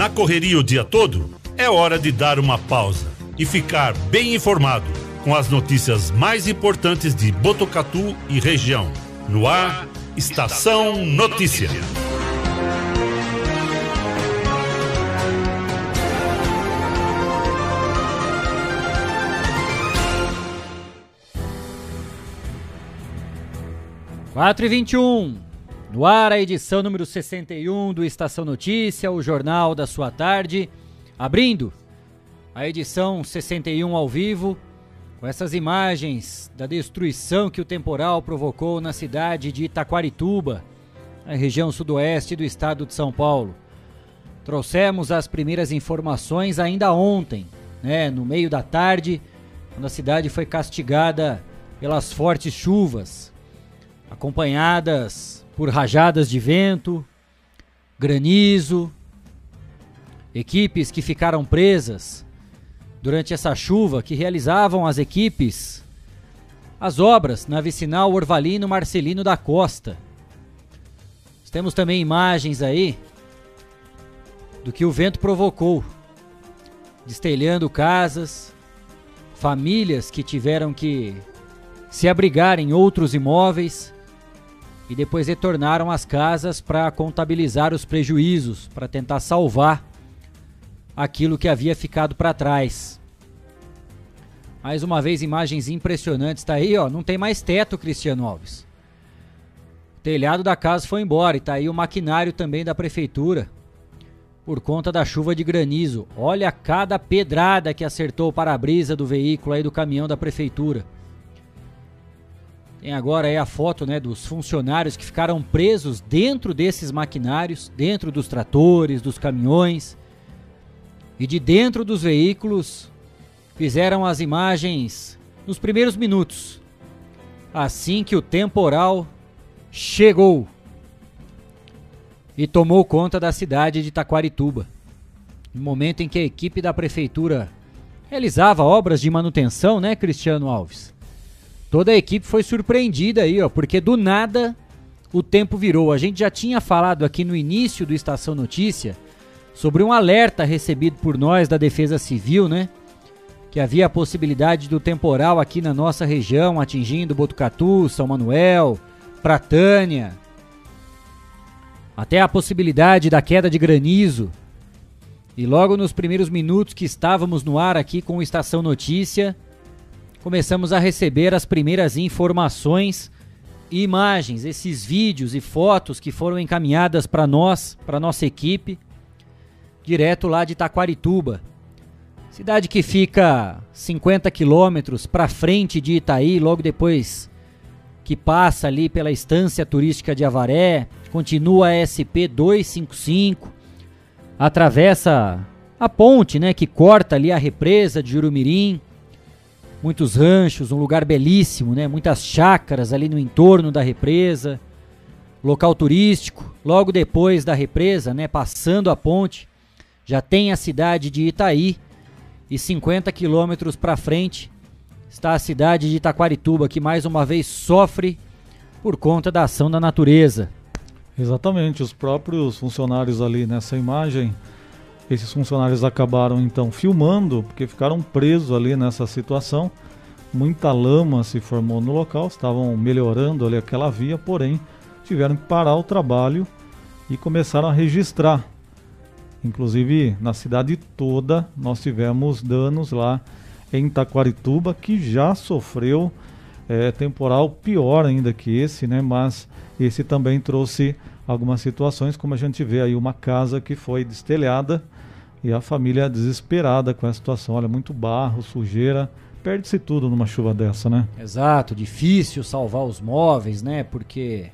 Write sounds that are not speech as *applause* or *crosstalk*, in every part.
Na correria o dia todo, é hora de dar uma pausa e ficar bem informado com as notícias mais importantes de Botucatu e região. No ar, Estação Notícia. Quatro e vinte e um. No ar, a edição número 61 do Estação Notícia, o jornal da sua tarde. Abrindo a edição 61 ao vivo, com essas imagens da destruição que o temporal provocou na cidade de Itaquarituba, na região sudoeste do estado de São Paulo. Trouxemos as primeiras informações ainda ontem, né, no meio da tarde, quando a cidade foi castigada pelas fortes chuvas, acompanhadas por rajadas de vento, granizo, equipes que ficaram presas durante essa chuva que realizavam as equipes as obras na vicinal Orvalino Marcelino da Costa. Temos também imagens aí do que o vento provocou, destelhando casas, famílias que tiveram que se abrigar em outros imóveis e depois retornaram às casas para contabilizar os prejuízos, para tentar salvar aquilo que havia ficado para trás. Mais uma vez, imagens impressionantes. Tá aí, ó. Não tem mais teto, Cristiano Alves. O telhado da casa foi embora e tá aí o maquinário também da prefeitura. Por conta da chuva de granizo. Olha cada pedrada que acertou o para-brisa do veículo aí do caminhão da prefeitura. Tem agora aí a foto, né, dos funcionários que ficaram presos dentro desses maquinários, dentro dos tratores, dos caminhões. E de dentro dos veículos fizeram as imagens nos primeiros minutos, assim que o temporal chegou e tomou conta da cidade de Taquarituba. No momento em que a equipe da prefeitura realizava obras de manutenção, né, Cristiano Alves? Toda a equipe foi surpreendida aí, ó, porque do nada o tempo virou. A gente já tinha falado aqui no início do Estação Notícia sobre um alerta recebido por nós da Defesa Civil, né? Que havia a possibilidade do temporal aqui na nossa região, atingindo Botucatu, São Manuel, Pratânia. Até a possibilidade da queda de granizo. E logo nos primeiros minutos que estávamos no ar aqui com o Estação Notícia, começamos a receber as primeiras informações e imagens, esses vídeos e fotos que foram encaminhadas para nós, para nossa equipe direto lá de Taquarituba. Cidade que fica 50 quilômetros para frente de Itaí, logo depois que passa ali pela estância turística de Avaré, continua a SP 255, atravessa a ponte, né, que corta ali a represa de Jurumirim. Muitos ranchos, um lugar belíssimo, né, muitas chácaras ali no entorno da represa. Local turístico, logo depois da represa, né, passando a ponte, já tem a cidade de Itaí e 50 quilômetros para frente está a cidade de Itaquarituba, que mais uma vez sofre por conta da ação da natureza. Exatamente, os próprios funcionários ali nessa imagem, esses funcionários acabaram então filmando, porque ficaram presos ali nessa situação. Muita lama se formou no local, estavam melhorando ali aquela via, porém tiveram que parar o trabalho e começaram a registrar Inclusive, na cidade toda, nós tivemos danos lá em Taquarituba, que já sofreu é, temporal pior ainda que esse, né? Mas esse também trouxe algumas situações, como a gente vê aí uma casa que foi destelhada e a família desesperada com a situação. Olha, muito barro, sujeira, perde-se tudo numa chuva dessa, né? Exato, difícil salvar os móveis, né? Porque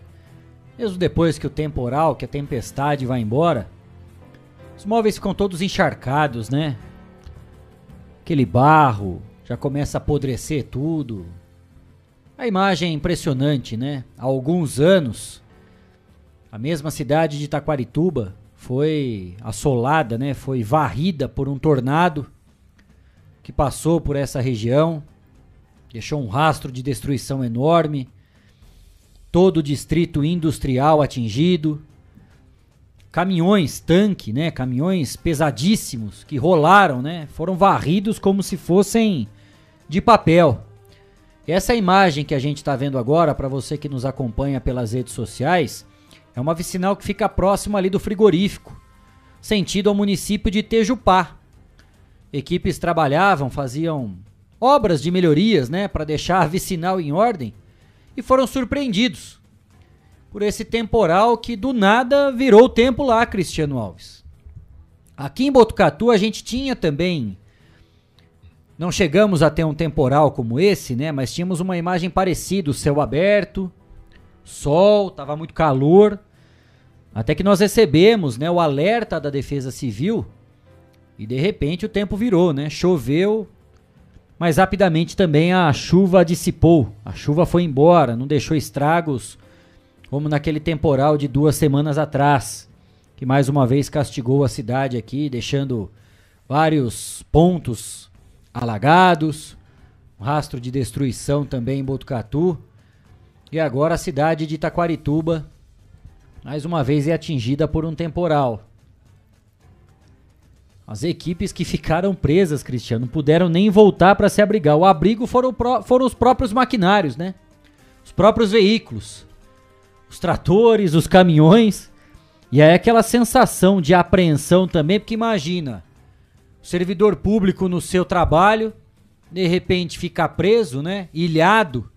mesmo depois que o temporal, que a tempestade vai embora, os móveis ficam todos encharcados, né? Aquele barro já começa a apodrecer tudo. A imagem é impressionante, né? Há alguns anos, a mesma cidade de Taquarituba foi assolada, né? Foi varrida por um tornado que passou por essa região, deixou um rastro de destruição enorme. Todo o distrito industrial atingido caminhões tanque, né? Caminhões pesadíssimos que rolaram, né? Foram varridos como se fossem de papel. Essa imagem que a gente está vendo agora, para você que nos acompanha pelas redes sociais, é uma vicinal que fica próximo ali do frigorífico, sentido ao município de Tejupá. Equipes trabalhavam, faziam obras de melhorias, né, para deixar a vicinal em ordem e foram surpreendidos por esse temporal que do nada virou o tempo lá, Cristiano Alves. Aqui em Botucatu a gente tinha também não chegamos a ter um temporal como esse, né? Mas tínhamos uma imagem parecida, o céu aberto, sol, tava muito calor. Até que nós recebemos, né, o alerta da Defesa Civil e de repente o tempo virou, né? Choveu, mas rapidamente também a chuva dissipou. A chuva foi embora, não deixou estragos como naquele temporal de duas semanas atrás, que mais uma vez castigou a cidade aqui, deixando vários pontos alagados, um rastro de destruição também em Botucatu. E agora a cidade de Itaquarituba, mais uma vez, é atingida por um temporal. As equipes que ficaram presas, Cristiano, não puderam nem voltar para se abrigar. O abrigo foram, foram os próprios maquinários, né? Os próprios veículos. Os tratores, os caminhões. E aí aquela sensação de apreensão também, porque imagina, servidor público no seu trabalho, de repente ficar preso, né? Ilhado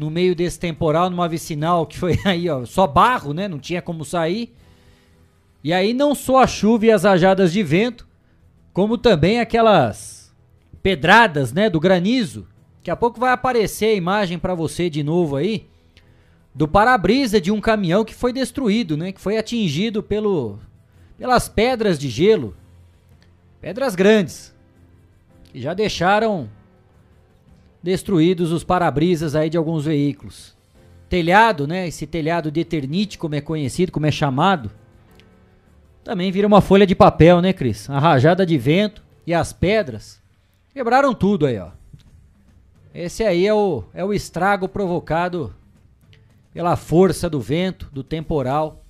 no meio desse temporal, numa vicinal que foi *laughs* aí, ó, só barro, né? Não tinha como sair. E aí não só a chuva e as rajadas de vento, como também aquelas pedradas, né, do granizo. Daqui a pouco vai aparecer a imagem para você de novo aí do para-brisa de um caminhão que foi destruído, né, que foi atingido pelo pelas pedras de gelo Pedras grandes. Que já deixaram destruídos os para-brisas aí de alguns veículos. Telhado, né? Esse telhado de eternite, como é conhecido, como é chamado. Também vira uma folha de papel, né, Cris? A rajada de vento e as pedras quebraram tudo aí, ó. Esse aí é o, é o estrago provocado pela força do vento, do temporal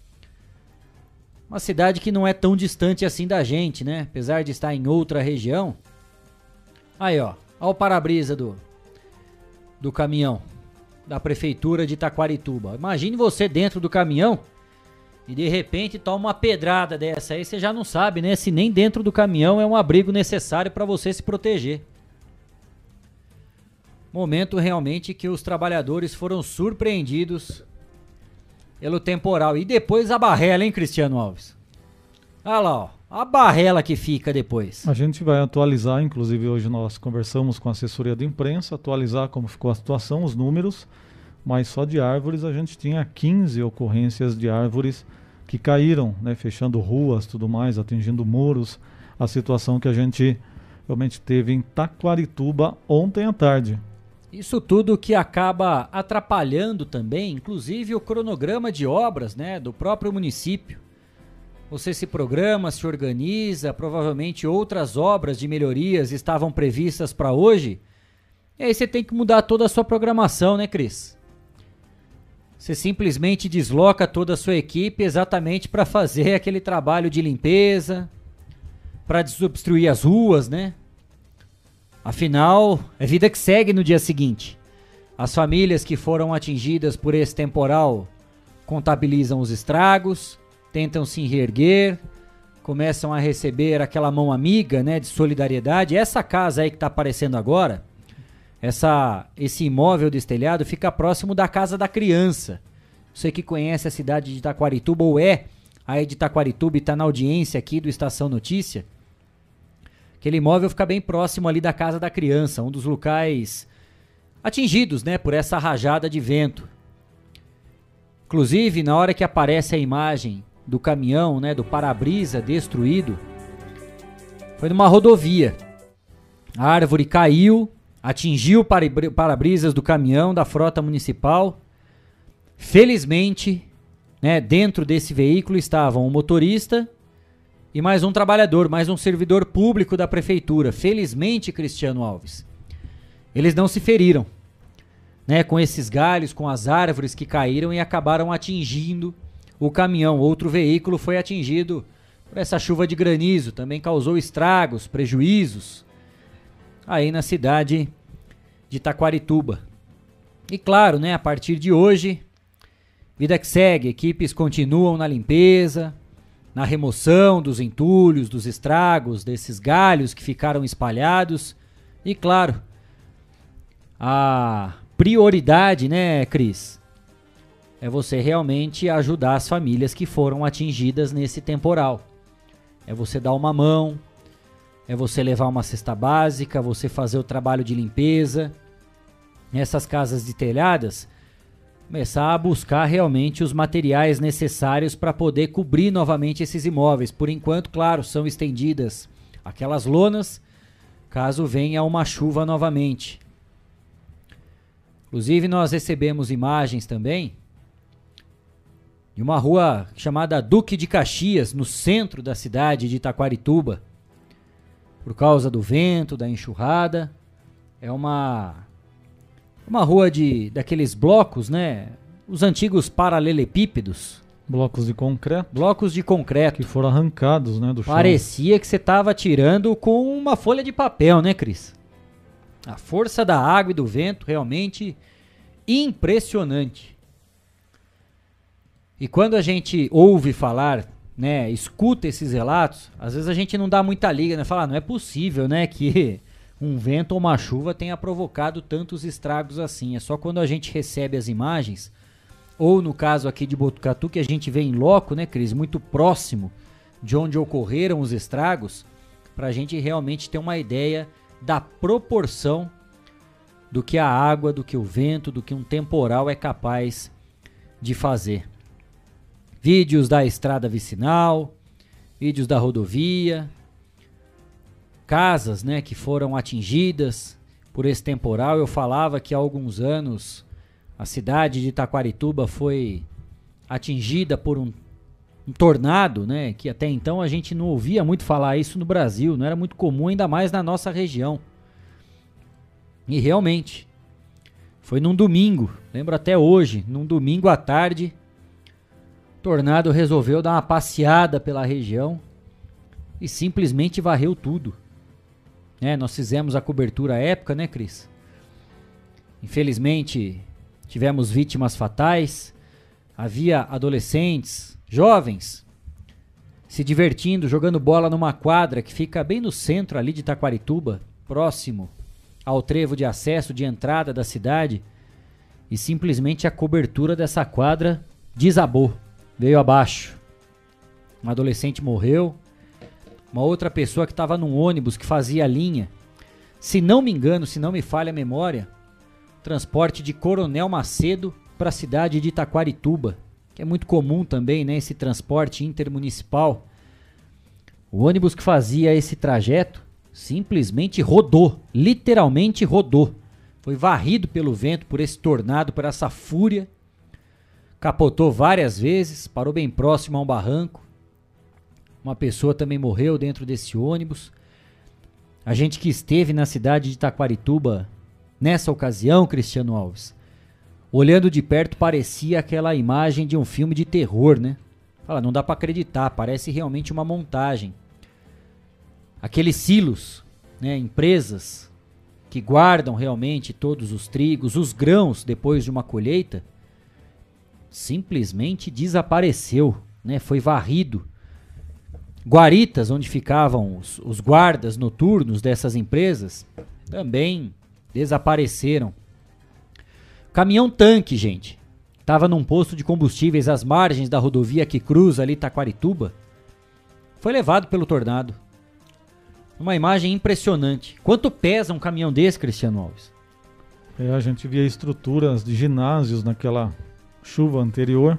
uma cidade que não é tão distante assim da gente, né? Apesar de estar em outra região. Aí, ó. Olha o para-brisa do, do caminhão da prefeitura de Itaquarituba. Imagine você dentro do caminhão e de repente toma uma pedrada dessa aí, você já não sabe, né? Se nem dentro do caminhão é um abrigo necessário para você se proteger. Momento realmente que os trabalhadores foram surpreendidos pelo temporal. E depois a barrela, hein, Cristiano Alves? Olha lá, ó. A barrela que fica depois. A gente vai atualizar, inclusive hoje nós conversamos com a assessoria de imprensa, atualizar como ficou a situação, os números, mas só de árvores a gente tinha 15 ocorrências de árvores que caíram, né, fechando ruas, tudo mais, atingindo muros. A situação que a gente realmente teve em Taquarituba ontem à tarde. Isso tudo que acaba atrapalhando também, inclusive o cronograma de obras, né, do próprio município. Você se programa, se organiza, provavelmente outras obras de melhorias estavam previstas para hoje. E aí você tem que mudar toda a sua programação, né, Cris? Você simplesmente desloca toda a sua equipe exatamente para fazer aquele trabalho de limpeza, para desobstruir as ruas, né? Afinal, é vida que segue no dia seguinte. As famílias que foram atingidas por esse temporal contabilizam os estragos, tentam se reerguer, começam a receber aquela mão amiga, né, de solidariedade. Essa casa aí que está aparecendo agora, essa, esse imóvel destelhado fica próximo da casa da criança. Você que conhece a cidade de Itaquarituba ou é aí de Itaquarituba e está na audiência aqui do Estação Notícia, Aquele imóvel fica bem próximo ali da casa da criança, um dos locais atingidos, né, por essa rajada de vento. Inclusive, na hora que aparece a imagem do caminhão, né, do para-brisa destruído, foi numa rodovia. A árvore caiu, atingiu o para-brisas do caminhão da frota municipal. Felizmente, né, dentro desse veículo estavam o motorista e mais um trabalhador, mais um servidor público da prefeitura. Felizmente, Cristiano Alves, eles não se feriram, né, com esses galhos, com as árvores que caíram e acabaram atingindo o caminhão, outro veículo, foi atingido por essa chuva de granizo. Também causou estragos, prejuízos aí na cidade de Taquarituba. E claro, né, a partir de hoje, vida que segue, equipes continuam na limpeza, na remoção dos entulhos, dos estragos, desses galhos que ficaram espalhados. E claro, a prioridade, né, Cris? É você realmente ajudar as famílias que foram atingidas nesse temporal. É você dar uma mão, é você levar uma cesta básica, você fazer o trabalho de limpeza. Nessas casas de telhadas, começar a buscar realmente os materiais necessários para poder cobrir novamente esses imóveis. Por enquanto, claro, são estendidas aquelas lonas, caso venha uma chuva novamente. Inclusive, nós recebemos imagens também de uma rua chamada Duque de Caxias, no centro da cidade de Itaquarituba. Por causa do vento, da enxurrada, é uma uma rua de daqueles blocos, né? Os antigos paralelepípedos. Blocos de concreto. Blocos de concreto. Que foram arrancados, né, do chão. Parecia que você estava tirando com uma folha de papel, né, Cris? A força da água e do vento realmente impressionante. E quando a gente ouve falar, né, escuta esses relatos, às vezes a gente não dá muita liga, né? Fala, ah, não é possível, né, que *laughs* um vento ou uma chuva tenha provocado tantos estragos assim. É só quando a gente recebe as imagens, ou no caso aqui de Botucatu, que a gente vê em loco, né, Cris, muito próximo de onde ocorreram os estragos, para a gente realmente ter uma ideia da proporção do que a água, do que o vento, do que um temporal é capaz de fazer. Vídeos da estrada vicinal, vídeos da rodovia, casas, né, que foram atingidas por esse temporal. Eu falava que há alguns anos a cidade de Taquarituba foi atingida por um, um, tornado, né, que até então a gente não ouvia muito falar isso no Brasil, não era muito comum, ainda mais na nossa região. E realmente, foi num domingo, lembro até hoje, num domingo à tarde, tornado resolveu dar uma passeada pela região e simplesmente varreu tudo. Né? Nós fizemos a cobertura à época, né, Cris? Infelizmente, tivemos vítimas fatais. Havia adolescentes, jovens, se divertindo, jogando bola numa quadra que fica bem no centro ali de Taquarituba, próximo ao trevo de acesso de entrada da cidade. E simplesmente a cobertura dessa quadra desabou, veio abaixo. Um adolescente morreu, uma outra pessoa que estava num ônibus que fazia a linha. Se não me engano, se não me falha a memória, transporte de Coronel Macedo para a cidade de Itaquarituba, que é muito comum também, né, esse transporte intermunicipal. O ônibus que fazia esse trajeto simplesmente rodou, literalmente rodou. Foi varrido pelo vento, por esse tornado, por essa fúria. Capotou várias vezes, parou bem próximo a um barranco. Uma pessoa também morreu dentro desse ônibus. A gente que esteve na cidade de Taquarituba nessa ocasião, Cristiano Alves, olhando de perto parecia aquela imagem de um filme de terror, né? Fala, não dá para acreditar, parece realmente uma montagem. Aqueles silos, né, empresas que guardam realmente todos os trigos, os grãos depois de uma colheita, simplesmente desapareceu, né? Foi varrido guaritas onde ficavam os, os guardas noturnos dessas empresas também desapareceram. Caminhão tanque, gente, estava num posto de combustíveis às margens da rodovia que cruza ali Taquarituba. Foi levado pelo tornado. Uma imagem impressionante. Quanto pesa um caminhão desse, Cristiano Alves? É, a gente via estruturas de ginásios naquela chuva anterior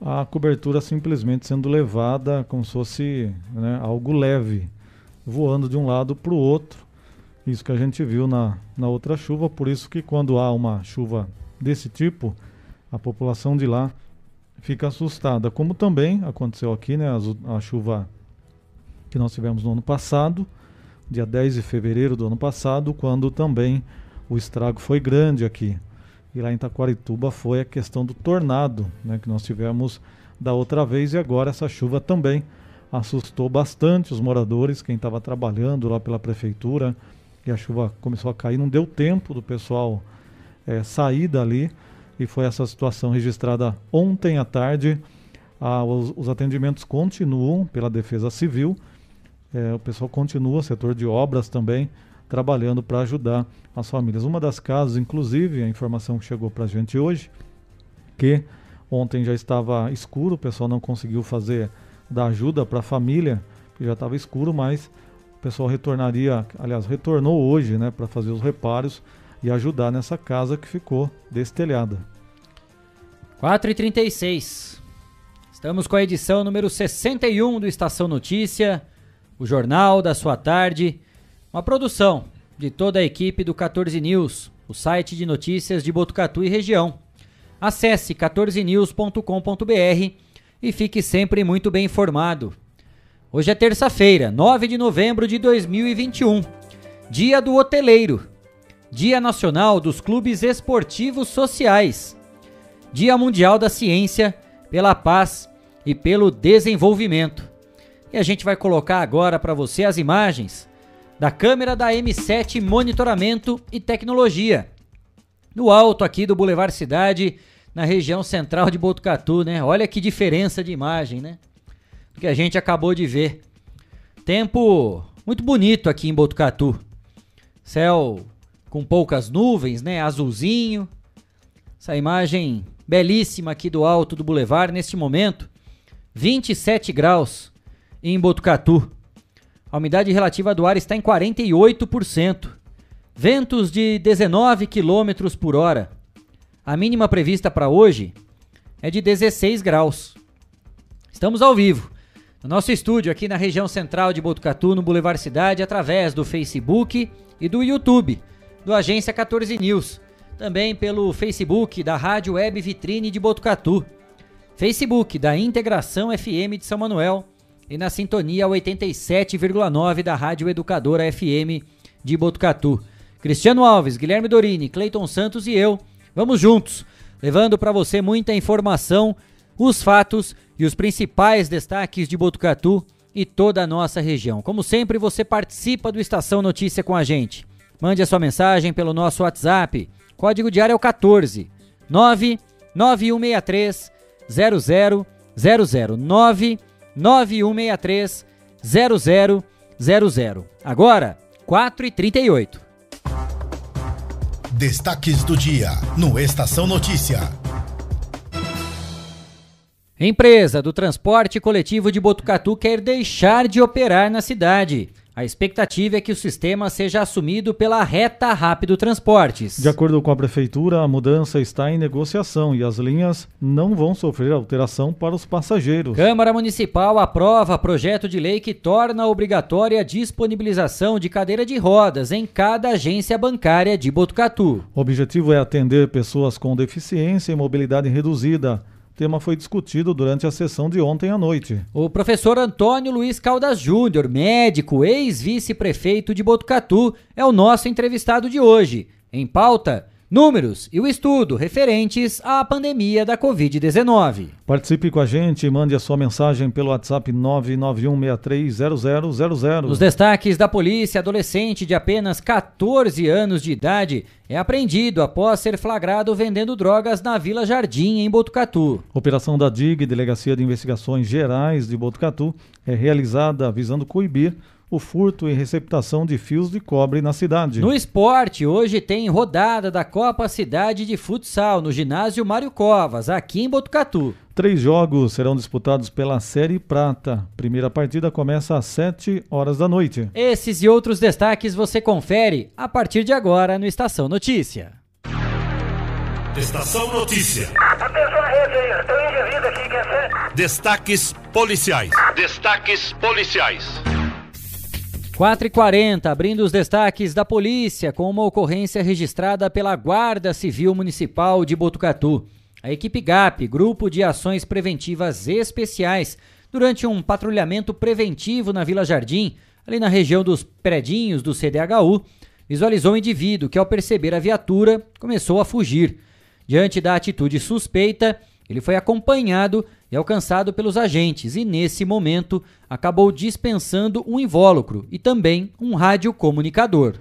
a cobertura simplesmente sendo levada como se fosse né, algo leve, voando de um lado para o outro. Isso que a gente viu na, na outra chuva, por isso que quando há uma chuva desse tipo, a população de lá fica assustada. Como também aconteceu aqui, né, a, a chuva que nós tivemos no ano passado, dia 10 de fevereiro do ano passado, quando também o estrago foi grande aqui. E lá em Taquarituba foi a questão do tornado, né, que nós tivemos da outra vez e agora essa chuva também assustou bastante os moradores, quem estava trabalhando lá pela prefeitura e a chuva começou a cair, não deu tempo do pessoal é, sair dali e foi essa situação registrada ontem à tarde. Ah, os, os, atendimentos continuam pela Defesa Civil, é, o pessoal continua, setor de obras também, trabalhando para ajudar as famílias. Uma das casas, inclusive, a informação que chegou para a gente hoje, que ontem já estava escuro, o pessoal não conseguiu fazer da ajuda para a família, que já estava escuro, mas o pessoal retornaria, aliás, retornou hoje, né, para fazer os reparos e ajudar nessa casa que ficou destelhada. 4h36. Estamos com a edição número 61 do Estação Notícia, o jornal da sua tarde, uma produção de toda a equipe do 14 News, o site de notícias de Botucatu e região. Acesse 14news.com.br e fique sempre muito bem informado. Hoje é terça-feira, 9 de novembro de 2021, Dia do Hoteleiro, Dia Nacional dos Clubes Esportivos Sociais, Dia Mundial da Ciência, pela Paz e pelo Desenvolvimento. E a gente vai colocar agora para você as imagens da câmera da M7 Monitoramento e Tecnologia, no alto aqui do Boulevard Cidade, na região central de Botucatu, né? Olha que diferença de imagem, né? Do que a gente acabou de ver. Tempo muito bonito aqui em Botucatu. Céu com poucas nuvens, né? Azulzinho. Essa imagem belíssima aqui do alto do Boulevard neste momento. 27 graus em Botucatu. A umidade relativa do ar está em 48%. Ventos de 19 km por hora. A mínima prevista para hoje é de 16 graus. Estamos ao vivo no nosso estúdio aqui na região central de Botucatu, no Boulevard Cidade, através do Facebook e do YouTube do Agência 14 News. Também pelo Facebook da Rádio Web Vitrine de Botucatu. Facebook da Integração FM de São Manuel e na sintonia 87,9 da Rádio Educadora FM de Botucatu. Cristiano Alves, Guilherme Dorini, Cleiton Santos e eu Vamos juntos, levando para você muita informação, os fatos e os principais destaques de Botucatu e toda a nossa região. Como sempre, você participa do Estação Notícia com a gente. Mande a sua mensagem pelo nosso WhatsApp. Código diário é o 14 99163 0000 99163 0000. Agora, 4h38. Destaques do dia no Estação Notícia. Empresa do transporte coletivo de Botucatu quer deixar de operar na cidade. A expectativa é que o sistema seja assumido pela Reta Rápido Transportes. De acordo com a prefeitura, a mudança está em negociação e as linhas não vão sofrer alteração para os passageiros. Câmara Municipal aprova projeto de lei que torna obrigatória a disponibilização de cadeira de rodas em cada agência bancária de Botucatu. O objetivo é atender pessoas com deficiência e mobilidade reduzida tema foi discutido durante a sessão de ontem à noite. O professor Antônio Luiz Caldas Júnior, médico, ex-vice-prefeito de Botucatu, é o nosso entrevistado de hoje. Em pauta, números e o estudo referentes à pandemia da Covid-19. Participe com a gente e mande a sua mensagem pelo WhatsApp 991630000. Nos destaques da polícia, adolescente de apenas 14 anos de idade é apreendido após ser flagrado vendendo drogas na Vila Jardim, em Botucatu. Operação da DIG, Delegacia de Investigações Gerais de Botucatu, é realizada visando coibir o furto e receptação de fios de cobre na cidade. No esporte, hoje tem rodada da Copa Cidade de Futsal no ginásio Mário Covas, aqui em Botucatu. Três jogos serão disputados pela Série Prata. Primeira partida começa às 7 horas da noite. Esses e outros destaques você confere a partir de agora no Estação Notícia. Estação Notícia. Destaques policiais. Destaques policiais. 4h40, abrindo os destaques da polícia com uma ocorrência registrada pela Guarda Civil Municipal de Botucatu. A equipe GAP, Grupo de Ações Preventivas Especiais, durante um patrulhamento preventivo na Vila Jardim, ali na região dos predinhos do CDHU, visualizou um indivíduo que, ao perceber a viatura, começou a fugir. Diante da atitude suspeita, Ele foi acompanhado e alcançado pelos agentes e, nesse momento, acabou dispensando um invólucro e também um radiocomunicador.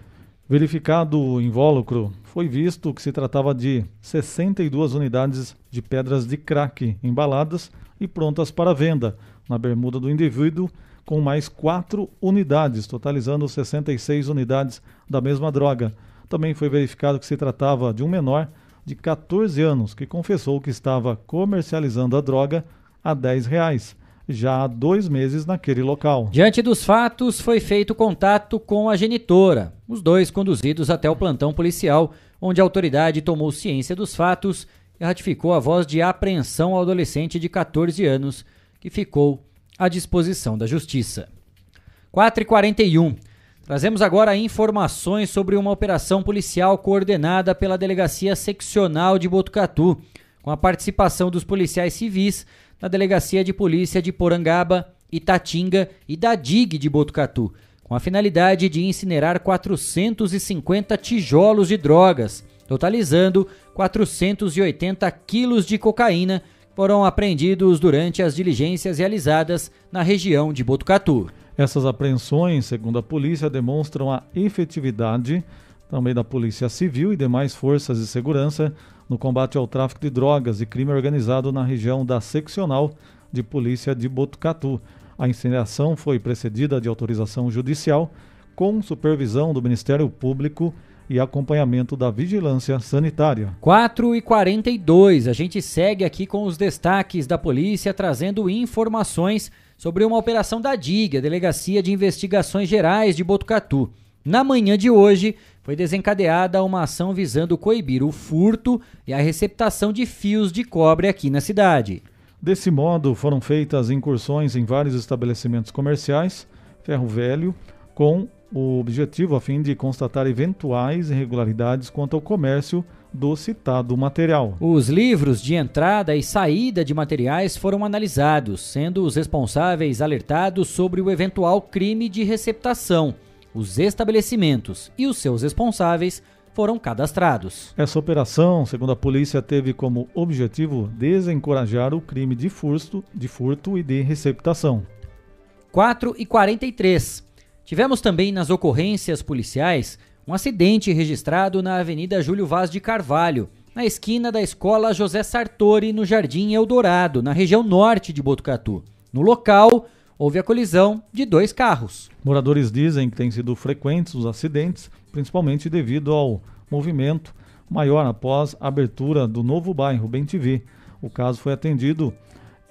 Verificado o invólucro, foi visto que se tratava de 62 unidades de pedras de crack embaladas e prontas para venda na bermuda do indivíduo, com mais quatro unidades, totalizando 66 unidades da mesma droga. Também foi verificado que se tratava de um menor de 14 anos que confessou que estava comercializando a droga a 10 reais, já há dois meses naquele local. Diante dos fatos, foi feito contato com a genitora, os dois conduzidos até o plantão policial, onde a autoridade tomou ciência dos fatos e ratificou a voz de apreensão ao adolescente de 14 anos, que ficou à disposição da Justiça. 4 e 41 Trazemos agora informações sobre uma operação policial coordenada pela Delegacia Seccional de Botucatu, com a participação dos policiais civis da Delegacia de Polícia de Porangaba, Itatinga e da DIG de Botucatu, com a finalidade de incinerar 450 tijolos de drogas, totalizando 480 quilos de cocaína, foram apreendidos durante as diligências realizadas na região de Botucatu. Essas apreensões, segundo a polícia, demonstram a efetividade também da Polícia Civil e demais forças de segurança no combate ao tráfico de drogas e crime organizado na região da seccional de polícia de Botucatu. A incineração foi precedida de autorização judicial com supervisão do Ministério Público e acompanhamento da vigilância sanitária. 4 e 42, a gente segue aqui com os destaques da polícia trazendo informações sobre uma operação da DIG, a Delegacia de Investigações Gerais de Botucatu. Na manhã de hoje, foi desencadeada uma ação visando coibir o furto e a receptação de fios de cobre aqui na cidade. Desse modo, foram feitas incursões em vários estabelecimentos comerciais, ferro velho, com o objetivo a fim de constatar eventuais irregularidades quanto ao comércio do citado material. Os livros de entrada e saída de materiais foram analisados, sendo os responsáveis alertados sobre o eventual crime de receptação. Os estabelecimentos e os seus responsáveis foram cadastrados. Essa operação, segundo a polícia, teve como objetivo desencorajar o crime de furto, de furto e de receptação. 4 e 43. Tivemos também nas ocorrências policiais um acidente registrado na Avenida Júlio Vaz de Carvalho, na esquina da Escola José Sartori, no Jardim Eldorado, na região norte de Botucatu. No local, houve a colisão de dois carros. Moradores dizem que têm sido frequentes os acidentes, principalmente devido ao movimento maior após a abertura do novo bairro Bem TV. O caso foi atendido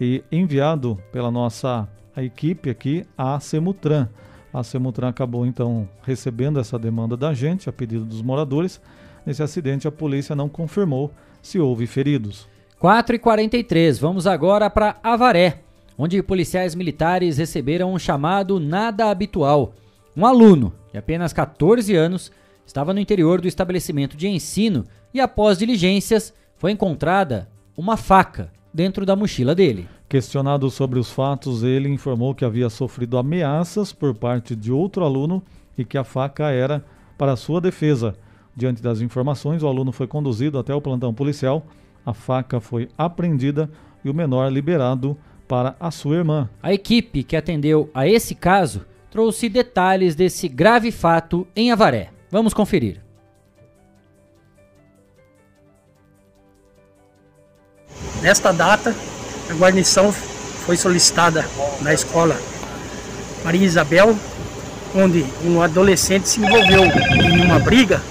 e enviado pela nossa equipe aqui à Semutran. A Semutran acabou então recebendo essa demanda da gente, a pedido dos moradores. Nesse acidente, a polícia não confirmou se houve feridos. 4 e 43 vamos agora para Avaré, onde policiais militares receberam um chamado nada habitual. Um aluno de apenas 14 anos estava no interior do estabelecimento de ensino e, após diligências, foi encontrada uma faca dentro da mochila dele. Questionado sobre os fatos, ele informou que havia sofrido ameaças por parte de outro aluno e que a faca era para sua defesa. Diante das informações, o aluno foi conduzido até o plantão policial, a faca foi apreendida e o menor liberado para a sua irmã. A equipe que atendeu a esse caso trouxe detalhes desse grave fato em Avaré. Vamos conferir. Nesta data, a guarnição foi solicitada na escola Maria Isabel, onde um adolescente se envolveu em uma briga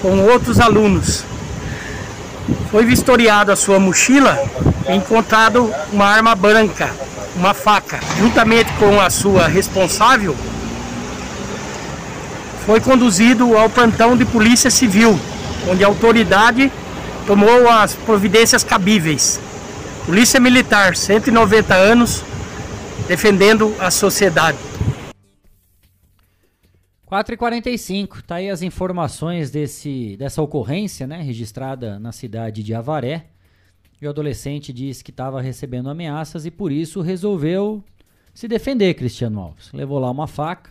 com outros alunos. Foi vistoriado a sua mochila e encontrado uma arma branca, uma faca. Juntamente com a sua responsável, foi conduzido ao plantão de polícia civil, onde a autoridade tomou as providências cabíveis. Polícia Militar, 190 anos, defendendo a sociedade. 4h45, tá aí as informações desse, dessa ocorrência, né, registrada na cidade de Avaré. E o adolescente disse que estava recebendo ameaças e por isso resolveu se defender, Cristiano Alves. Levou lá uma faca,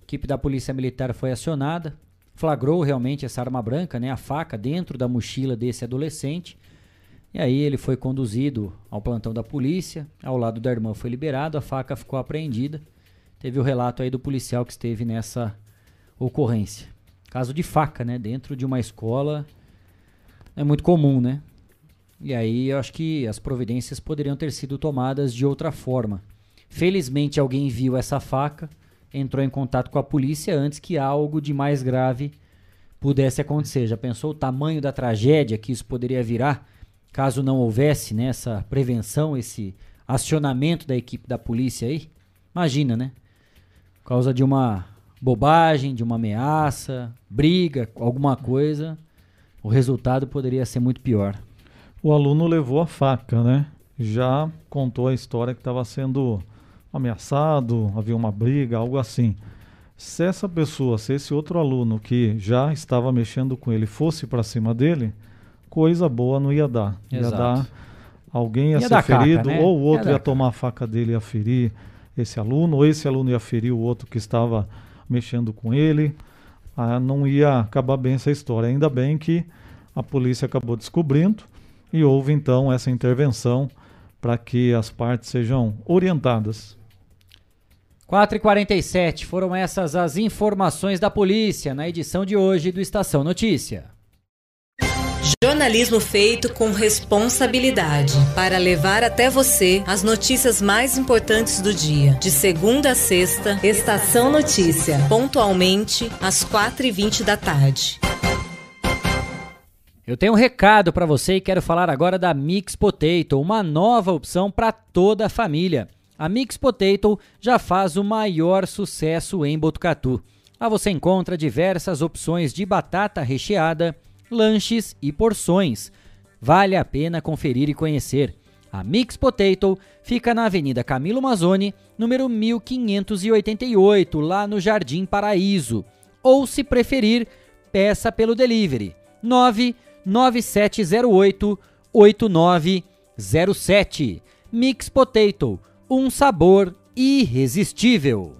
a equipe da Polícia Militar foi acionada, flagrou realmente essa arma branca, né, a faca, dentro da mochila desse adolescente. E aí ele foi conduzido ao plantão da polícia, ao lado da irmã foi liberado, a faca ficou apreendida. Teve o relato aí do policial que esteve nessa ocorrência. Caso de faca, né? Dentro de uma escola é muito comum, né? E aí eu acho que as providências poderiam ter sido tomadas de outra forma. Felizmente alguém viu essa faca, entrou em contato com a polícia antes que algo de mais grave pudesse acontecer. Já pensou o tamanho da tragédia que isso poderia virar? Caso não houvesse né, essa prevenção, esse acionamento da equipe da polícia aí, imagina, né? Por causa de uma bobagem, de uma ameaça, briga, alguma coisa, o resultado poderia ser muito pior. O aluno levou a faca, né? Já contou a história que estava sendo ameaçado, havia uma briga, algo assim. Se essa pessoa, se esse outro aluno que já estava mexendo com ele fosse para cima dele, coisa boa não ia dar. Exato. Ia dar. Alguém ia, ia ser ferido, caca, né? ou o outro ia, ia tomar a faca dele e ia ferir esse aluno, ou esse aluno ia ferir o outro que estava mexendo com ele. Ah, não ia acabar bem essa história. Ainda bem que a polícia acabou descobrindo e houve então essa intervenção para que as partes sejam orientadas. 4h47 foram essas as informações da polícia na edição de hoje do Estação Notícia. Jornalismo feito com responsabilidade para levar até você as notícias mais importantes do dia. De segunda a sexta, Estação Notícia, pontualmente às 4h20 da tarde. Eu tenho um recado para você e quero falar agora da Mix Potato, uma nova opção para toda a família. A Mix Potato já faz o maior sucesso em Botucatu. Lá você encontra diversas opções de batata recheada lanches e porções. Vale a pena conferir e conhecer. A Mix Potato fica na Avenida Camilo Mazzoni, número 1588, lá no Jardim Paraíso. Ou, se preferir, peça pelo delivery 99708 8907. Mix Potato, um sabor irresistível.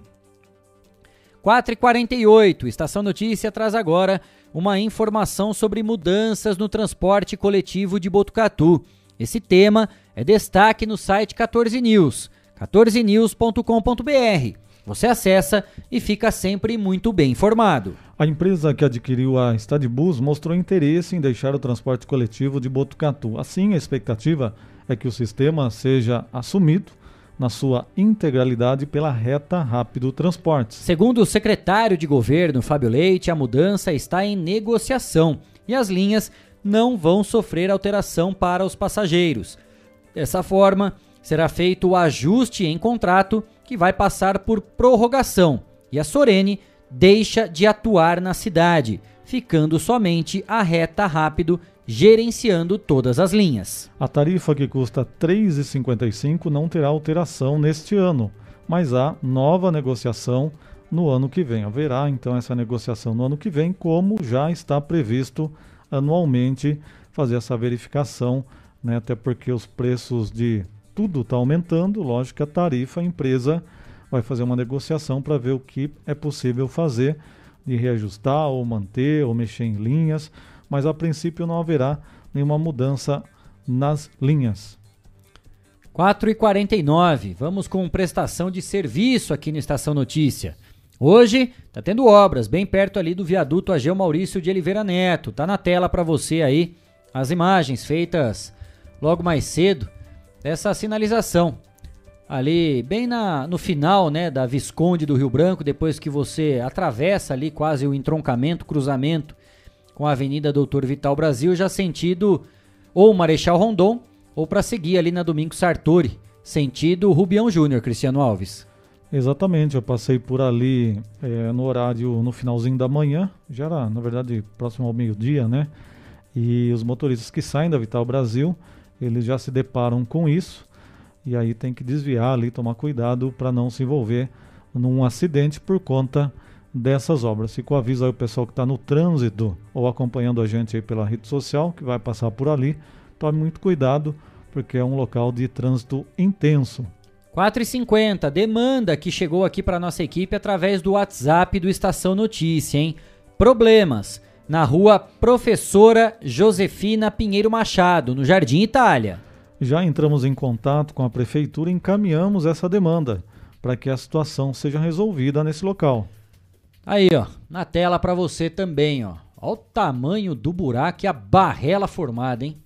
4h48, Estação Notícia traz agora uma informação sobre mudanças no transporte coletivo de Botucatu. Esse tema é destaque no site 14 News, 14news.com.br. Você acessa e fica sempre muito bem informado. A empresa que adquiriu a Stadbus mostrou interesse em deixar o transporte coletivo de Botucatu. Assim, a expectativa é que o sistema seja assumido na sua integralidade pela reta Rápido Transportes. Segundo o secretário de governo Fábio Leite, a mudança está em negociação e as linhas não vão sofrer alteração para os passageiros. Dessa forma, será feito o ajuste em contrato que vai passar por prorrogação e a Sorene deixa de atuar na cidade, ficando somente a reta rápido gerenciando todas as linhas. A tarifa que custa R$ 3,55 não terá alteração neste ano, mas há nova negociação no ano que vem. Haverá então essa negociação no ano que vem, como já está previsto anualmente fazer essa verificação, né? até porque os preços de tudo está aumentando, lógico que a tarifa a empresa vai fazer uma negociação para ver o que é possível fazer de reajustar ou manter ou mexer em linhas mas a princípio não haverá nenhuma mudança nas linhas. 4 e 49 vamos com prestação de serviço aqui no Estação Notícia. Hoje está tendo obras bem perto ali do viaduto Ageu Maurício de Oliveira Neto. Tá na tela para você aí as imagens feitas logo mais cedo dessa sinalização. Ali bem na, no final né, da Visconde do Rio Branco, depois que você atravessa ali quase o entroncamento, cruzamento com a Avenida Doutor Vital Brasil, já sentido ou Marechal Rondon ou para seguir ali na Domingo Sartori, sentido Rubião Júnior, Cristiano Alves. Exatamente, eu passei por ali é, no horário, no finalzinho da manhã, já era, na verdade, próximo ao meio-dia, né? E os motoristas que saem da Vital Brasil, eles já se deparam com isso, e aí tem que desviar ali, tomar cuidado para não se envolver num acidente por conta dessas obras. Fico aviso aí o pessoal que está no trânsito ou acompanhando a gente aí pela rede social, que vai passar por ali, tome muito cuidado, porque é um local de trânsito intenso. 4h50, demanda que chegou aqui para nossa equipe através do WhatsApp do Estação Notícia, hein? Problemas. na rua Professora Josefina Pinheiro Machado, no Jardim Itália. Já entramos em contato com a prefeitura e encaminhamos essa demanda para que a situação seja resolvida nesse local. Aí, ó, na tela para você também, ó. Olha o tamanho do buraco e a barrela formada, hein?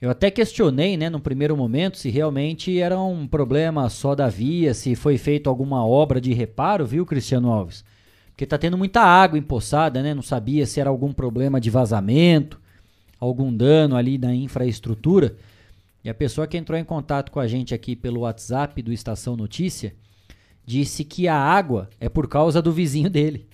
Eu até questionei, né, no primeiro momento, se realmente era um problema só da via, se foi feita alguma obra de reparo, viu, Cristiano Alves? Porque tá tendo muita água empoçada, né? Não sabia se era algum problema de vazamento, algum dano ali na infraestrutura. E a pessoa que entrou em contato com a gente aqui pelo WhatsApp do Estação Notícia disse que a água é por causa do vizinho dele.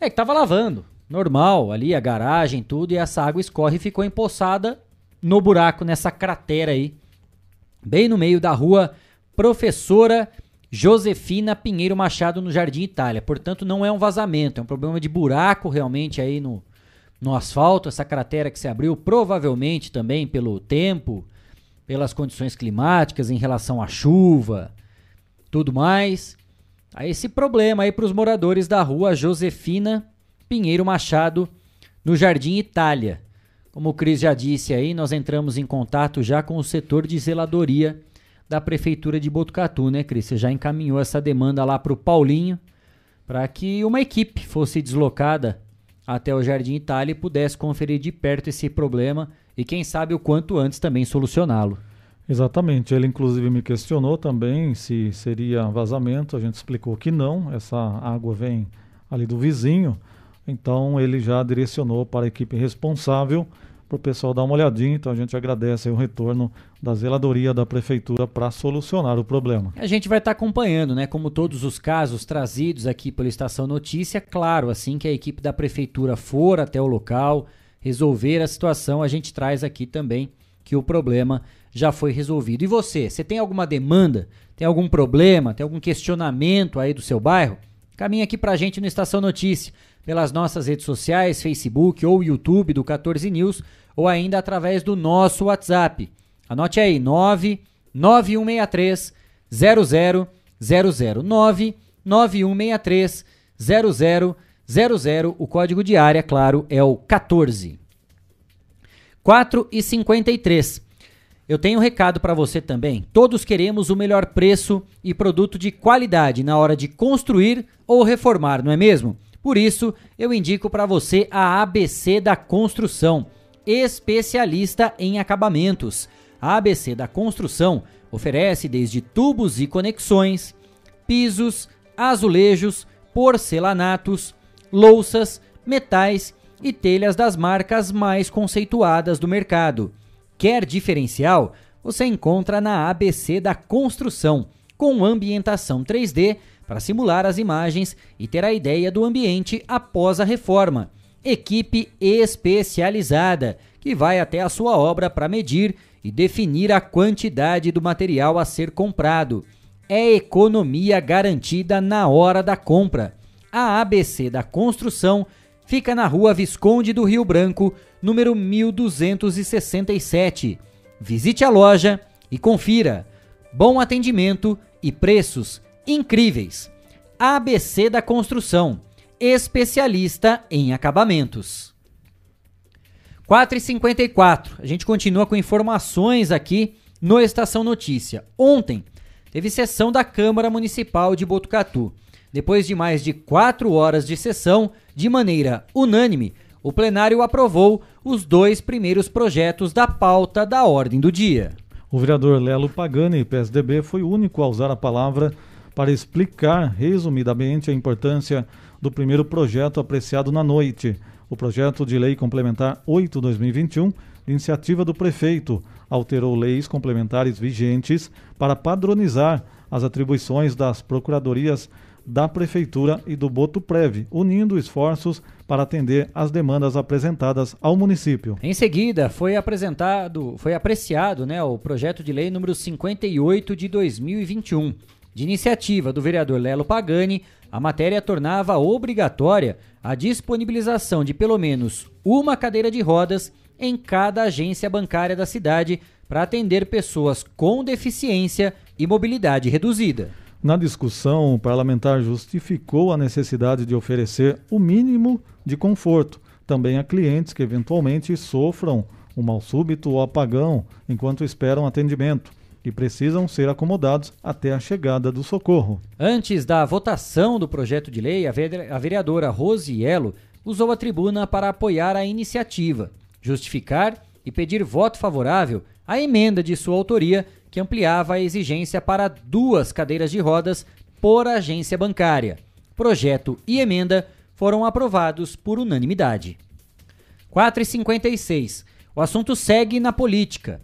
É que tava lavando, normal, ali a garagem, tudo, e essa água escorre e ficou empoçada no buraco, nessa cratera aí, bem no meio da rua Professora Josefina Pinheiro Machado, no Jardim Itália. Portanto, não é um vazamento, é um problema de buraco realmente aí no, no asfalto, essa cratera que se abriu, provavelmente também pelo tempo, pelas condições climáticas em relação à chuva, tudo mais. Aí esse problema aí para os moradores da rua Josefina Pinheiro Machado, no Jardim Itália. Como o Cris já disse aí, nós entramos em contato já com o setor de zeladoria da Prefeitura de Botucatu, né, Cris? Você já encaminhou essa demanda lá para o Paulinho, para que uma equipe fosse deslocada até o Jardim Itália e pudesse conferir de perto esse problema e, quem sabe, o quanto antes também solucioná-lo. Exatamente. Ele, inclusive, me questionou também se seria vazamento. A gente explicou que não, essa água vem ali do vizinho. Então, ele já direcionou para a equipe responsável para o pessoal dar uma olhadinha. Então a gente agradece o retorno da zeladoria da prefeitura para solucionar o problema. A gente vai estar tá acompanhando, né? Como todos os casos trazidos aqui pela Estação Notícia, claro, assim que a equipe da prefeitura for até o local, resolver a situação, a gente traz aqui também que o problema já foi resolvido. E você, você tem alguma demanda? Tem algum problema? Tem algum questionamento aí do seu bairro? Caminha aqui pra gente no Estação Notícia pelas nossas redes sociais, Facebook ou YouTube do 14 News, ou ainda através do nosso WhatsApp. Anote aí, 99163 0000 99163 0000. O código de área, claro, é o 14. 4 e 53. Eu tenho um recado para você também. Todos queremos o melhor preço e produto de qualidade na hora de construir ou reformar, não é mesmo? Por isso, eu indico para você a ABC da Construção, especialista em acabamentos. A ABC da Construção oferece desde tubos e conexões, pisos, azulejos, porcelanatos, louças, metais e telhas das marcas mais conceituadas do mercado. Quer diferencial? Você encontra na ABC da Construção, com ambientação 3D para simular as imagens e ter a ideia do ambiente após a reforma. Equipe especializada que vai até a sua obra para medir e definir a quantidade do material a ser comprado. É economia garantida na hora da compra. A ABC da Construção fica na rua Visconde do Rio Branco, número 1267. Visite a loja e confira. Bom atendimento e preços incríveis. ABC da Construção, especialista em acabamentos. 4h54, a gente continua com informações aqui no Estação Notícia. Ontem teve sessão da Câmara Municipal de Botucatu. Depois de mais de quatro horas de sessão, de maneira unânime, o plenário aprovou os dois primeiros projetos da pauta da ordem do dia. O vereador Lelo Pagani, PSDB, foi o único a usar a palavra para explicar resumidamente a importância do primeiro projeto apreciado na noite, o projeto de lei complementar 8/2021, iniciativa do prefeito, alterou leis complementares vigentes para padronizar as atribuições das procuradorias da prefeitura e do Botuprev, unindo esforços para atender às demandas apresentadas ao município. Em seguida, foi apresentado, foi apreciado, né, o projeto de lei número 58 de 2021 de iniciativa do vereador Lelo Pagani, a matéria tornava obrigatória a disponibilização de pelo menos uma cadeira de rodas em cada agência bancária da cidade para atender pessoas com deficiência e mobilidade reduzida. Na discussão, o parlamentar justificou a necessidade de oferecer o mínimo de conforto também a clientes que eventualmente sofram um mal súbito ou apagão enquanto esperam atendimento e precisam ser acomodados até a chegada do socorro. Antes da votação do projeto de lei, a vereadora Rosielo usou a tribuna para apoiar a iniciativa, justificar e pedir voto favorável à emenda de sua autoria que ampliava a exigência para duas cadeiras de rodas por agência bancária. Projeto e emenda foram aprovados por unanimidade. 4,56. O assunto segue na política.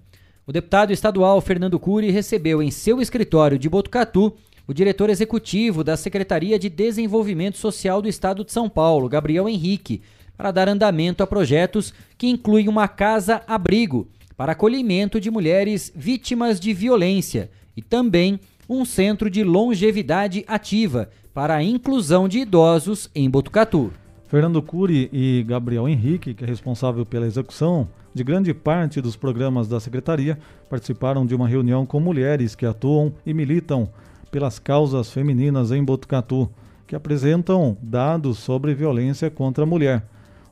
O deputado estadual Fernando Cury recebeu em seu escritório de Botucatu o diretor executivo da Secretaria de Desenvolvimento Social do Estado de São Paulo, Gabriel Henrique, para dar andamento a projetos que incluem uma casa-abrigo para acolhimento de mulheres vítimas de violência e também um centro de longevidade ativa para a inclusão de idosos em Botucatu. Fernando Cury e Gabriel Henrique, que é responsável pela execução de grande parte dos programas da secretaria, participaram de uma reunião com mulheres que atuam e militam pelas causas femininas em Botucatu, que apresentam dados sobre violência contra a mulher.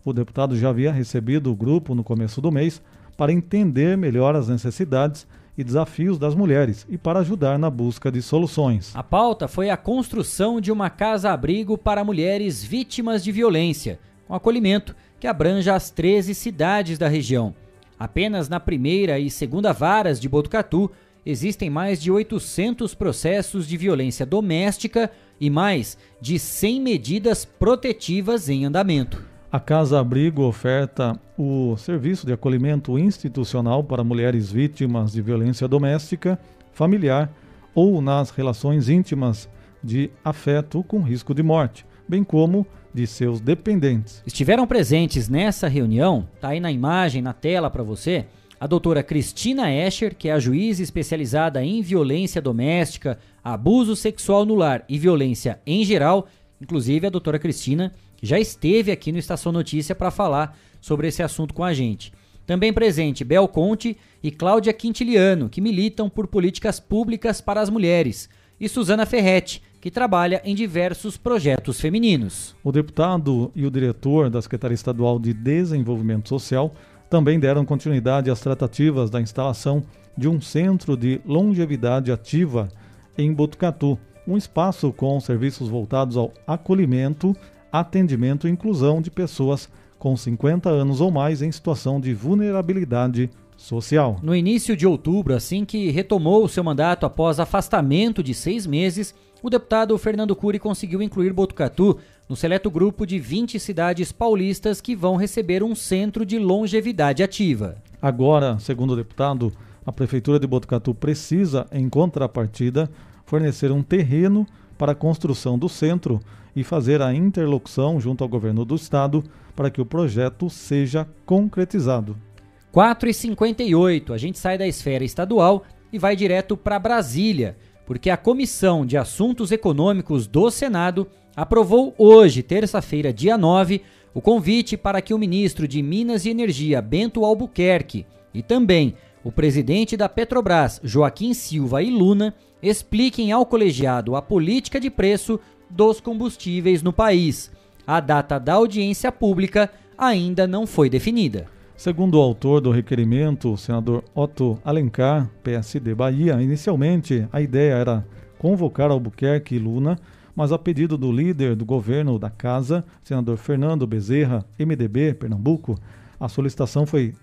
O deputado já havia recebido o grupo no começo do mês para entender melhor as necessidades e desafios das mulheres e para ajudar na busca de soluções. A pauta foi a construção de uma casa-abrigo para mulheres vítimas de violência, com acolhimento que abranja as 13 cidades da região. Apenas na primeira e segunda varas de Botucatu existem mais de 800 processos de violência doméstica e mais de 100 medidas protetivas em andamento. A Casa Abrigo oferta o serviço de acolhimento institucional para mulheres vítimas de violência doméstica, familiar ou nas relações íntimas de afeto com risco de morte, bem como de seus dependentes. Estiveram presentes nessa reunião, tá aí na imagem, na tela para você, a doutora Cristina Escher, que é a juíza especializada em violência doméstica, abuso sexual no lar e violência em geral, inclusive a doutora Cristina já esteve aqui no Estação Notícia para falar sobre esse assunto com a gente. Também presente Bel Conte e Cláudia Quintiliano, que militam por políticas públicas para as mulheres, e Suzana Ferretti, que trabalha em diversos projetos femininos. O deputado e o diretor da Secretaria Estadual de Desenvolvimento Social também deram continuidade às tratativas da instalação de um centro de longevidade ativa em Botucatu, um espaço com serviços voltados ao acolhimento atendimento e inclusão de pessoas com 50 anos ou mais em situação de vulnerabilidade social. No início de outubro, assim que retomou seu mandato após afastamento de seis meses, o deputado Fernando Cury conseguiu incluir Botucatu no seleto grupo de 20 cidades paulistas que vão receber um centro de longevidade ativa. Agora, segundo o deputado, a Prefeitura de Botucatu precisa, em contrapartida, fornecer um terreno para a construção do centro e fazer a interlocução junto ao governo do estado para que o projeto seja concretizado. 4 e 58 a gente sai da esfera estadual e vai direto para Brasília, porque a Comissão de Assuntos Econômicos do Senado aprovou hoje, terça-feira, dia 9, o convite para que o ministro de Minas e Energia, Bento Albuquerque, e também o presidente da Petrobras, Joaquim Silva e Luna, expliquem ao colegiado a política de preço dos combustíveis no país. A data da audiência pública ainda não foi definida. Segundo o autor do requerimento, o senador Otto Alencar, PSD Bahia, inicialmente a ideia era convocar Albuquerque e Luna, mas a pedido do líder do governo da casa, senador Fernando Bezerra, MDB, Pernambuco, a solicitação foi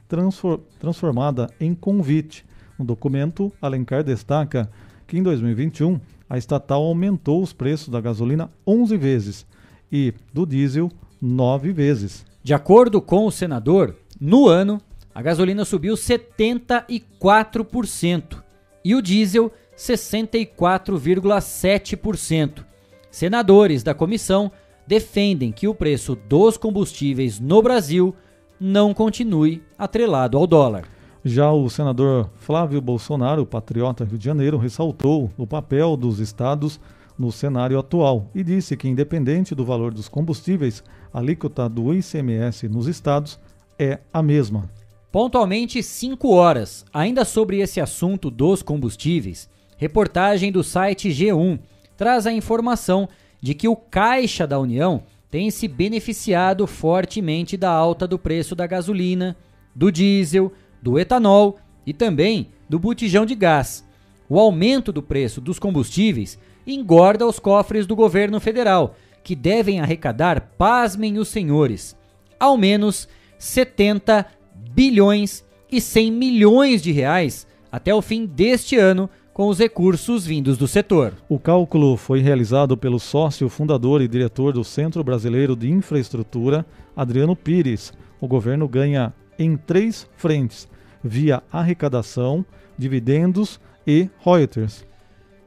transformada em convite. No documento, Alencar destaca que em 2021 a estatal aumentou os preços da gasolina 11 vezes e do diesel 9 vezes. De acordo com o senador, no ano, a gasolina subiu 74% e o diesel 64,7%. Senadores da comissão defendem que o preço dos combustíveis no Brasil não continue atrelado ao dólar. Já o senador Flávio Bolsonaro, patriota Rio de Janeiro, ressaltou o papel dos estados no cenário atual e disse que, independente do valor dos combustíveis, a alíquota do ICMS nos estados é a mesma. Pontualmente 5 horas. Ainda sobre esse assunto dos combustíveis, reportagem do site G1 traz a informação de que o Caixa da União têm se beneficiado fortemente da alta do preço da gasolina, do diesel, do etanol e também do botijão de gás. O aumento do preço dos combustíveis engorda os cofres do governo federal, que devem arrecadar, pasmem os senhores, ao menos 70 bilhões e 100 milhões de reais até o fim deste ano com os recursos vindos do setor. O cálculo foi realizado pelo sócio fundador e diretor do Centro Brasileiro de Infraestrutura, Adriano Pires. O governo ganha em três frentes: via arrecadação, dividendos e royalties.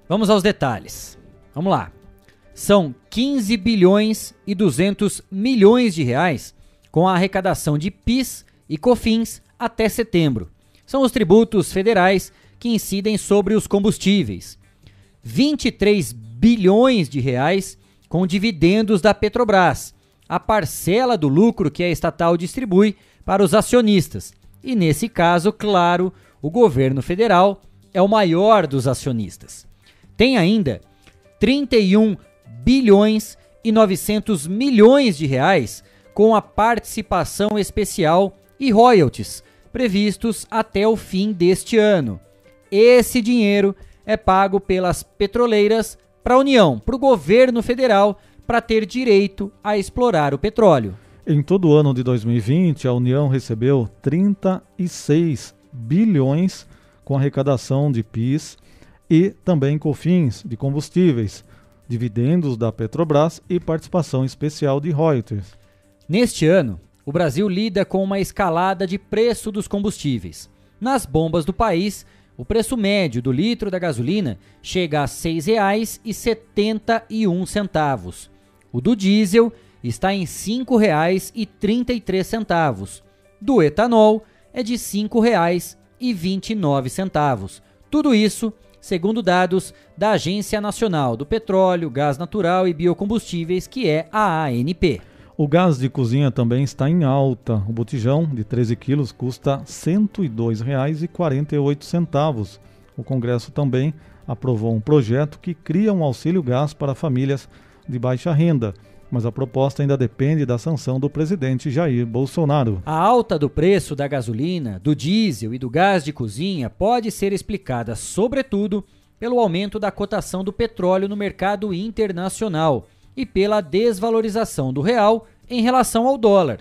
Vamos aos detalhes. Vamos lá. São 15 bilhões e 200 milhões de reais com a arrecadação de PIS e COFINS até setembro. São os tributos federais que incidem sobre os combustíveis. 23 bilhões de reais com dividendos da Petrobras, a parcela do lucro que a estatal distribui para os acionistas. E nesse caso, claro, o governo federal é o maior dos acionistas. Tem ainda 31 bilhões e 900 milhões de reais com a participação especial e royalties previstos até o fim deste ano. Esse dinheiro é pago pelas petroleiras para a União, para o governo federal, para ter direito a explorar o petróleo. Em todo o ano de 2020, a União recebeu 36 bilhões com arrecadação de PIS e também COFINS de combustíveis, dividendos da Petrobras e participação especial de royalties. Neste ano, o Brasil lida com uma escalada de preço dos combustíveis. Nas bombas do país, o preço médio do litro da gasolina chega a R$ 6,71. O do diesel está em R$ 5,33. Do etanol é de R$ 5,29. Tudo isso segundo dados da Agência Nacional do Petróleo, Gás Natural e Biocombustíveis, que é a ANP. O gás de cozinha também está em alta. O botijão de 13 quilos custa R$ 102,48. O Congresso também aprovou um projeto que cria um auxílio gás para famílias de baixa renda, mas a proposta ainda depende da sanção do presidente Jair Bolsonaro. A alta do preço da gasolina, do diesel e do gás de cozinha pode ser explicada, sobretudo, pelo aumento da cotação do petróleo no mercado internacional e pela desvalorização do real em relação ao dólar.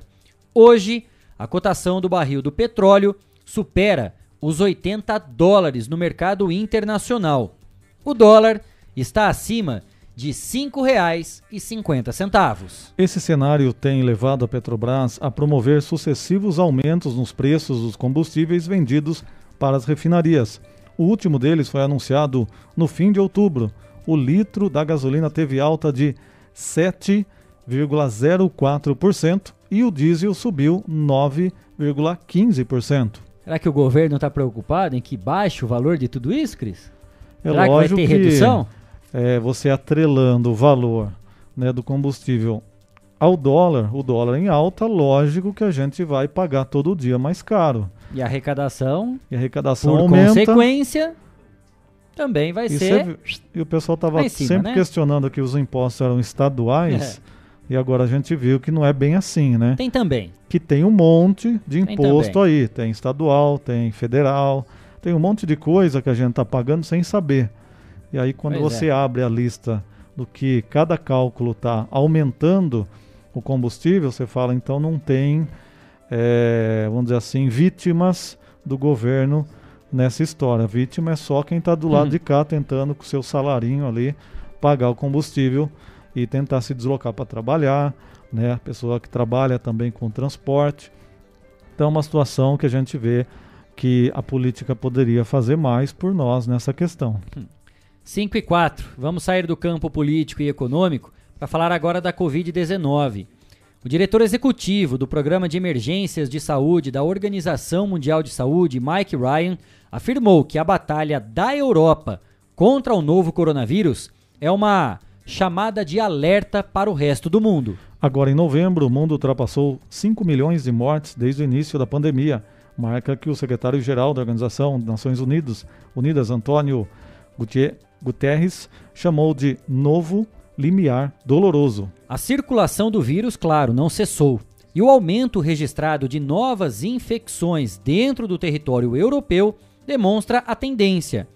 Hoje, a cotação do barril do petróleo supera os 80 dólares no mercado internacional. O dólar está acima de R$ 5,50. Esse cenário tem levado a Petrobras a promover sucessivos aumentos nos preços dos combustíveis vendidos para as refinarias. O último deles foi anunciado no fim de outubro. O litro da gasolina teve alta de 7,04% e o diesel subiu 9,15%. Será que o governo está preocupado em que baixe o valor de tudo isso, Cris? É Será que vai ter que, redução? É, você atrelando o valor né, do combustível ao dólar, o dólar em alta, lógico que a gente vai pagar todo dia mais caro. E a arrecadação, E a arrecadação por aumenta. consequência, também vai E, ser. você- e o pessoal estava sempre né? questionando que os impostos eram estaduais. E agora a gente viu que não é bem assim, né? Tem também. Que tem um monte de Tem imposto também. aí. Tem estadual, tem federal, tem um monte de coisa que a gente está pagando sem saber. E aí quando Pois você é. abre a lista do que cada cálculo está aumentando o combustível, você fala, então não tem, é, vamos dizer assim, vítimas do governo nessa história. Vítima é só quem está do lado Uhum. de cá tentando com seu salarinho ali pagar o combustível e tentar se deslocar para trabalhar, né? A pessoa que trabalha também com transporte. Então é uma situação que a gente vê que a política poderia fazer mais por nós nessa questão. 5 e 4. Vamos sair do campo político e econômico para falar agora da Covid-19. O diretor executivo do Programa de Emergências de Saúde da Organização Mundial de Saúde, Mike Ryan, afirmou que a batalha da Europa contra o novo coronavírus é uma chamada de alerta para o resto do mundo. Agora, em novembro, o mundo ultrapassou 5 milhões de mortes desde o início da pandemia, marca que o secretário-geral da Organização das Nações Unidas, Unidas Antônio Gutie- Guterres, chamou de novo limiar doloroso. A circulação do vírus, claro, não cessou. E o aumento registrado de novas infecções dentro do território europeu demonstra a tendência.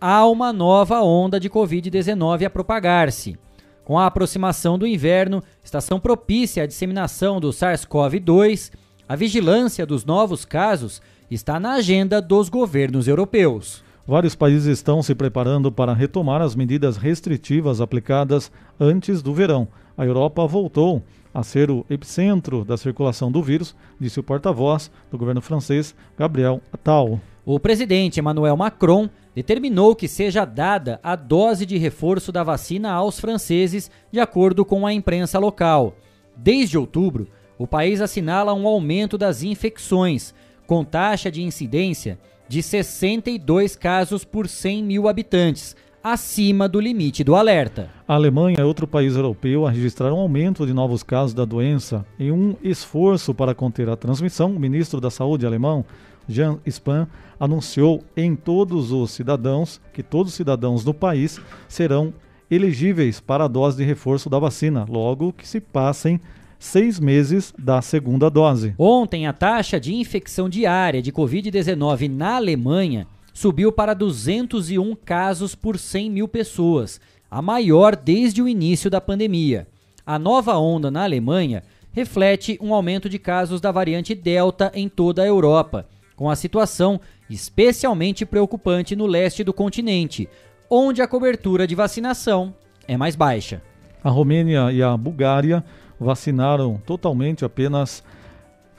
Há uma nova onda de Covid-19 a propagar-se. Com a aproximação do inverno, estação propícia à disseminação do SARS-CoV-2, a vigilância dos novos casos está na agenda dos governos europeus. Vários países estão se preparando para retomar as medidas restritivas aplicadas antes do verão. A Europa voltou a ser o epicentro da circulação do vírus, disse o porta-voz do governo francês, Gabriel Attal. O presidente Emmanuel Macron determinou que seja dada a dose de reforço da vacina aos franceses, de acordo com a imprensa local. Desde outubro, o país assinala um aumento das infecções, com taxa de incidência de 62 casos por 100 mil habitantes, acima do limite do alerta. A Alemanha é outro país europeu a registrar um aumento de novos casos da doença. Em um esforço para conter a transmissão, o ministro da Saúde alemão, Jean Spahn, anunciou em todos os cidadãos que todos os cidadãos do país serão elegíveis para a dose de reforço da vacina, logo que se passem seis meses da segunda dose. Ontem, a taxa de infecção diária de Covid-19 na Alemanha subiu para 201 casos por 100 mil pessoas, a maior desde o início da pandemia. A nova onda na Alemanha reflete um aumento de casos da variante Delta em toda a Europa, com a situação especialmente preocupante no leste do continente, onde a cobertura de vacinação é mais baixa. A Romênia e a Bulgária vacinaram totalmente apenas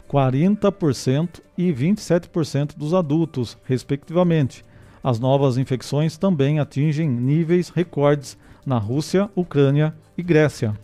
40% e 27% dos adultos, respectivamente. As novas infecções também atingem níveis recordes na Rússia, Ucrânia e Grécia.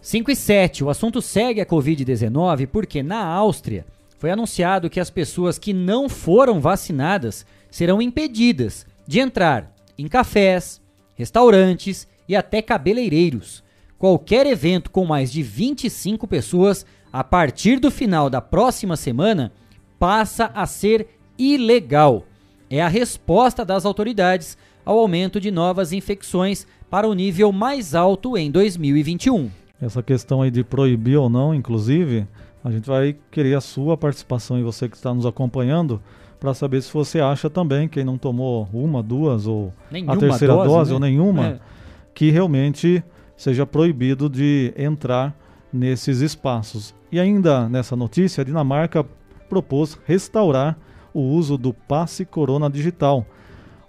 5 e 7. O assunto segue a Covid-19 porque na Áustria foi anunciado que as pessoas que não foram vacinadas serão impedidas de entrar em cafés, restaurantes e até cabeleireiros qualquer evento com mais de 25 pessoas, a partir do final da próxima semana, passa a ser ilegal. É a resposta das autoridades ao aumento de novas infecções para o nível mais alto em 2021. Essa questão aí de proibir ou não, inclusive, a gente vai querer a sua participação e você que está nos acompanhando para saber se você acha também, quem não tomou uma, duas ou nenhuma a terceira dose, dose né? ou nenhuma, é. que realmente seja proibido de entrar nesses espaços. E ainda nessa notícia, a Dinamarca propôs restaurar o uso do passe Corona Digital.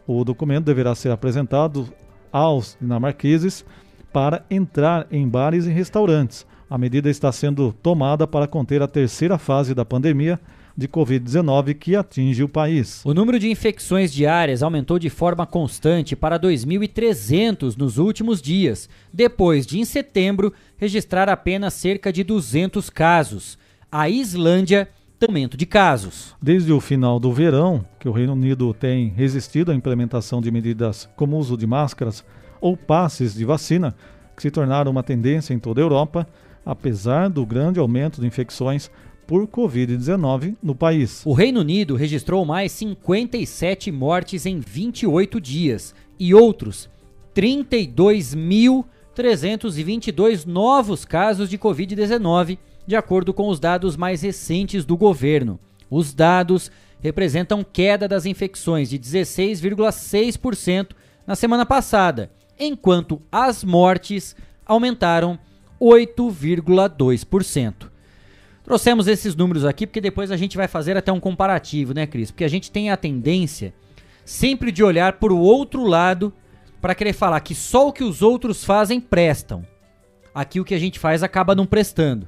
O documento deverá ser apresentado aos dinamarqueses para entrar em bares e restaurantes. A medida está sendo tomada para conter a terceira fase da pandemia de Covid-19 que atinge o país. O número de infecções diárias aumentou de forma constante para 2.300 nos últimos dias, depois de, em setembro, registrar apenas cerca de 200 casos. A Islândia aumento de casos. Desde o final do verão, que o Reino Unido tem resistido à implementação de medidas como o uso de máscaras ou passes de vacina, que se tornaram uma tendência em toda a Europa, apesar do grande aumento de infecções, por Covid-19 no país. O Reino Unido registrou mais 57 mortes em 28 dias e outros 32.322 novos casos de Covid-19, de acordo com os dados mais recentes do governo. Os dados representam queda das infecções de 16,6% na semana passada, enquanto as mortes aumentaram 8,2%. Trouxemos esses números aqui porque depois a gente vai fazer até um comparativo, né, Cris? Porque a gente tem a tendência sempre de olhar para o outro lado para querer falar que só o que os outros fazem prestam. Aqui o que a gente faz acaba não prestando.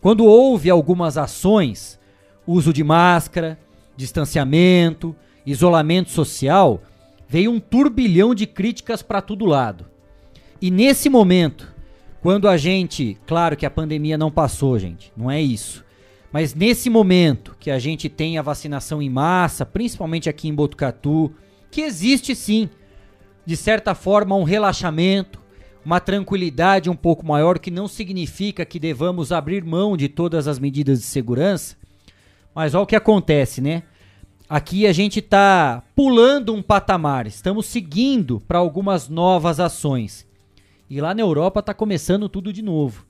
Quando houve algumas ações, uso de máscara, distanciamento, isolamento social, veio um turbilhão de críticas para todo lado. E nesse momento, quando a gente, claro que a pandemia não passou, gente, não é isso. Mas nesse momento que a gente tem a vacinação em massa, principalmente aqui em Botucatu, que existe sim, de certa forma, um relaxamento, uma tranquilidade um pouco maior, que não significa que devamos abrir mão de todas as medidas de segurança. Mas olha o que acontece, né? Aqui a gente está pulando um patamar, estamos seguindo para algumas novas ações. E lá na Europa está começando tudo de novo.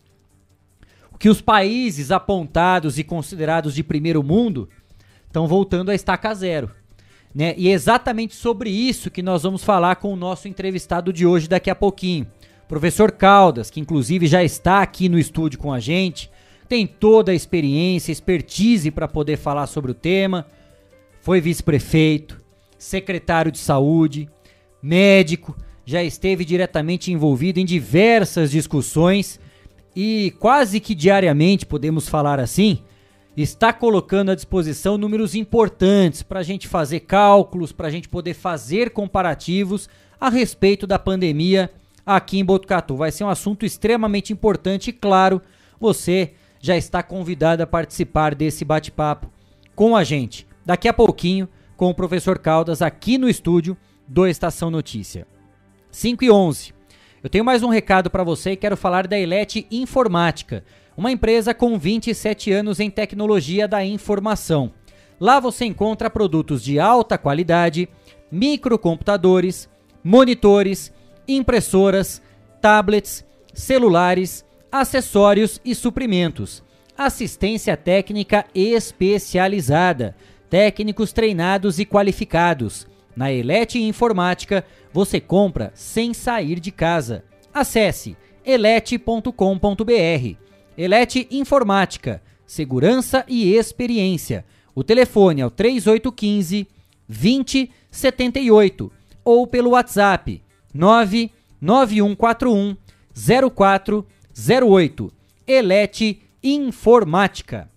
O que os países apontados e considerados de primeiro mundo estão voltando a estaca zero. Né? E é exatamente sobre isso que nós vamos falar com o nosso entrevistado de hoje daqui a pouquinho. Professor Caldas, que inclusive já está aqui no estúdio com a gente, tem toda a experiência, expertise para poder falar sobre o tema. Foi vice-prefeito, secretário de saúde, médico, já esteve diretamente envolvido em diversas discussões e quase que diariamente, podemos falar assim, está colocando à disposição números importantes para a gente fazer cálculos, para a gente poder fazer comparativos a respeito da pandemia aqui em Botucatu. Vai ser um assunto extremamente importante e, claro, você já está convidado a participar desse bate-papo com a gente. Daqui a pouquinho, com o professor Caldas aqui no estúdio do Estação Notícia. 5 e 11. Eu tenho mais um recado para você e quero falar da Elete Informática uma empresa com 27 anos em tecnologia da informação. Lá você encontra produtos de alta qualidade, microcomputadores, monitores, impressoras, tablets, celulares, acessórios e suprimentos, assistência técnica especializada, técnicos treinados e qualificados. Na Elete Informática você compra sem sair de casa. Acesse elete.com.br Elete Informática, segurança e experiência. O telefone é o 3815 2078 ou pelo WhatsApp 99141 0408. Elete Informática.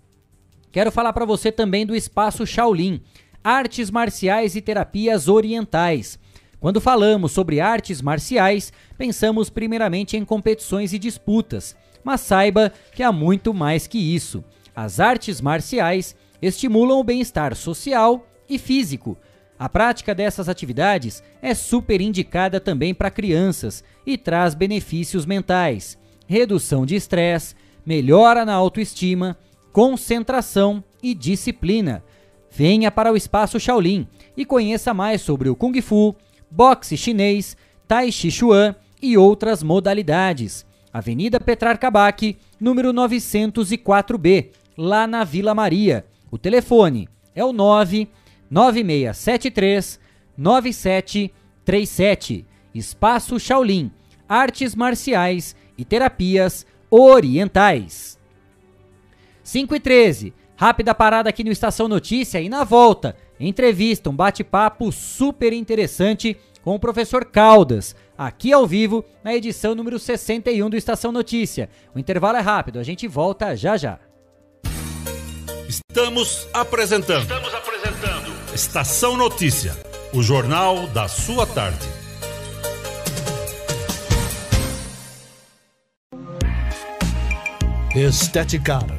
Quero falar para você também do Espaço Shaolin, artes marciais e terapias orientais. Quando falamos sobre artes marciais, pensamos primeiramente em competições e disputas mas saiba que há muito mais que isso. As artes marciais estimulam o bem-estar social e físico. A prática dessas atividades é super indicada também para crianças e traz benefícios mentais, redução de estresse, melhora na autoestima, concentração e disciplina. Venha para o Espaço Shaolin e conheça mais sobre o Kung Fu, boxe chinês, Tai Chi Chuan e outras modalidades. Avenida Petrarca Bac, número 904B, lá na Vila Maria. O telefone é o 99673 9737. Espaço Shaolin, artes marciais e terapias orientais. 5 e 13, rápida parada aqui no Estação Notícia e na volta, entrevista, um bate-papo super interessante com o professor Caldas, aqui ao vivo, na edição número 61 do Estação Notícia. O intervalo é rápido, a gente volta já já. Estamos apresentando. Estamos apresentando. Estação Notícia, o jornal da sua tarde. Esteticar.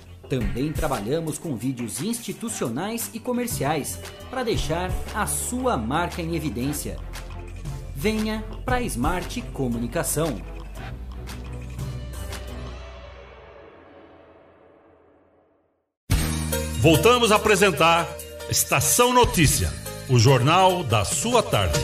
Também trabalhamos com vídeos institucionais e comerciais para deixar a sua marca em evidência. Venha para a Smart Comunicação. Voltamos a apresentar Estação Notícia, o jornal da sua tarde.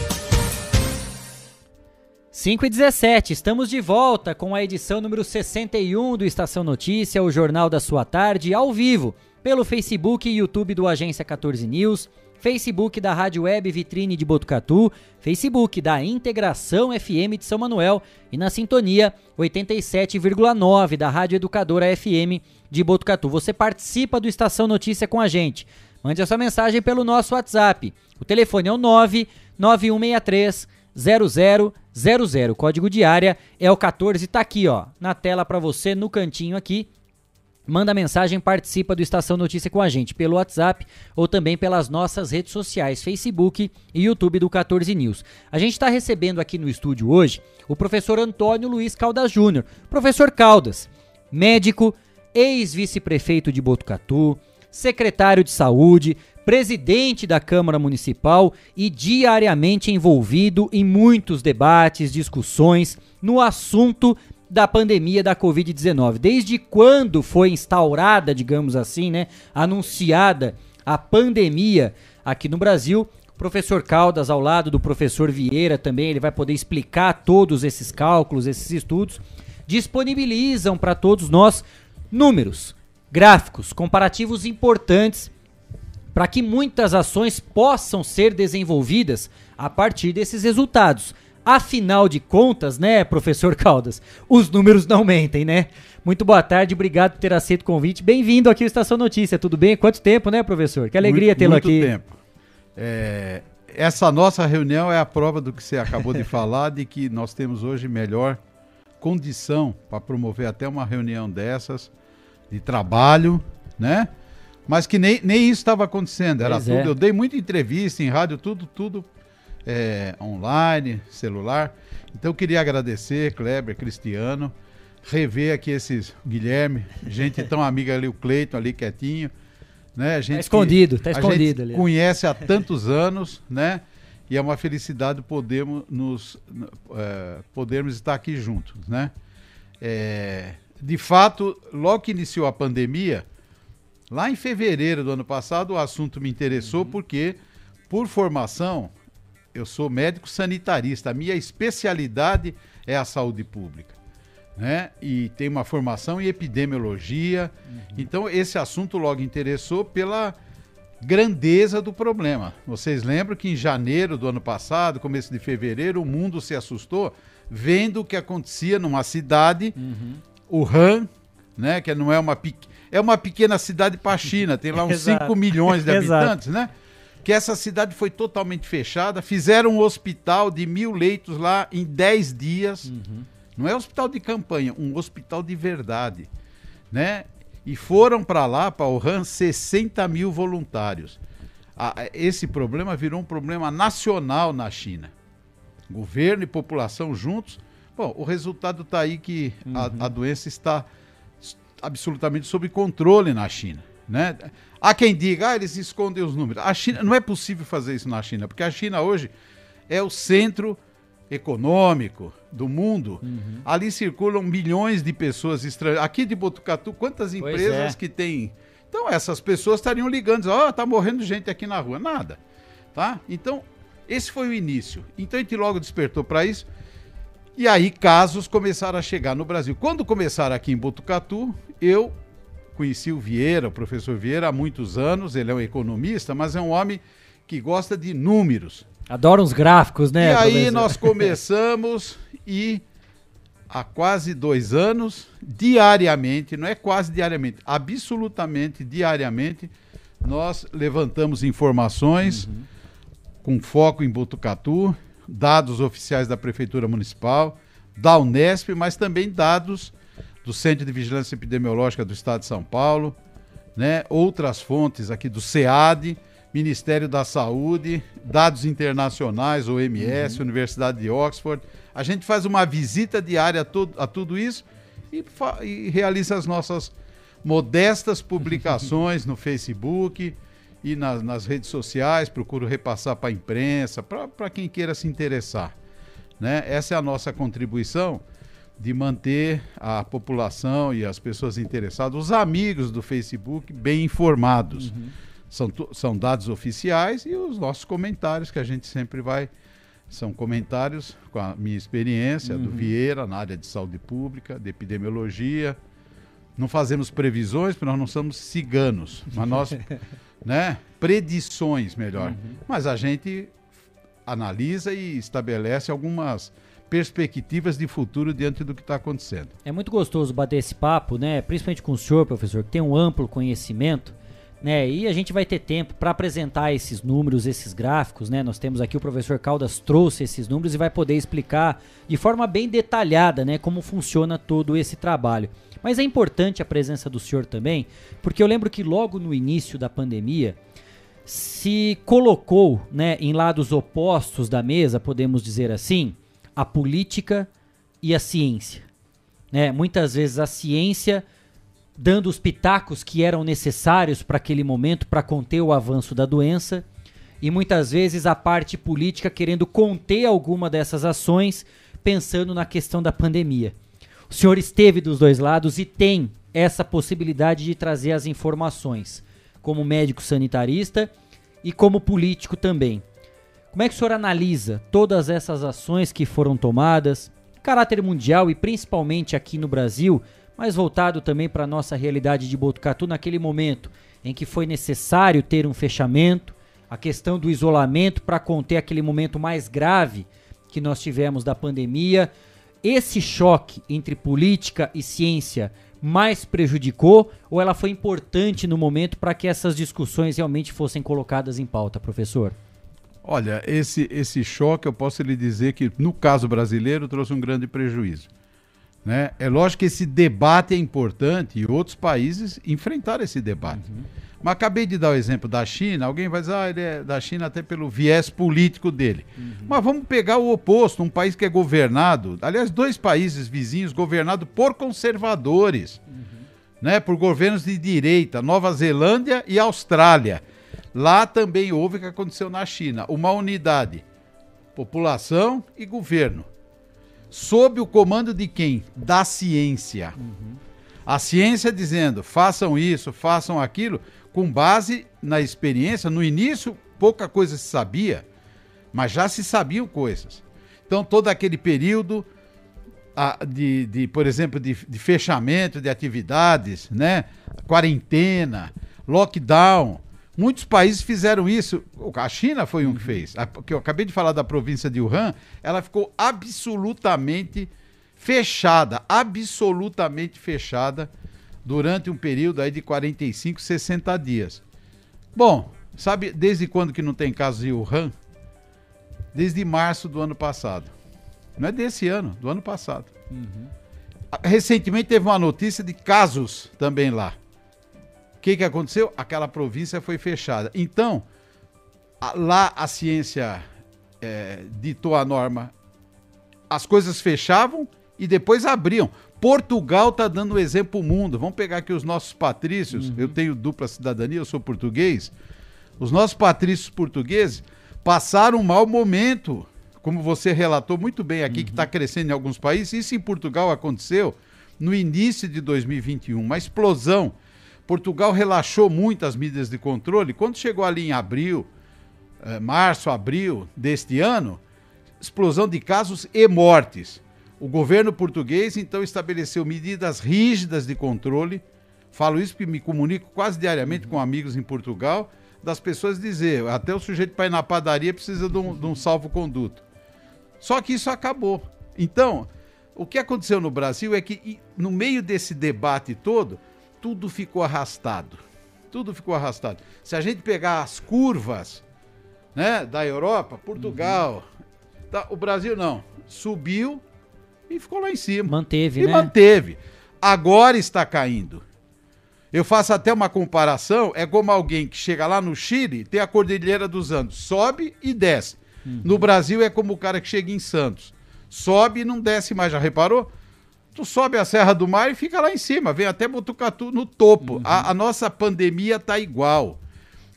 5 e 17, estamos de volta com a edição número 61 do Estação Notícia, o jornal da sua tarde, ao vivo, pelo Facebook e YouTube do Agência 14 News, Facebook da Rádio Web Vitrine de Botucatu, Facebook da Integração FM de São Manuel e na sintonia 87,9 da Rádio Educadora FM de Botucatu. Você participa do Estação Notícia com a gente. Mande a sua mensagem pelo nosso WhatsApp. O telefone é o 99163 0000. Código de área é o 14, tá aqui, ó, na tela para você no cantinho aqui. Manda mensagem, participa do Estação Notícia com a gente pelo WhatsApp ou também pelas nossas redes sociais, Facebook e YouTube do 14 News. A gente está recebendo aqui no estúdio hoje o professor Antônio Luiz Caldas Júnior. Professor Caldas, médico, ex-vice-prefeito de Botucatu, secretário de saúde, presidente da Câmara Municipal e diariamente envolvido em muitos debates, discussões no assunto da pandemia da Covid-19. Desde quando foi instaurada, digamos assim, né, anunciada a pandemia aqui no Brasil, professor Caldas ao lado do professor Vieira também, ele vai poder explicar todos esses cálculos, esses estudos, disponibilizam para todos nós números, gráficos, comparativos importantes para que muitas ações possam ser desenvolvidas a partir desses resultados. Afinal de contas, né, professor Caldas, os números não mentem, né? Muito boa tarde, obrigado por ter aceito o convite. Bem-vindo aqui ao Estação Notícia, tudo bem? Quanto tempo, né, professor? Que alegria tê-lo aqui. Muito tempo. É, essa nossa reunião é a prova do que você acabou de *laughs* falar, de que nós temos hoje melhor condição para promover até uma reunião dessas, de trabalho, né? Mas que nem, nem isso estava acontecendo. Era tudo. É. Eu dei muita entrevista em rádio, tudo, tudo é, online, celular. Então eu queria agradecer, Kleber, Cristiano, rever aqui esses Guilherme, gente tão amiga ali, o Cleiton ali quietinho. Né? Gente tá escondido, tá escondido ali. Conhece há tantos anos, né? E é uma felicidade podermos, nos, é, podermos estar aqui juntos, né? É, de fato, logo que iniciou a pandemia, Lá em fevereiro do ano passado, o assunto me interessou uhum. porque, por formação, eu sou médico sanitarista. A minha especialidade é a saúde pública. Né? E tem uma formação em epidemiologia. Uhum. Então, esse assunto logo interessou pela grandeza do problema. Vocês lembram que em janeiro do ano passado, começo de fevereiro, o mundo se assustou vendo o que acontecia numa cidade, uhum. Wuhan, né? que não é uma pequena é uma pequena cidade para a China, tem lá *laughs* uns 5 milhões de habitantes, né? Que essa cidade foi totalmente fechada, fizeram um hospital de mil leitos lá em 10 dias. Uhum. Não é hospital de campanha, um hospital de verdade, né? E foram para lá, para Wuhan, 60 mil voluntários. esse problema virou um problema nacional na China. Governo e população juntos. Bom, o resultado está aí que uhum. a, a doença está absolutamente sob controle na China. Né? Há quem diga, ah, eles escondem os números. A China, não é possível fazer isso na China, porque a China hoje é o centro econômico do mundo. Uhum. Ali circulam milhões de pessoas estrangeiras. Aqui de Botucatu, quantas empresas é. que tem? Então essas pessoas estariam ligando, ó, oh, tá morrendo gente aqui na rua, nada, tá? Então esse foi o início. Então a gente logo despertou para isso. E aí casos começaram a chegar no Brasil. Quando começaram aqui em Botucatu, eu conheci o Vieira, o professor Vieira, há muitos anos. Ele é um economista, mas é um homem que gosta de números. Adora uns gráficos, né? E aí nós *laughs* começamos e há quase dois anos, diariamente, não é quase diariamente, absolutamente diariamente, nós levantamos informações uhum. com foco em Botucatu, dados oficiais da Prefeitura Municipal, da Unesp, mas também dados do Centro de Vigilância Epidemiológica do Estado de São Paulo, né? outras fontes aqui do SEAD, Ministério da Saúde, dados internacionais, OMS, uhum. Universidade de Oxford. A gente faz uma visita diária a, tudo, a tudo isso e, e realiza as nossas modestas publicações no Facebook e nas, nas redes sociais, procuro repassar para a imprensa, para quem queira se interessar. Né? Essa é a nossa contribuição de manter a população e as pessoas interessadas, os amigos do Facebook, bem informados. Uhum. São, são dados oficiais e os nossos comentários que a gente sempre vai. São comentários com a minha experiência uhum. do Vieira na área de saúde pública, de epidemiologia. Não fazemos previsões, porque nós não somos ciganos, mas nós, *laughs* né, predições melhor. Uhum. Mas a gente analisa e estabelece algumas perspectivas de futuro diante do que está acontecendo. É muito gostoso bater esse papo, né? Principalmente com o senhor, professor, que tem um amplo conhecimento. Né, e a gente vai ter tempo para apresentar esses números, esses gráficos, né? Nós temos aqui o professor Caldas trouxe esses números e vai poder explicar de forma bem detalhada, né, como funciona todo esse trabalho. Mas é importante a presença do senhor também, porque eu lembro que logo no início da pandemia se colocou, né, em lados opostos da mesa, podemos dizer assim, a política e a ciência. Né? Muitas vezes a ciência dando os pitacos que eram necessários para aquele momento para conter o avanço da doença e muitas vezes a parte política querendo conter alguma dessas ações pensando na questão da pandemia. O senhor esteve dos dois lados e tem essa possibilidade de trazer as informações como médico sanitarista e como político também. Como é que o senhor analisa todas essas ações que foram tomadas, caráter mundial e principalmente aqui no Brasil, mas voltado também para a nossa realidade de Botucatu naquele momento em que foi necessário ter um fechamento, a questão do isolamento para conter aquele momento mais grave que nós tivemos da pandemia. Esse choque entre política e ciência mais prejudicou ou ela foi importante no momento para que essas discussões realmente fossem colocadas em pauta, professor? Olha, esse, esse choque eu posso lhe dizer que, no caso brasileiro, trouxe um grande prejuízo. Né? É lógico que esse debate é importante e outros países enfrentaram esse debate. Uhum. Mas acabei de dar o exemplo da China, alguém vai dizer, ah, ele é da China até pelo viés político dele. Uhum. Mas vamos pegar o oposto, um país que é governado, aliás, dois países vizinhos governados por conservadores, uhum. né, por governos de direita, Nova Zelândia e Austrália. Lá também houve o que aconteceu na China, uma unidade, população e governo. Sob o comando de quem? Da ciência. Uhum. A ciência dizendo, façam isso, façam aquilo, com base na experiência. No início, pouca coisa se sabia, mas já se sabiam coisas. Então, todo aquele período de, de por exemplo, de, de fechamento de atividades, né? quarentena, lockdown, Muitos países fizeram isso. A China foi um que uhum. fez. A, que eu acabei de falar da província de Wuhan, ela ficou absolutamente fechada, absolutamente fechada durante um período aí de 45, 60 dias. Bom, sabe desde quando que não tem casos em Wuhan? Desde março do ano passado. Não é desse ano, do ano passado. Uhum. Recentemente teve uma notícia de casos também lá. Que, que aconteceu? Aquela província foi fechada. Então, a, lá a ciência é, ditou a norma, as coisas fechavam e depois abriam. Portugal está dando um exemplo ao mundo. Vamos pegar aqui os nossos patrícios. Uhum. Eu tenho dupla cidadania, eu sou português. Os nossos patrícios portugueses passaram um mau momento, como você relatou muito bem aqui, tá uhum. que está crescendo em alguns países. Isso em Portugal aconteceu no início de 2021, uma explosão. Portugal relaxou muito as medidas de controle. Quando chegou ali em abril, eh, março, abril deste ano, explosão de casos e mortes. O governo português então estabeleceu medidas rígidas de controle. Falo isso porque me comunico quase diariamente com amigos em Portugal, das pessoas dizer, até o sujeito para ir na padaria precisa de um, de um salvo-conduto. Só que isso acabou. Então, o que aconteceu no Brasil é que, no meio desse debate todo, tudo ficou arrastado. Tudo ficou arrastado. Se a gente pegar as curvas né, da Europa, Portugal, uhum. tá, o Brasil não. Subiu e ficou lá em cima. Manteve, e né? manteve. Agora está caindo. Eu faço até uma comparação, é como alguém que chega lá no Chile, tem a Cordilheira dos Andes, sobe e desce. Uhum. No Brasil é como o cara que chega em Santos, sobe e não desce mais, já reparou? Tu sobe a Serra do Mar e fica lá em cima, vem até Botucatu no topo. Uhum. A, a nossa pandemia tá igual.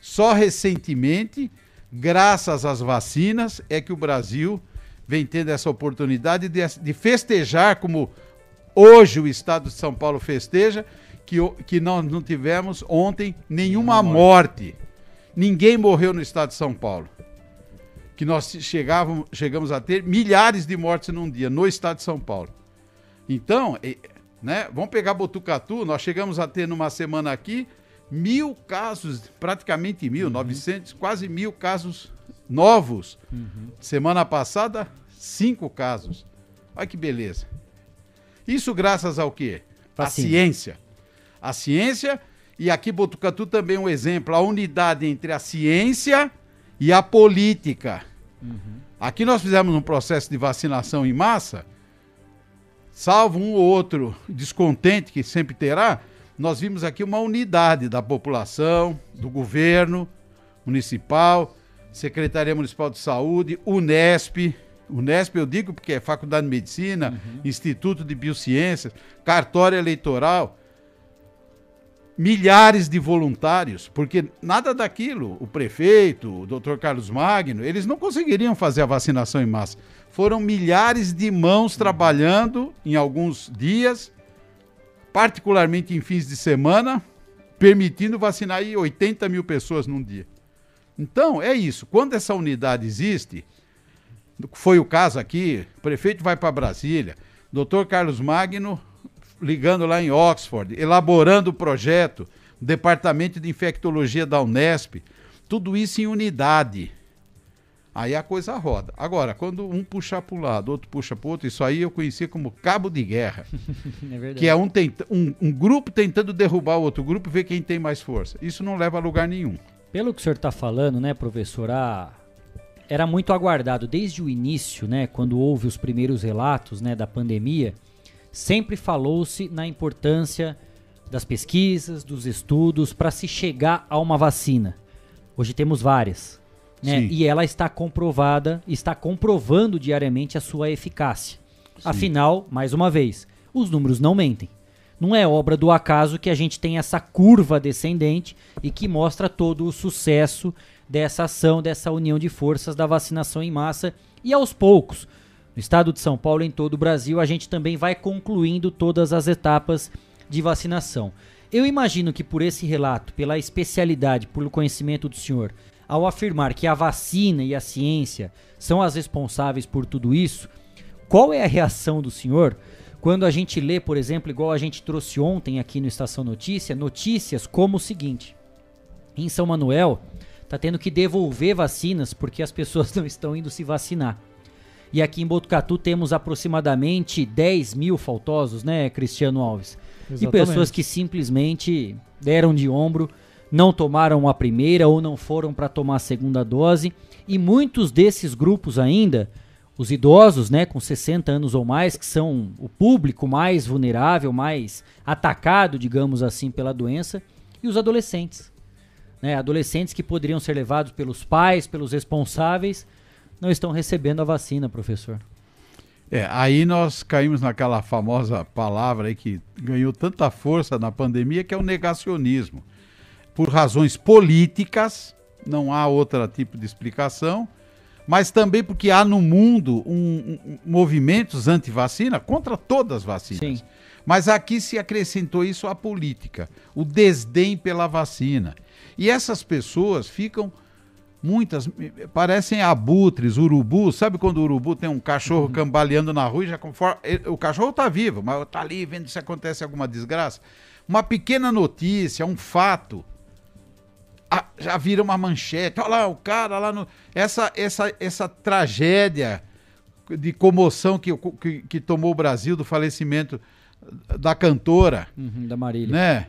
Só recentemente, graças às vacinas, é que o Brasil vem tendo essa oportunidade de, de festejar como hoje o estado de São Paulo festeja, que, que nós não tivemos ontem nenhuma morte. Ninguém morreu no estado de São Paulo. Que nós chegávamos, chegamos a ter milhares de mortes num dia no estado de São Paulo. Então, né, vamos pegar Botucatu, nós chegamos a ter numa semana aqui mil casos, praticamente mil, uhum. 900, quase mil casos novos. Uhum. Semana passada, cinco casos. Olha que beleza. Isso graças ao quê? A ciência. A ciência, e aqui Botucatu também é um exemplo, a unidade entre a ciência e a política. Uhum. Aqui nós fizemos um processo de vacinação em massa, salvo um ou outro descontente que sempre terá, nós vimos aqui uma unidade da população, do governo municipal, Secretaria Municipal de Saúde, Unesp, Unesp eu digo porque é Faculdade de Medicina, uhum. Instituto de Biociências, cartório eleitoral, milhares de voluntários, porque nada daquilo, o prefeito, o doutor Carlos Magno, eles não conseguiriam fazer a vacinação em massa. Foram milhares de mãos trabalhando em alguns dias, particularmente em fins de semana, permitindo vacinar aí 80 mil pessoas num dia. Então, é isso. Quando essa unidade existe, foi o caso aqui, o prefeito vai para Brasília, doutor Carlos Magno ligando lá em Oxford, elaborando o projeto, departamento de infectologia da Unesp, tudo isso em unidade. Aí a coisa roda. Agora, quando um puxa para um lado, outro puxa para o outro, isso aí eu conhecia como cabo de guerra. *laughs* é que é um, tenta, um, um grupo tentando derrubar o outro grupo e ver quem tem mais força. Isso não leva a lugar nenhum. Pelo que o senhor está falando, né, professor, a, era muito aguardado desde o início, né, quando houve os primeiros relatos, né, da pandemia, sempre falou-se na importância das pesquisas, dos estudos para se chegar a uma vacina. Hoje temos várias, né? E ela está comprovada, está comprovando diariamente a sua eficácia. Sim. Afinal, mais uma vez, os números não mentem. Não é obra do acaso que a gente tem essa curva descendente e que mostra todo o sucesso dessa ação, dessa união de forças da vacinação em massa. E aos poucos, no estado de São Paulo e em todo o Brasil, a gente também vai concluindo todas as etapas de vacinação. Eu imagino que por esse relato, pela especialidade, pelo conhecimento do senhor, ao afirmar que a vacina e a ciência são as responsáveis por tudo isso, qual é a reação do senhor quando a gente lê, por exemplo, igual a gente trouxe ontem aqui no Estação Notícia, notícias como o seguinte: em São Manuel, está tendo que devolver vacinas porque as pessoas *laughs* não estão indo se vacinar. E aqui em Botucatu temos aproximadamente 10 mil faltosos, né, Cristiano Alves? Exatamente. E pessoas que simplesmente deram de ombro, não tomaram a primeira ou não foram para tomar a segunda dose. E muitos desses grupos ainda, os idosos, né, com 60 anos ou mais, que são o público mais vulnerável, mais atacado, digamos assim, pela doença, e os adolescentes. Né? Adolescentes que poderiam ser levados pelos pais, pelos responsáveis, não estão recebendo a vacina, professor. É, aí nós caímos naquela famosa palavra que ganhou tanta força na pandemia, que é o negacionismo. Por razões políticas, não há outro tipo de explicação, mas também porque há no mundo um, um, movimentos anti-vacina contra todas as vacinas. Sim. Mas aqui se acrescentou isso à política, o desdém pela vacina. E essas pessoas ficam muitas parecem abutres, urubus. Sabe quando o urubu tem um cachorro uhum. cambaleando na rua e já conforme, o cachorro está vivo, mas está ali vendo se acontece alguma desgraça. Uma pequena notícia, um fato, ah, já vira uma manchete. Olha lá, o cara lá no. Essa, essa, essa tragédia de comoção que, que, que tomou o Brasil do falecimento da cantora. Uhum, da Marília. Né?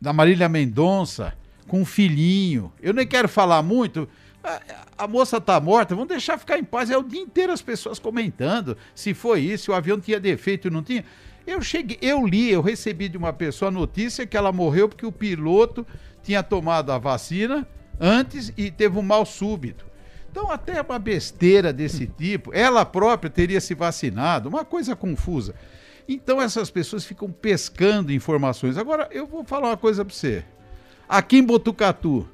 Da Marília Mendonça com um filhinho. Eu nem quero falar muito. A, a moça está morta, vamos deixar ficar em paz. É o dia inteiro as pessoas comentando se foi isso, se o avião tinha defeito não tinha. Eu cheguei, eu li, eu recebi de uma pessoa a notícia que ela morreu porque o piloto tinha tomado a vacina antes e teve um mal súbito. Então, até uma besteira desse tipo, ela própria teria se vacinado, uma coisa confusa. Então, essas pessoas ficam pescando informações. Agora, eu vou falar uma coisa para você. Aqui em Botucatu,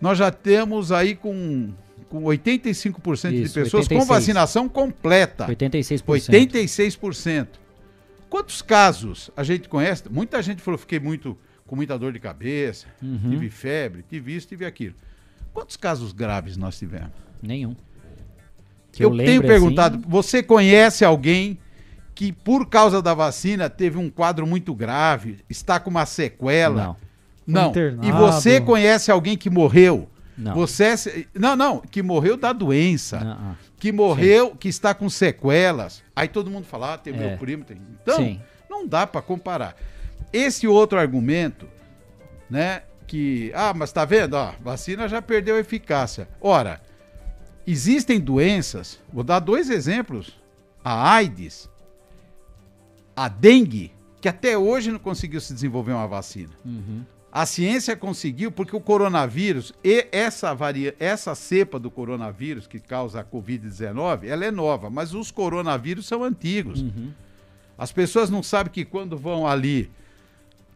nós já temos aí com, com 85% Isso, de pessoas 86. com vacinação completa. 86%. 86%. Quantos casos a gente conhece? Muita gente falou, fiquei muito com muita dor de cabeça, uhum. tive febre, tive isso, tive aquilo. Quantos casos graves nós tivemos? Nenhum. Que eu, eu tenho perguntado, assim... você conhece alguém que por causa da vacina teve um quadro muito grave, está com uma sequela? Não não. Internado. E você conhece alguém que morreu? Não. Você é não, não, que morreu da doença. Não. Que morreu, Sim. que está com sequelas. Aí todo mundo fala, ah, tem é. meu primo, tem. Então, Sim. não dá para comparar. Esse outro argumento, né, que ah, mas tá vendo, ó, vacina já perdeu eficácia. Ora, existem doenças, vou dar dois exemplos. A AIDS, a dengue, que até hoje não conseguiu se desenvolver uma vacina. Uhum. A ciência conseguiu porque o coronavírus e essa varia, essa cepa do coronavírus que causa a COVID-19, ela é nova, mas os coronavírus são antigos. Uhum. As pessoas não sabem que quando vão ali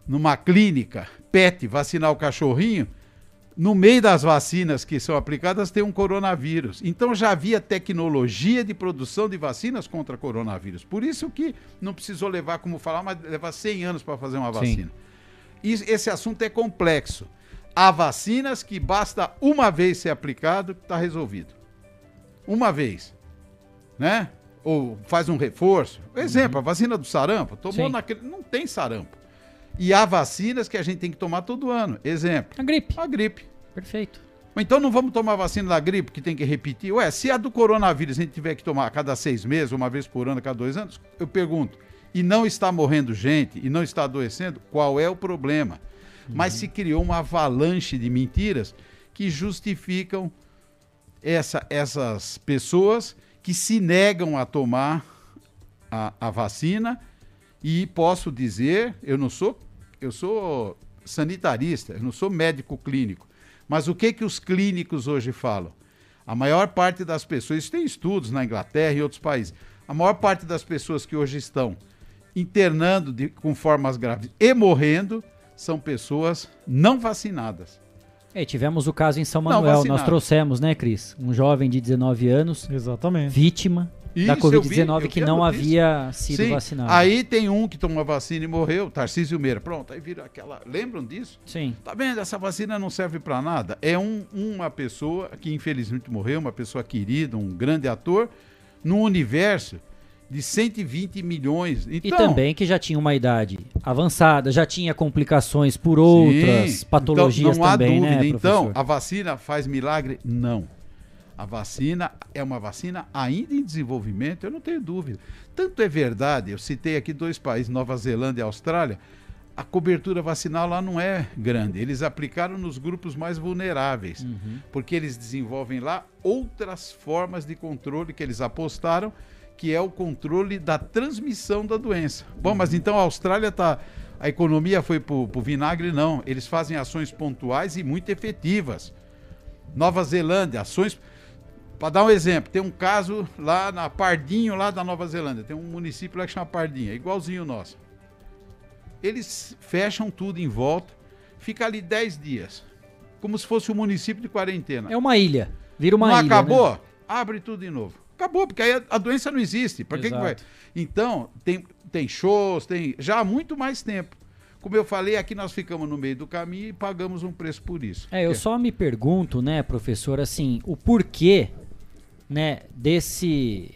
numa clínica PET vacinar o cachorrinho, no meio das vacinas que são aplicadas tem um coronavírus. Então já havia tecnologia de produção de vacinas contra coronavírus. Por isso que não precisou levar, como falar, mas levar 100 anos para fazer uma vacina. Sim esse assunto é complexo. Há vacinas que basta uma vez ser aplicado, está resolvido. Uma vez. Né? Ou faz um reforço. Exemplo, uhum. a vacina do sarampo, tomou Sim. naquele. Não tem sarampo. E há vacinas que a gente tem que tomar todo ano. Exemplo. A gripe. A gripe. Perfeito. Então não vamos tomar vacina da gripe, que tem que repetir. Ué, se a do coronavírus a gente tiver que tomar a cada seis meses, uma vez por ano, a cada dois anos, eu pergunto, e não está morrendo gente e não está adoecendo, qual é o problema? Uhum. Mas se criou uma avalanche de mentiras que justificam essa, essas pessoas que se negam a tomar a, a vacina e posso dizer, eu não sou, eu sou sanitarista, eu não sou médico clínico, mas o que que os clínicos hoje falam? A maior parte das pessoas, isso tem estudos na Inglaterra e outros países, a maior parte das pessoas que hoje estão internando de, com formas graves e morrendo são pessoas não vacinadas. É, tivemos o caso em São Manuel, nós trouxemos, né, Cris? Um jovem de 19 anos, Exatamente. vítima isso, da Covid-19 que não havia sido Sim. vacinado. Aí tem um que tomou a vacina e morreu, Tarcísio Meira. Pronto, aí vira aquela. Lembram disso? Sim. Tá vendo? Essa vacina não serve para nada. É um, uma pessoa que infelizmente morreu, uma pessoa querida, um grande ator, num universo de 120 milhões. Então, e também que já tinha uma idade avançada, já tinha complicações por outras sim, patologias então, não também, há dúvida. Né, então, a vacina faz milagre? Não. A vacina é uma vacina ainda em desenvolvimento, eu não tenho dúvida. Tanto é verdade, eu citei aqui dois países, Nova Zelândia e Austrália, a cobertura vacinal lá não é grande. Eles aplicaram nos grupos mais vulneráveis, uhum. porque eles desenvolvem lá outras formas de controle que eles apostaram que é o controle da transmissão da doença. Bom, mas então a Austrália está a economia foi pro, pro vinagre, não. Eles fazem ações pontuais e muito efetivas. Nova Zelândia, ações. Para dar um exemplo, tem um caso lá na Pardinho, lá da Nova Zelândia. Tem um município lá que chama Pardinho, é igualzinho o nosso. Eles fecham tudo em volta, fica ali 10 dias. Como se fosse um município de quarentena. É uma ilha. Vira uma não ilha. acabou? né? Abre tudo de novo. Acabou, porque aí a, a doença não existe. Para que, que vai? Então, tem, tem shows, tem. Já há muito mais tempo. Como eu falei, aqui nós ficamos no meio do caminho e pagamos um preço por isso. É, eu Que- só me pergunto, né, professor, assim, o porquê, né, desse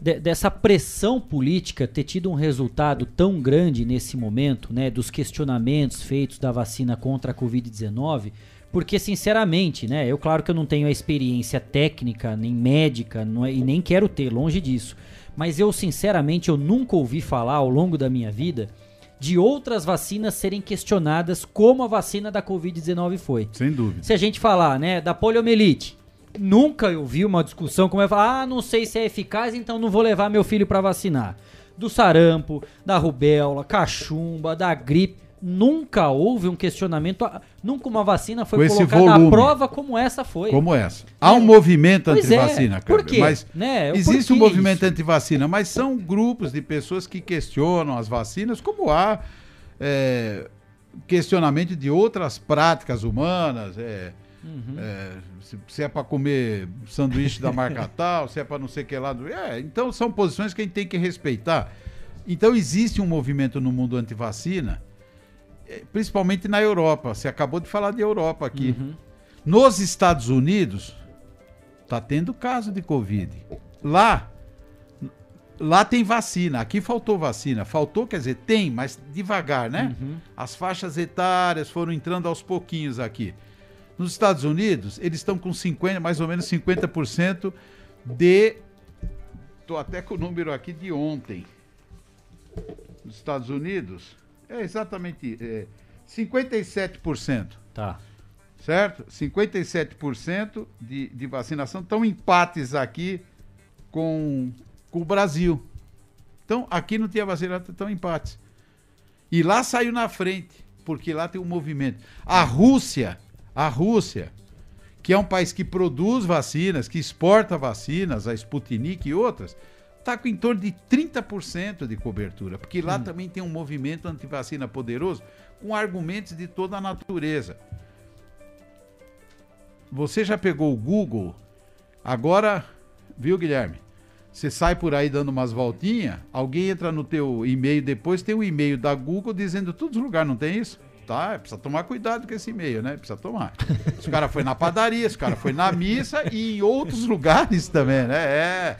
de- dessa pressão política ter tido um resultado tão grande nesse momento, né, dos questionamentos feitos da vacina contra a Covid-19, porque sinceramente, né, eu claro que eu não tenho a experiência técnica nem médica, não é- e nem quero ter, longe disso, mas eu sinceramente eu nunca ouvi falar ao longo da minha vida de outras vacinas serem questionadas como a vacina da Covid-19 foi. Sem dúvida. Se a gente falar, né, da poliomielite, nunca eu vi uma discussão como é ah, não sei se é eficaz, então não vou levar meu filho para vacinar. Do sarampo, da rubéola, cachumba, da gripe, nunca houve um questionamento, nunca uma vacina foi colocada à volume. prova como essa foi. Como essa. Há um movimento Pois é, anti-vacina, por quê? Mas Né, existe porquê um movimento anti-vacina, mas são grupos de pessoas que questionam as vacinas, como há é, questionamento de outras práticas humanas. é, Uhum. é, se, se é para comer sanduíche da marca *laughs* tal, se é para não sei o que lá. do- É, então são posições que a gente tem que respeitar. Então existe um movimento no mundo anti-vacina, principalmente na Europa. Você acabou de falar de Europa aqui. Uhum. Nos Estados Unidos, tá tendo caso de Covid. Lá, lá tem vacina. Aqui faltou vacina. Faltou, quer dizer, tem, mas devagar, né? As faixas etárias foram entrando aos pouquinhos aqui. Nos Estados Unidos, eles estão com 50, mais ou menos 50% de. Tô até com o número aqui de ontem. Nos Estados Unidos, é exatamente é, 57%. Tá. Certo? 57% de, de vacinação. Estão empates aqui com, com o Brasil. Então, aqui não tinha vacina, estão empates. E lá saiu na frente, porque lá tem um movimento. A Rússia, a Rússia, que é um país que produz vacinas, que exporta vacinas, a Sputnik e outras, está com em torno de 30% de cobertura, porque lá também tem um movimento antivacina poderoso, com argumentos de toda a natureza. Você já pegou o Google? Agora, viu, Guilherme? Você sai por aí dando umas voltinhas, alguém entra no teu e-mail depois, tem um e-mail da Google dizendo todos os lugares, não tem isso? Tá, precisa tomar cuidado com esse e-mail, né? Precisa tomar. Esse cara foi na padaria, esse cara foi na missa e em outros *laughs* lugares também, né? É.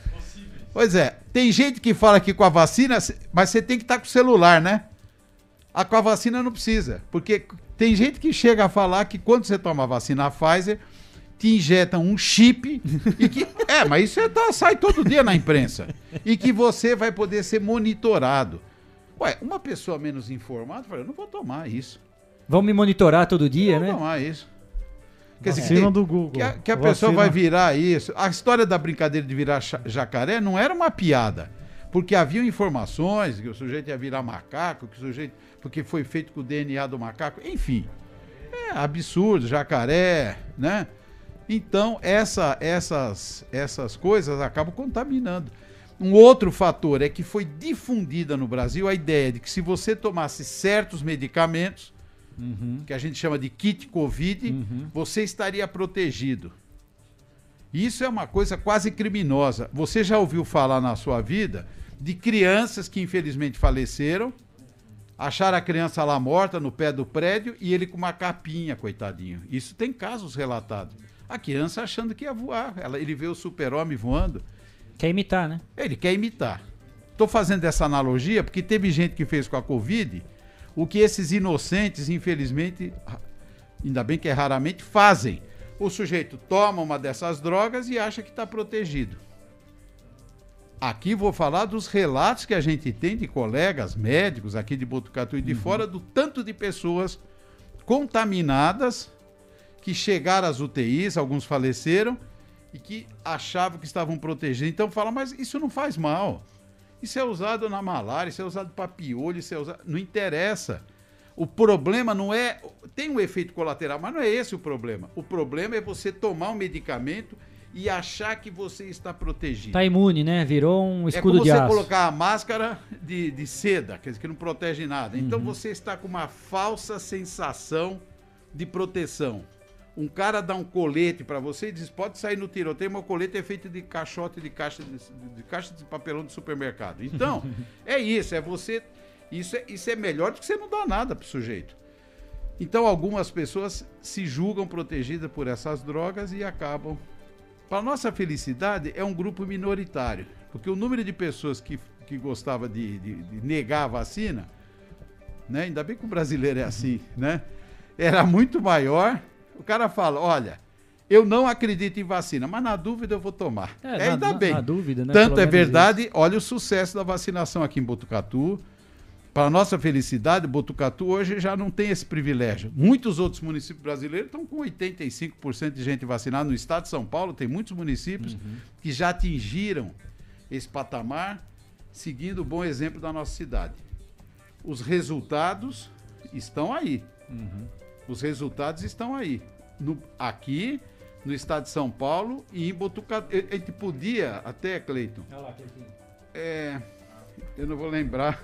Pois é, tem gente que fala que com a vacina, mas você tem que estar com o celular, né? A com a vacina não precisa, porque tem gente que chega a falar que quando você toma a vacina a Pfizer, te injetam um chip e que *laughs* é, mas isso é, tá, sai todo dia na imprensa e que você vai poder ser monitorado. Ué, uma pessoa menos informada fala, eu não vou tomar isso. Vamos me monitorar todo dia, Não né? vou tomar isso. Quer dizer, Vacina que, do Google. que a, que a pessoa vai virar isso. A história da brincadeira de virar jacaré não era uma piada. Porque haviam informações que o sujeito ia virar macaco, que o sujeito. Porque foi feito com o DNA do macaco. Enfim. É absurdo, jacaré, né? Então, essa, essas, essas coisas acabam contaminando. Um outro fator é que foi difundida no Brasil a ideia de que se você tomasse certos medicamentos, que a gente chama de kit Covid, você estaria protegido. Isso é uma coisa quase criminosa. Você já ouviu falar na sua vida de crianças que infelizmente faleceram, acharam a criança lá morta no pé do prédio e ele com uma capinha, coitadinho. Isso tem casos relatados. A criança achando que ia voar. Ela, ele vê o super-homem voando. Quer imitar, né? Ele quer imitar. Estou fazendo essa analogia porque teve gente que fez com a Covid o que esses inocentes, infelizmente, ainda bem que é raramente, fazem. O sujeito toma uma dessas drogas e acha que está protegido. Aqui vou falar dos relatos que a gente tem de colegas médicos aqui de Botucatu e de fora, do tanto de pessoas contaminadas que chegaram às UTIs, alguns faleceram, e que achavam que estavam protegidos. Então fala, mas isso não faz mal. Isso é usado na malária, isso é usado para piolho, isso é usado. Não interessa. O problema não é. Tem um efeito colateral, mas não é esse o problema. O problema é você tomar um medicamento e achar que você está protegido. Tá imune, né? Virou um escudo é como de você aço. colocar a máscara de, de seda, quer dizer, que não protege nada. Então Uhum. você está com uma falsa sensação de proteção. Um cara dá um colete para você e diz: pode sair no tiroteio, o colete é feito de caixote de caixa de, de caixa de papelão do supermercado. Então, *laughs* é isso, é você. Isso é, isso é melhor do que você não dar nada pro sujeito. Então, algumas pessoas se julgam protegidas por essas drogas e acabam. Para nossa felicidade, é um grupo minoritário, porque o número de pessoas que, que gostava de, de- de negar a vacina, né? ainda bem que o brasileiro é assim, né? era muito maior. O cara fala: olha, eu não acredito em vacina, mas na dúvida eu vou tomar. É, É, ainda na- bem. na dúvida, né? Tanto Pelo é verdade, olha o sucesso da vacinação aqui em Botucatu. Para nossa felicidade, Botucatu hoje já não tem esse privilégio. Muitos outros municípios brasileiros estão com 85% de gente vacinada. No estado de São Paulo, tem muitos municípios que já atingiram esse patamar, seguindo o bom exemplo da nossa cidade. Os resultados estão aí. Os resultados estão aí. No- aqui, no estado de São Paulo e em Botucatu. A gente podia até, Cleiton. É, eu não vou lembrar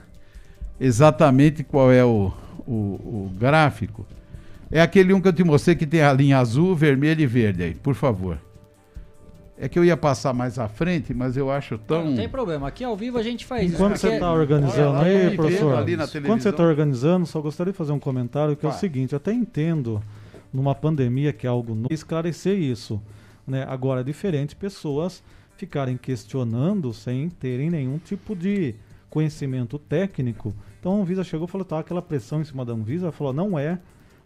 exatamente qual é o, o, o gráfico. É aquele um que eu te mostrei que tem a linha azul, vermelho e verde aí, por favor. É que eu ia passar mais à frente, mas eu acho tão. Não tem problema. Aqui ao vivo a gente faz Enquanto isso. você Aqui está é- organizando Olha aí, professor, vendo ali na enquanto você está organizando, só gostaria de fazer um comentário que é o Vai. seguinte, eu até entendo numa pandemia que é algo novo, esclarecer isso. Né? Agora, é diferente pessoas ficarem questionando sem terem nenhum tipo de conhecimento técnico. Então a Anvisa chegou e falou, tá, aquela pressão em cima da Anvisa, ela falou, não é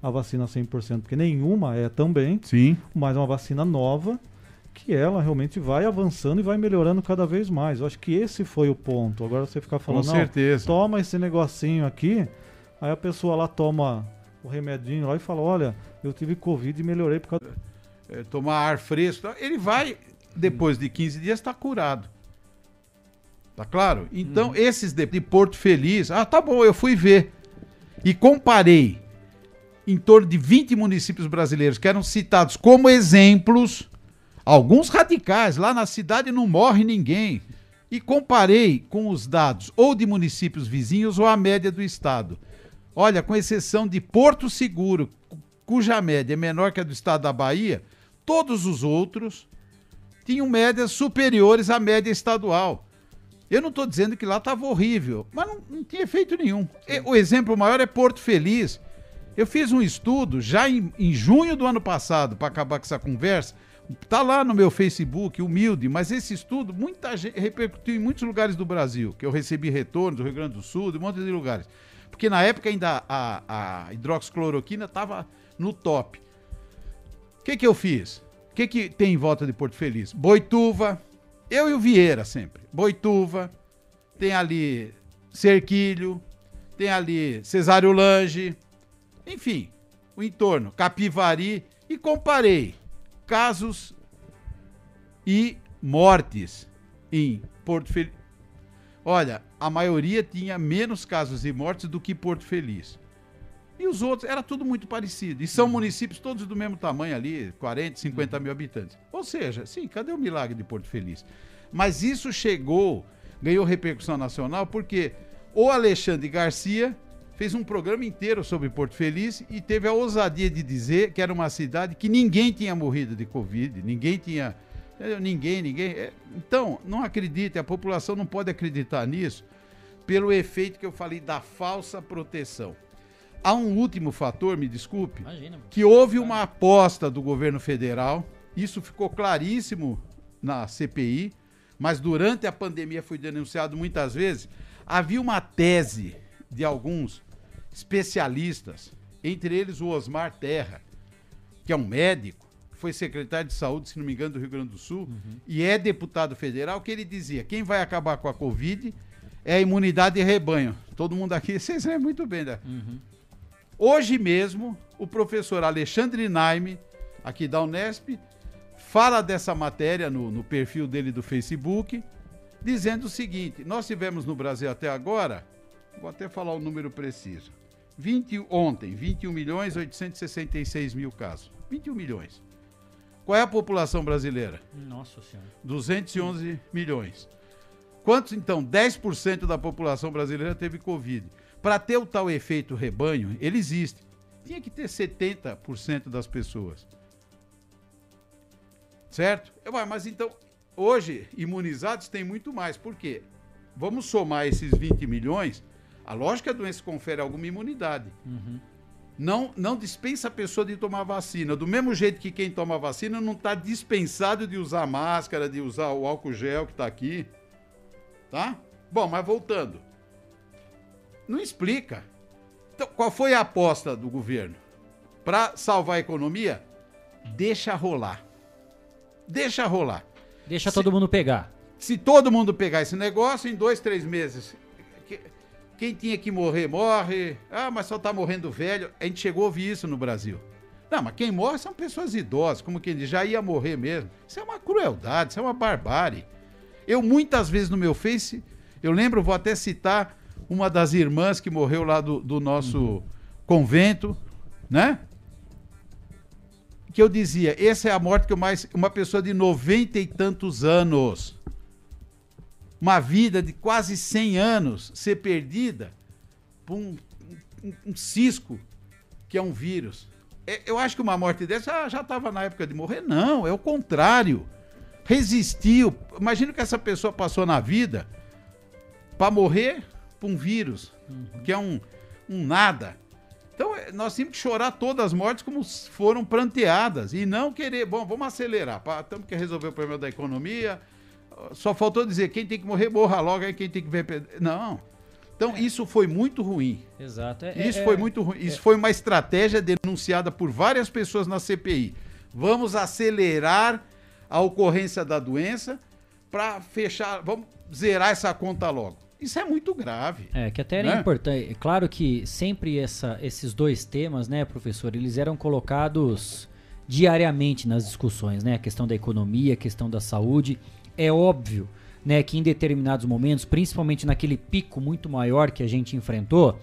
a vacina 100%, porque nenhuma é também, Sim. mas é uma vacina nova que ela realmente vai avançando e vai melhorando cada vez mais. Eu acho que esse foi o ponto. Agora você ficar falando, não, certeza. toma esse negocinho aqui, aí a pessoa lá toma o remedinho lá e fala, olha, eu tive Covid e melhorei por causa... é, tomar ar fresco, tá? ele vai, depois de 15 dias, estar curado. Tá claro? Então, esses de, de Porto Feliz, ah, tá bom, eu fui ver. E comparei em torno de 20 municípios brasileiros que eram citados como exemplos, alguns radicais, lá na cidade não morre ninguém. E comparei com os dados ou de municípios vizinhos ou a média do estado. Olha, com exceção de Porto Seguro, cu- cuja média é menor que a do estado da Bahia, todos os outros tinham médias superiores à média estadual. Eu não estou dizendo que lá estava horrível, mas não, não tinha efeito nenhum. O exemplo maior é Porto Feliz. Eu fiz um estudo já em, em junho do ano passado, para acabar com essa conversa. Tá lá no meu Facebook, humilde, mas esse estudo muita gente repercutiu em muitos lugares do Brasil, que eu recebi retorno do Rio Grande do Sul, de um monte de lugares. Porque na época ainda a, a hidroxicloroquina estava no top. O que, que eu fiz? O que, que tem em volta de Porto Feliz? Boituva, eu e o Vieira sempre. Boituva, tem ali Cerquilho, tem ali Cesário Lange, enfim, o entorno, Capivari, e comparei casos e mortes em Porto Feliz. Olha, a maioria tinha menos casos e mortes do que Porto Feliz. E os outros, era tudo muito parecido. E são municípios todos do mesmo tamanho ali, 40, 50 mil habitantes. Ou seja, sim, cadê o milagre de Porto Feliz? Mas isso chegou, ganhou repercussão nacional, porque o Alexandre Garcia fez um programa inteiro sobre Porto Feliz e teve a ousadia de dizer que era uma cidade que ninguém tinha morrido de Covid, ninguém tinha. Ninguém, ninguém. eh, Então, não acredite, a população não pode acreditar nisso pelo efeito que eu falei da falsa proteção. Há um último fator, me desculpe, Imagina. que houve uma aposta do governo federal, isso ficou claríssimo na CPI, mas durante a pandemia foi denunciado muitas vezes. Havia uma tese de alguns especialistas, entre eles o Osmar Terra, que é um médico, foi secretário de saúde, se não me engano, do Rio Grande do Sul, e é deputado federal, que ele dizia: quem vai acabar com a Covid é a imunidade de rebanho. Todo mundo aqui, *laughs* vocês lembram muito bem, né? Hoje mesmo, o professor Alexandre Naime, aqui da Unesp, fala dessa matéria no, no perfil dele do Facebook dizendo o seguinte: nós tivemos no Brasil até agora, vou até falar o número preciso. 20, ontem, 21 milhões 866 mil casos. 21 milhões. Qual é a população brasileira? Nossa Senhora. 211 milhões. Quantos, então? 10% da população brasileira teve Covid. Para ter o tal efeito rebanho, ele existe. Tinha que ter 70% das pessoas. Certo? Ah, mas então, hoje, imunizados tem muito mais. Por quê? Vamos somar esses 20 milhões. A lógica é a doença confere alguma imunidade. Uhum. Não, não dispensa a pessoa de tomar vacina. Do mesmo jeito que quem toma vacina não está dispensado de usar máscara, de usar o álcool gel que está aqui. Tá? Bom, mas voltando. Não explica. Então, qual foi a aposta do governo? Para salvar a economia? Deixa rolar. Deixa rolar. Deixa se, todo mundo pegar. Se todo mundo pegar esse negócio, em dois, três meses, quem tinha que morrer, morre. Ah, mas só tá morrendo velho. A gente chegou a ouvir isso no Brasil. Não, mas quem morre são pessoas idosas, como quem diz, já ia morrer mesmo. Isso é uma crueldade, isso é uma barbárie. Eu muitas vezes no meu Face, eu lembro, vou até citar uma das irmãs que morreu lá do, do nosso uhum. convento, né? Que eu dizia, essa é a morte que eu mais. Uma pessoa de noventa e tantos anos, uma vida de quase 100 anos, ser perdida por um, um, um cisco que é um vírus. É, eu acho que uma morte dessa já estava na época de morrer. Não, é o contrário resistiu. Imagina que essa pessoa passou na vida para morrer por um vírus, uhum. que é um, um nada. Então, é, nós temos que chorar todas as mortes como foram pranteadas e não querer, bom, vamos acelerar, temos que resolver o problema da economia. Só faltou dizer quem tem que morrer, morra logo, aí quem tem que ver. Não. Então, é. isso foi muito ruim. Exato. É, isso é, foi muito ruim. Isso é. foi uma estratégia denunciada por várias pessoas na CPI. Vamos acelerar a ocorrência da doença para fechar, vamos zerar essa conta logo. Isso é muito grave. É, que até era né? importante. É claro que sempre essa, esses dois temas, né, professor, eles eram colocados diariamente nas discussões, né? A questão da economia, a questão da saúde. É óbvio, né, que em determinados momentos, principalmente naquele pico muito maior que a gente enfrentou,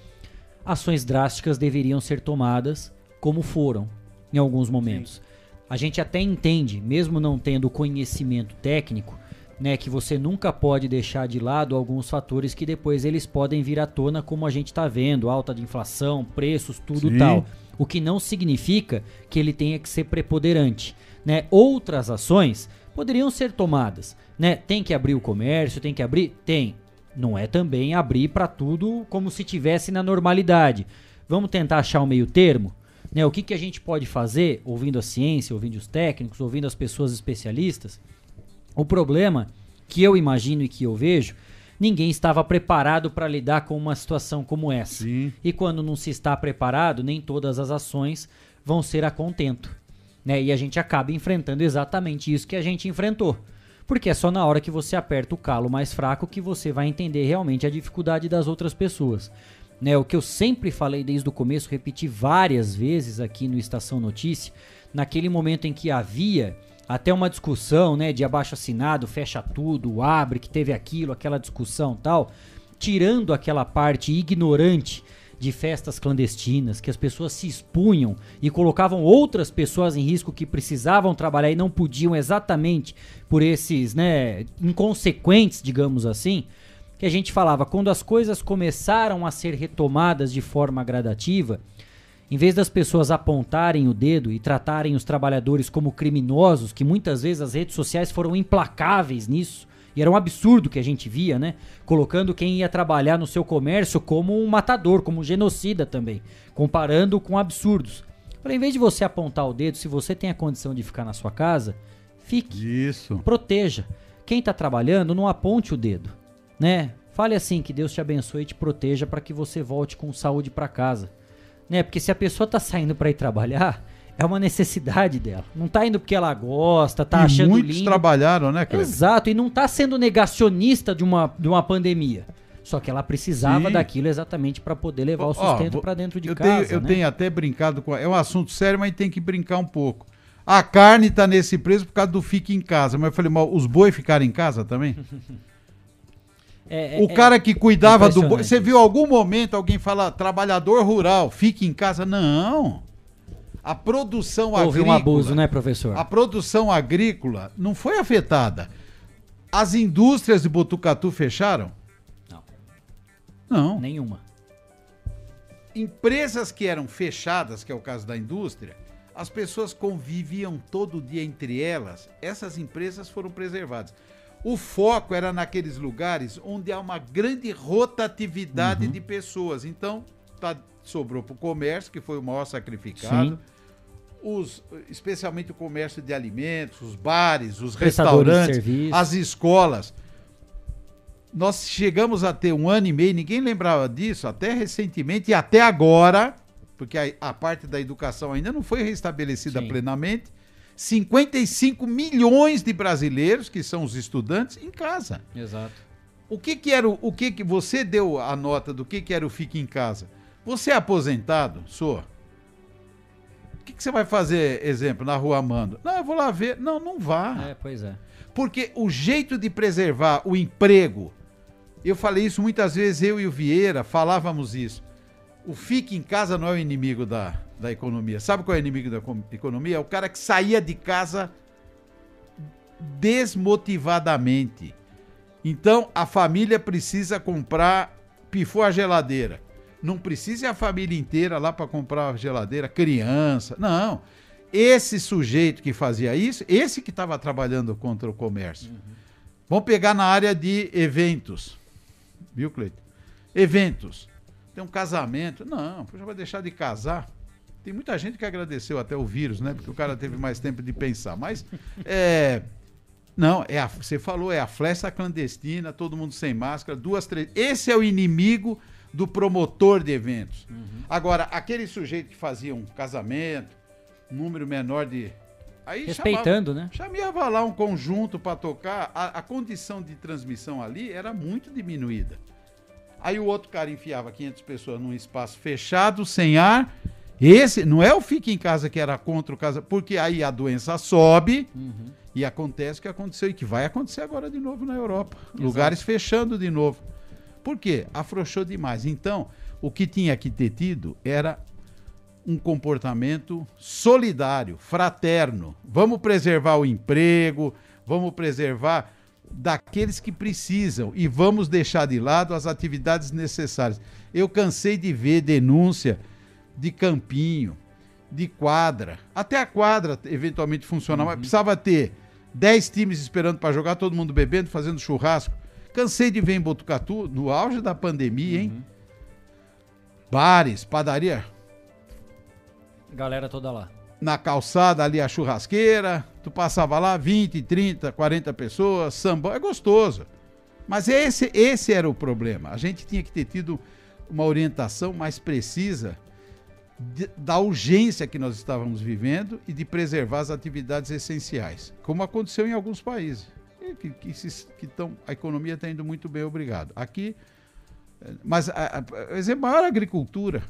ações drásticas deveriam ser tomadas, como foram em alguns momentos. Sim. A gente até entende, mesmo não tendo conhecimento técnico, né, que você nunca pode deixar de lado alguns fatores que depois eles podem vir à tona, como a gente está vendo, alta de inflação, preços, tudo Sim. tal. O que não significa que ele tenha que ser preponderante. Né? Outras ações poderiam ser tomadas. Né? Tem que abrir o comércio, tem que abrir? Tem. Não é também abrir para tudo como se tivesse na normalidade. Vamos tentar achar um meio termo? Né, o que, que a gente pode fazer, ouvindo a ciência, ouvindo os técnicos, ouvindo as pessoas especialistas? O problema que eu imagino e que eu vejo, ninguém estava preparado para lidar com uma situação como essa. Sim. E quando não se está preparado, nem todas as ações vão ser a contento. Né? E a gente acaba enfrentando exatamente isso que a gente enfrentou. Porque é só na hora que você aperta o calo mais fraco que você vai entender realmente a dificuldade das outras pessoas. Né, o que eu sempre falei desde o começo, repeti várias vezes aqui no Estação Notícia, naquele momento em que havia até uma discussão né, de abaixo assinado, fecha tudo, abre, que teve aquilo, aquela discussão tal, tirando aquela parte ignorante de festas clandestinas, que as pessoas se expunham e colocavam outras pessoas em risco que precisavam trabalhar e não podiam exatamente por esses, né, inconsequentes, digamos assim que a gente falava, quando as coisas começaram a ser retomadas de forma gradativa, em vez das pessoas apontarem o dedo e tratarem os trabalhadores como criminosos, que muitas vezes as redes sociais foram implacáveis nisso, e era um absurdo que a gente via, né? Colocando quem ia trabalhar no seu comércio como um matador, como um genocida também, comparando com absurdos. Falei, em vez de você apontar o dedo, se você tem a condição de ficar na sua casa, fique. Isso. Proteja. Quem está trabalhando, não aponte o dedo né? Fale assim que Deus te abençoe e te proteja para que você volte com saúde para casa, né? Porque se a pessoa tá saindo para ir trabalhar, é uma necessidade dela. Não tá indo porque ela gosta, tá e achando muitos lindo. trabalharam, né, Cleber? Exato, e não tá sendo negacionista de uma, de uma pandemia. Só que ela precisava Sim. daquilo exatamente para poder levar o sustento para dentro de eu casa. Tenho, eu né? tenho até brincado com. É um assunto sério, mas tem que brincar um pouco. A carne tá nesse preço por causa do fique em casa. Mas eu falei, mal, os boi ficaram em casa também? *laughs* É, o é- cara que cuidava do boi. Você viu algum momento alguém falar trabalhador rural, fique em casa? Não. A produção Houve agrícola. um abuso, né, professor? A produção agrícola não foi afetada. As indústrias de Botucatu fecharam? Não. Não. Nenhuma. Empresas que eram fechadas, que é o caso da indústria, as pessoas conviviam todo dia entre elas, essas empresas foram preservadas. O foco era naqueles lugares onde há uma grande rotatividade Uhum. de pessoas. Então, tá, sobrou para o comércio, que foi o maior sacrificado. Sim. Os, especialmente o comércio de alimentos, os bares, os restaurantes, as escolas. Nós chegamos a ter um ano e meio, ninguém lembrava disso, até recentemente e até agora, porque a, a parte da educação ainda não foi restabelecida Sim. plenamente. 55 milhões de brasileiros, que são os estudantes, em casa. Exato. O que que era o, o que que você deu a nota do que que era o fique em casa? Você é aposentado, sou. O que que você vai fazer, exemplo, na rua Amando? Não, eu vou lá ver. Não, não vá. É, pois é. Porque o jeito de preservar o emprego, eu falei isso muitas vezes, eu e o Vieira falávamos isso. O fique em casa não é o inimigo da, da economia. Sabe qual é o inimigo da econ- economia? É o cara que saía de casa desmotivadamente. Então a família precisa comprar, pifou a geladeira. Não precisa ir a família inteira lá para comprar a geladeira, criança. Não. Esse sujeito que fazia isso, esse que estava trabalhando contra o comércio. Vamos pegar na área de eventos. Viu, Cleiton? Eventos. Tem um casamento. Não, já vai deixar de casar. Tem muita gente que agradeceu até o vírus, né? Porque o cara teve mais tempo de pensar. Mas, *laughs* é. Não, é a, você falou, é a flecha clandestina, todo mundo sem máscara, duas, três. Esse é o inimigo do promotor de eventos. Agora, aquele sujeito que fazia um casamento, um número menor de. Aí Respeitando, né? Chamava lá um conjunto para tocar, a, a condição de transmissão ali era muito diminuída. Aí o outro cara enfiava 500 pessoas num espaço fechado, sem ar. Esse não é o fique em casa que era contra o casa, porque aí a doença sobe e acontece o que aconteceu e que vai acontecer agora de novo na Europa. Lugares fechando de novo. Por quê? Afrouxou demais. Então, o que tinha que ter tido era um comportamento solidário, fraterno. Vamos preservar o emprego, vamos preservar daqueles que precisam e vamos deixar de lado as atividades necessárias. Eu cansei de ver denúncia de campinho, de quadra. Até a quadra eventualmente funcionava, mas precisava ter 10 times esperando para jogar, todo mundo bebendo, fazendo churrasco. Cansei de ver em Botucatu, no auge da pandemia, hein? Bares, padaria, Galera toda lá. na calçada ali a churrasqueira, tu passava lá 20, 30, 40 pessoas, samba, é gostoso. Mas esse, esse era o problema. A gente tinha que ter tido uma orientação mais precisa de- da urgência que nós estávamos vivendo e de preservar as atividades essenciais, como aconteceu em alguns países. Que, que, se- que tão, a economia está indo muito bem, obrigado. Aqui, mas, a, a, exemplo, a maior agricultura.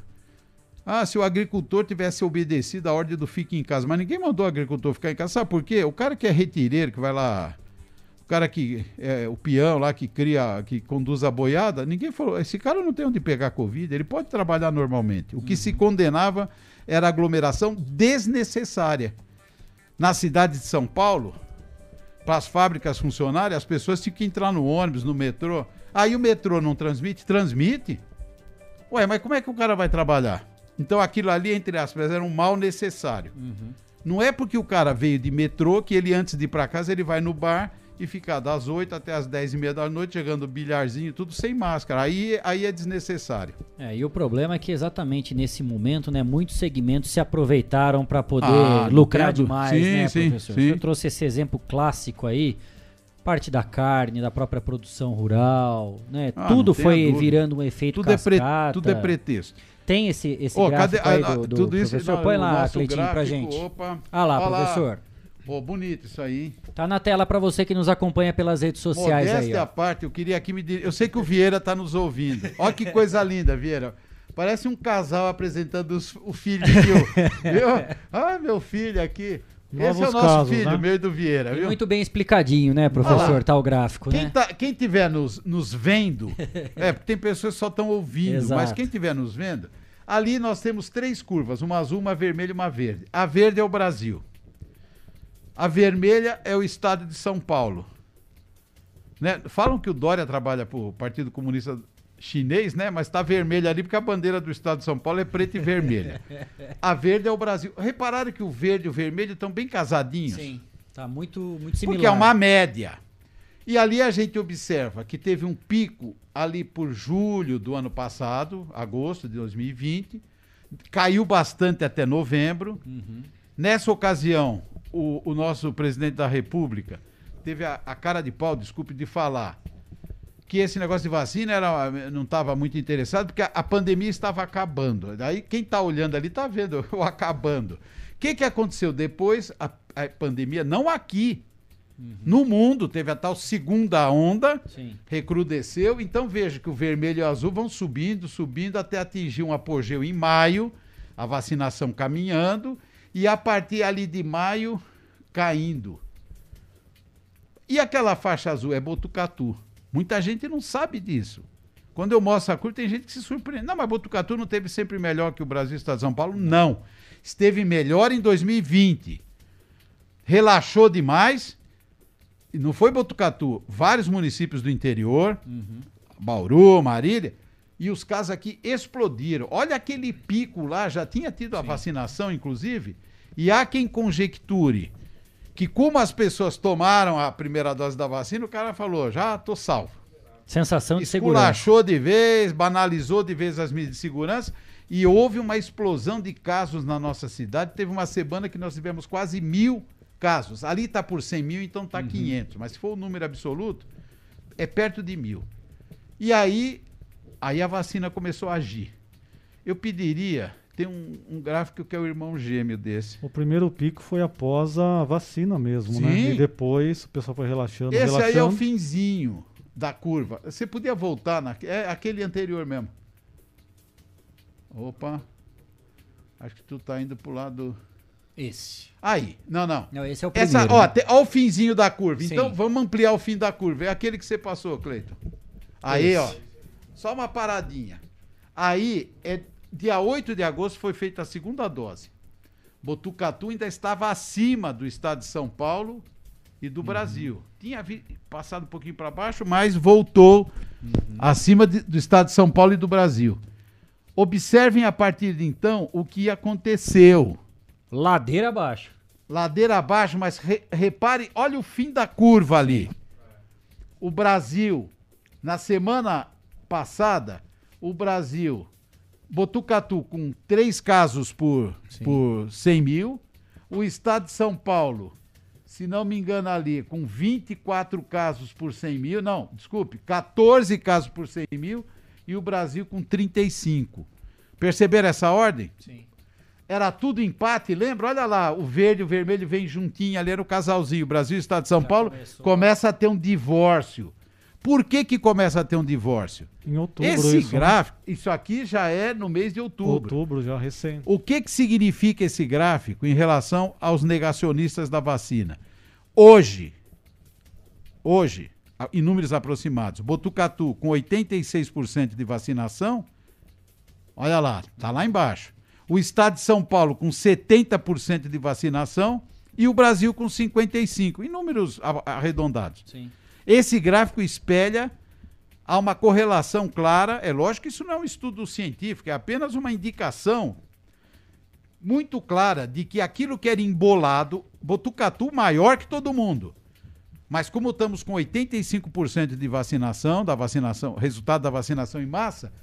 Ah, se o agricultor tivesse obedecido a ordem do fique em casa, mas ninguém mandou o agricultor ficar em casa. Sabe por quê? O cara que é retireiro, que vai lá, o cara que é o peão lá que cria, que conduz a boiada, ninguém falou, esse cara não tem onde pegar covid, ele pode trabalhar normalmente. O que se condenava era a aglomeração desnecessária. Na cidade de São Paulo, para as fábricas funcionarem, as pessoas tinham que entrar no ônibus, no metrô. Aí o metrô não transmite? Transmite. Ué, mas como é que o cara vai trabalhar? Então aquilo ali, entre aspas, era um mal necessário. Não é porque o cara veio de metrô que ele, antes de ir para casa, ele vai no bar e fica das 8 até as 10 e meia da noite, chegando bilharzinho, tudo sem máscara. Aí, aí é desnecessário. É, e o problema é que exatamente nesse momento, né, muitos segmentos se aproveitaram para poder Ah, lucrar dú- demais, Sim, né, sim, professor? sim. O senhor trouxe esse exemplo clássico aí, parte da carne, da própria produção rural, né? Ah, tudo foi virando um efeito Tudo é, pre- cascata. tudo é pretexto. Tem esse, esse Ô, gráfico cadê- aí ah, do, do tudo isso- professor? não, Põe lá, Cleitinho, pra gráfico, gente. opa. Ah lá, Olha lá. professor. Pô, bonito isso aí. Tá na tela para você que nos acompanha pelas redes sociais aí, Modéstia ó. à parte, eu queria aqui me dir... Eu sei que o Vieira tá nos ouvindo. Olha que coisa linda, Vieira. Parece um casal apresentando os- o filho de Gil. *laughs* Viu? Ah, meu filho aqui. Esse é o nosso casos, filho, né? meio do Vieira, viu? muito bem explicadinho, né, professor? Tá o gráfico, quem né? Tá, quem tiver nos, nos vendo, *laughs* é, porque tem pessoas que só estão ouvindo, Exato. mas quem tiver nos vendo, ali nós temos três curvas, uma azul, uma vermelha e uma verde. A verde é o Brasil. A vermelha é o estado de São Paulo. Né? Falam que o Dória trabalha para o Partido Comunista Chinês, né? Mas está vermelho ali porque a bandeira do estado de São Paulo é preta e vermelha. *laughs* A verde é o Brasil. Repararam que o verde e o vermelho estão bem casadinhos? Sim, tá muito, muito similar. Porque é uma média. E ali a gente observa que teve um pico ali por julho do ano passado, agosto de 2020, caiu bastante até novembro. Uhum. Nessa ocasião, o, o nosso presidente da República teve a, a cara de pau, desculpe de falar, que esse negócio de vacina era, não estava muito interessado, porque a, a, pandemia estava acabando. Daí quem está olhando ali está vendo *laughs* o acabando. O que, que aconteceu depois? A, a pandemia, não aqui, uhum. no mundo, teve a tal segunda onda, Sim. recrudesceu. Então veja que o vermelho e o azul vão subindo, subindo, até atingir um apogeu em maio, a vacinação caminhando, e a partir ali de maio, caindo. E aquela faixa azul é Botucatu. Muita gente não sabe disso. Quando eu mostro a curva, tem gente que se surpreende. Não, mas Botucatu não teve sempre melhor que o Brasil e o Estado de São Paulo? Não. Esteve melhor em 2020. Relaxou demais. E não foi Botucatu, vários municípios do interior, uhum. Bauru, Marília, e os casos aqui explodiram. Olha aquele pico lá, já tinha tido a Sim. vacinação, inclusive, e há quem conjecture que como as pessoas tomaram a primeira dose da vacina, o cara falou, já tô salvo. Sensação de segurança. Esculachou de vez, banalizou de vez as medidas de segurança e houve uma explosão de casos na nossa cidade. Teve uma semana que nós tivemos quase mil casos. Ali está por 100 mil, então está uhum. 500. Mas se for o número absoluto, é perto de mil. E aí, aí a vacina começou a agir. Eu pediria tem um, um, gráfico que é o irmão gêmeo desse. O primeiro pico foi após a vacina mesmo, né? Sim. né? E depois o pessoal foi relaxando. Esse relaxando. aí é o finzinho da curva. Você podia voltar na, é aquele anterior mesmo. Opa. Acho que tu tá indo pro lado esse. Aí, não, não. Não, esse é o primeiro. Essa, ó, te, ó o finzinho da curva. Sim. Então vamos ampliar o fim da curva. É aquele que você passou, Cleiton. Aí, esse. ó. Só uma paradinha. Aí é dia 8 de agosto foi feita a segunda dose. Botucatu ainda estava acima do estado de São Paulo e do uhum. Brasil. Tinha vi, passado um pouquinho para baixo, mas voltou uhum. acima de, do estado de São Paulo e do Brasil. Observem a partir de então o que aconteceu. Ladeira abaixo. Ladeira abaixo, mas re, repare, olha o fim da curva ali. O Brasil, na semana passada, o Brasil Botucatu com três casos por, por 100 mil. O estado de São Paulo, se não me engano ali, com 24 casos por 100 mil. Não, desculpe, 14 casos por 100 mil. E o Brasil com 35. Perceberam essa ordem? Sim. Era tudo empate, lembra? Olha lá, o verde e o vermelho vem juntinho ali, era o casalzinho. O Brasil e o Estado de São Já Paulo começou. começa a ter um divórcio. Por que, que começa a ter um divórcio? Em outubro. Esse isso, né? gráfico, né? isso aqui já é no mês de outubro. Outubro, já recente. O que, que significa esse gráfico em relação aos negacionistas da vacina? Hoje, hoje, em números aproximados, Botucatu com 86% de vacinação, olha lá, tá lá embaixo. O estado de São Paulo com 70% de vacinação e o Brasil com 55%, em números arredondados. Sim. Esse gráfico espelha há uma correlação clara. É lógico que isso não é um estudo científico, é apenas uma indicação muito clara de que aquilo que era embolado, Botucatu maior que todo mundo. Mas como estamos com 85% de vacinação, da vacinação, resultado da vacinação em massa,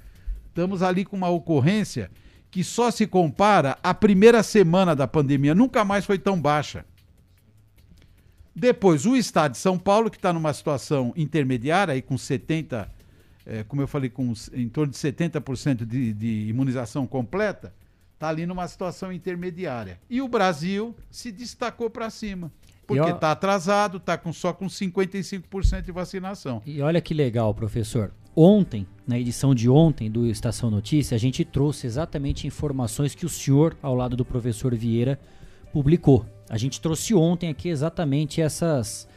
estamos ali com uma ocorrência que só se compara à primeira semana da pandemia, nunca mais foi tão baixa. Depois, o Estado de São Paulo, que está numa situação intermediária, aí com 70%, é, como eu falei, com em torno de 70% de, de imunização completa, está ali numa situação intermediária. E o Brasil se destacou para cima. Porque está atrasado, está com, só com 55% de vacinação. E olha que legal, professor. Ontem, na edição de ontem do Estação Notícia, a gente trouxe exatamente informações que o senhor, ao lado do professor Vieira, publicou. A gente trouxe ontem aqui exatamente essas.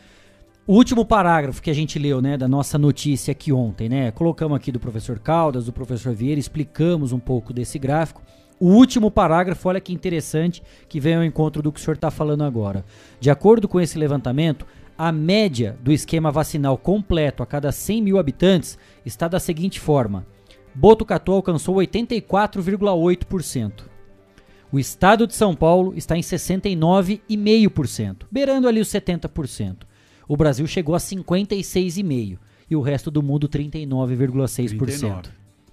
O último parágrafo que a gente leu, né, da nossa notícia aqui ontem, né? Colocamos aqui do professor Caldas, do professor Vieira, explicamos um pouco desse gráfico. O último parágrafo, olha que interessante, que vem ao encontro do que o senhor está falando agora. De acordo com esse levantamento, a média do esquema vacinal completo a cada 100 mil habitantes está da seguinte forma: Botucatu alcançou 84,8%. O estado de São Paulo está em 69,5%, beirando ali os 70%. O Brasil chegou a 56,5% e o resto do mundo 39,6%. 39,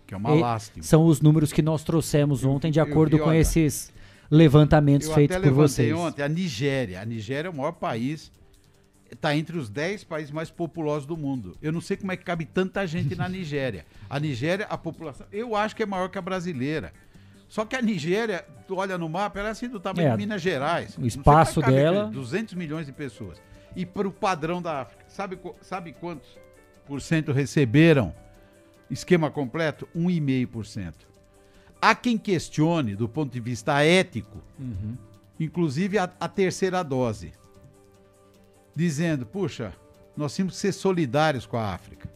que é uma E lástima. São os números que nós trouxemos ontem de eu acordo vi, com esses levantamentos Eu feitos por vocês. ontem a Nigéria. A Nigéria é o maior país, está entre os 10 países mais populosos do mundo. Eu não sei como é que cabe tanta gente na Nigéria. A Nigéria, a população, eu acho que é maior que a brasileira. Só que a Nigéria, tu olha no mapa, ela é assim do tamanho É, de Minas Gerais. o espaço dela- aquele 200 milhões de pessoas. E para o padrão da África, sabe, sabe quantos por cento receberam esquema completo? 1,5%. Há quem questione, do ponto de vista ético, inclusive a, a terceira dose, dizendo: puxa, nós temos que ser solidários com a África.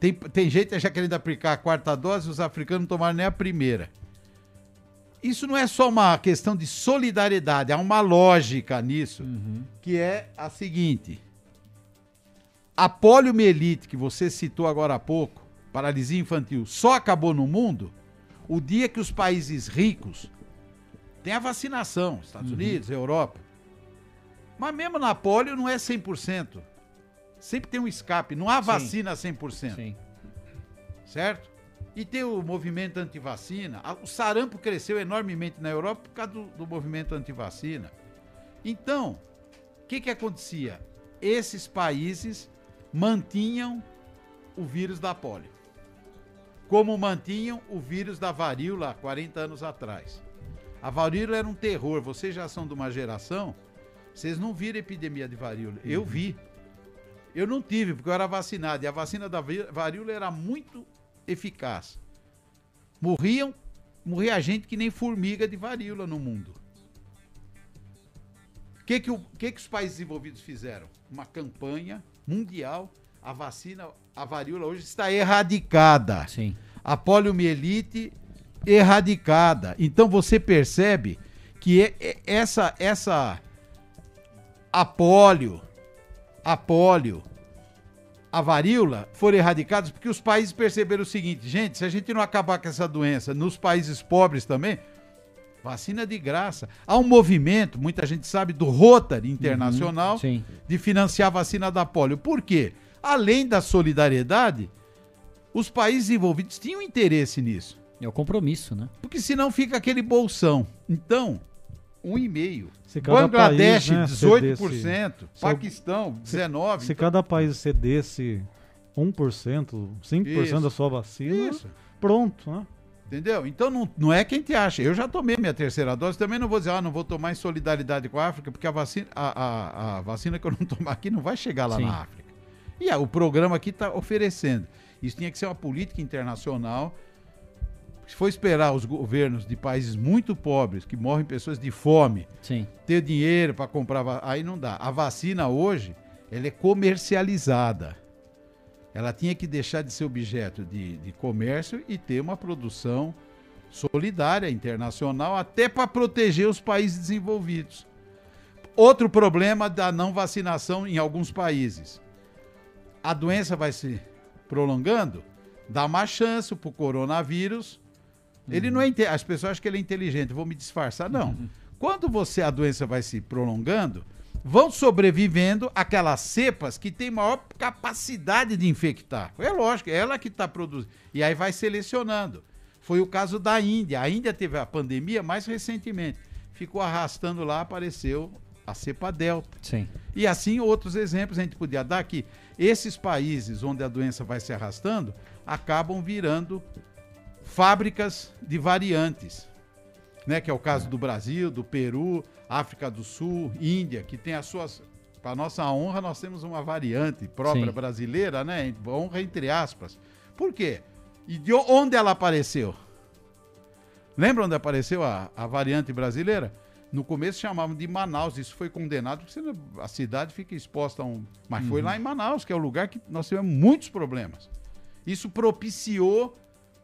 Tem, tem gente já querendo aplicar a quarta dose, os africanos não tomaram nem a primeira. Isso não é só uma questão de solidariedade, há uma lógica nisso, que é a seguinte: a poliomielite que você citou agora há pouco, paralisia infantil, só acabou no mundo o dia que os países ricos têm a vacinação, Estados Unidos, Europa. Mas mesmo na polio não é 100%. Sempre tem um escape, não há vacina 100%. Sim. Certo? E tem o movimento antivacina. A- O sarampo cresceu enormemente na Europa por causa do, do movimento antivacina. Então, o que, que acontecia? Esses países mantinham o vírus da polio. Como mantinham o vírus da varíola há 40 anos atrás. A varíola era um terror. Vocês já são de uma geração, vocês não viram epidemia de varíola. Eu vi. Eu não tive, porque eu era vacinado. E a vacina da varíola era muito eficaz. Morriam, morria gente que nem formiga de varíola no mundo. O que, que, o- que, que os países desenvolvidos fizeram? Uma campanha mundial. A vacina, a varíola hoje está erradicada. Sim. A poliomielite erradicada. Então você percebe que é- é- essa essa a polio, a polio, a varíola foram erradicadas porque os países perceberam o seguinte, gente, se a gente não acabar com essa doença nos países pobres também, vacina de graça. Há um movimento, muita gente sabe, do Rotary Internacional Sim. de financiar a vacina da polio. Por quê? Além da solidariedade, os países envolvidos tinham interesse nisso. É o compromisso, né? Porque senão fica aquele bolsão. Então, um e meio. Se cada Bangladesh, país, né, 18%. cedesse- Paquistão, 19%. Se cada país cedesse 1%, 5% Isso. da sua vacina, Isso. pronto, né? Entendeu? Então não, não é quem te acha. Eu já tomei minha terceira dose, também não vou dizer, ah, não vou tomar em solidariedade com a África, porque a vacina, a, a- a vacina que eu não *laughs* tomar aqui não vai chegar lá Sim. na África. E ah, o programa aqui está oferecendo. Isso tinha que ser uma política internacional. Se for esperar os governos de países muito pobres, que morrem pessoas de fome, Sim. ter dinheiro para comprar, aí não dá. A vacina hoje, ela é comercializada. Ela tinha que deixar de ser objeto de, de comércio e ter uma produção solidária internacional, até para proteger os países desenvolvidos. Outro problema da não vacinação em alguns países. A doença vai se prolongando, dá uma chance para o coronavírus. Ele não é inte- as pessoas acham que ele é inteligente, vou me disfarçar, não. Quando você a doença vai se prolongando, vão sobrevivendo aquelas cepas que têm maior capacidade de infectar. É lógico, é ela que está produzindo. E aí vai selecionando. Foi o caso da Índia. A Índia teve a pandemia mais recentemente. Ficou arrastando lá, apareceu a cepa Delta. Sim. E assim outros exemplos a gente podia dar que esses países onde a doença vai se arrastando acabam virando fábricas de variantes, né? Que é o caso do Brasil, do Peru, África do Sul, Índia, que tem as suas para nossa honra nós temos uma variante própria Sim. brasileira, né? Honra entre aspas. Por quê? E de onde ela apareceu? Lembra onde apareceu a, a variante brasileira? No começo chamavam de Manaus, isso foi condenado, porque a cidade fica exposta a um. Mas foi lá em Manaus, que é o lugar que nós tivemos muitos problemas. Isso propiciou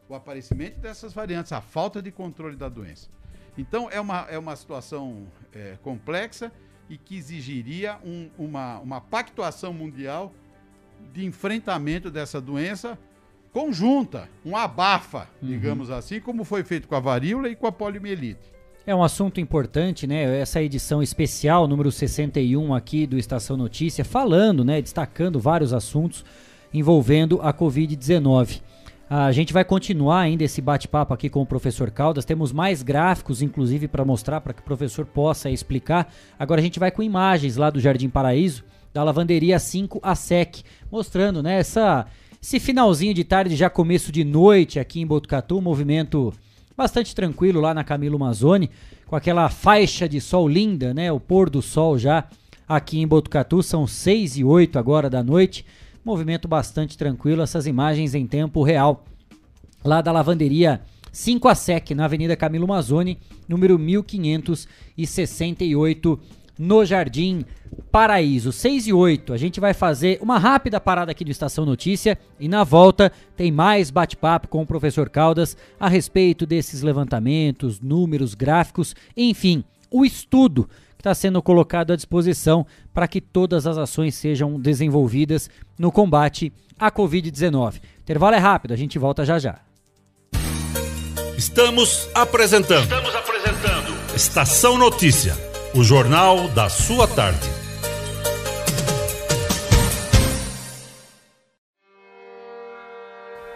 o aparecimento dessas variantes, a falta de controle da doença. Então, é uma, é uma situação é, complexa e que exigiria um- uma, uma pactuação mundial de enfrentamento dessa doença conjunta, um abafa, digamos assim, como foi feito com a varíola e com a poliomielite. É um assunto importante, né? Essa edição especial, número 61 aqui do Estação Notícia, falando, né? Destacando vários assuntos envolvendo a Covid-19. A gente vai continuar ainda esse bate-papo aqui com o professor Caldas. Temos mais gráficos, inclusive, para mostrar, para que o professor possa explicar. Agora a gente vai com imagens lá do Jardim Paraíso, da lavanderia 5 a SEC, mostrando, né? Essa, esse finalzinho de tarde, já começo de noite aqui em Botucatu, um movimento bastante tranquilo lá na Camilo Mazzoni, com aquela faixa de sol linda, né? O pôr do sol já aqui em Botucatu, são 6 e 8 agora da noite. Movimento bastante tranquilo, essas imagens em tempo real. Lá da lavanderia 5 a SEC, na Avenida Camilo Mazzoni, número 1568, no Jardim Paraíso. 6 e 8. A gente vai fazer uma rápida parada aqui do Estação Notícia e na volta tem mais bate-papo com o professor Caldas a respeito desses levantamentos, números, gráficos, enfim, o estudo está sendo colocado à disposição para que todas as ações sejam desenvolvidas no combate à Covid-19. Intervalo é rápido, a gente volta já já. Estamos apresentando. Estamos apresentando. Estação Notícia, o jornal da sua tarde.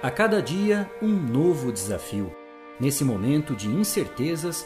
A cada dia, um novo desafio. Nesse momento de incertezas,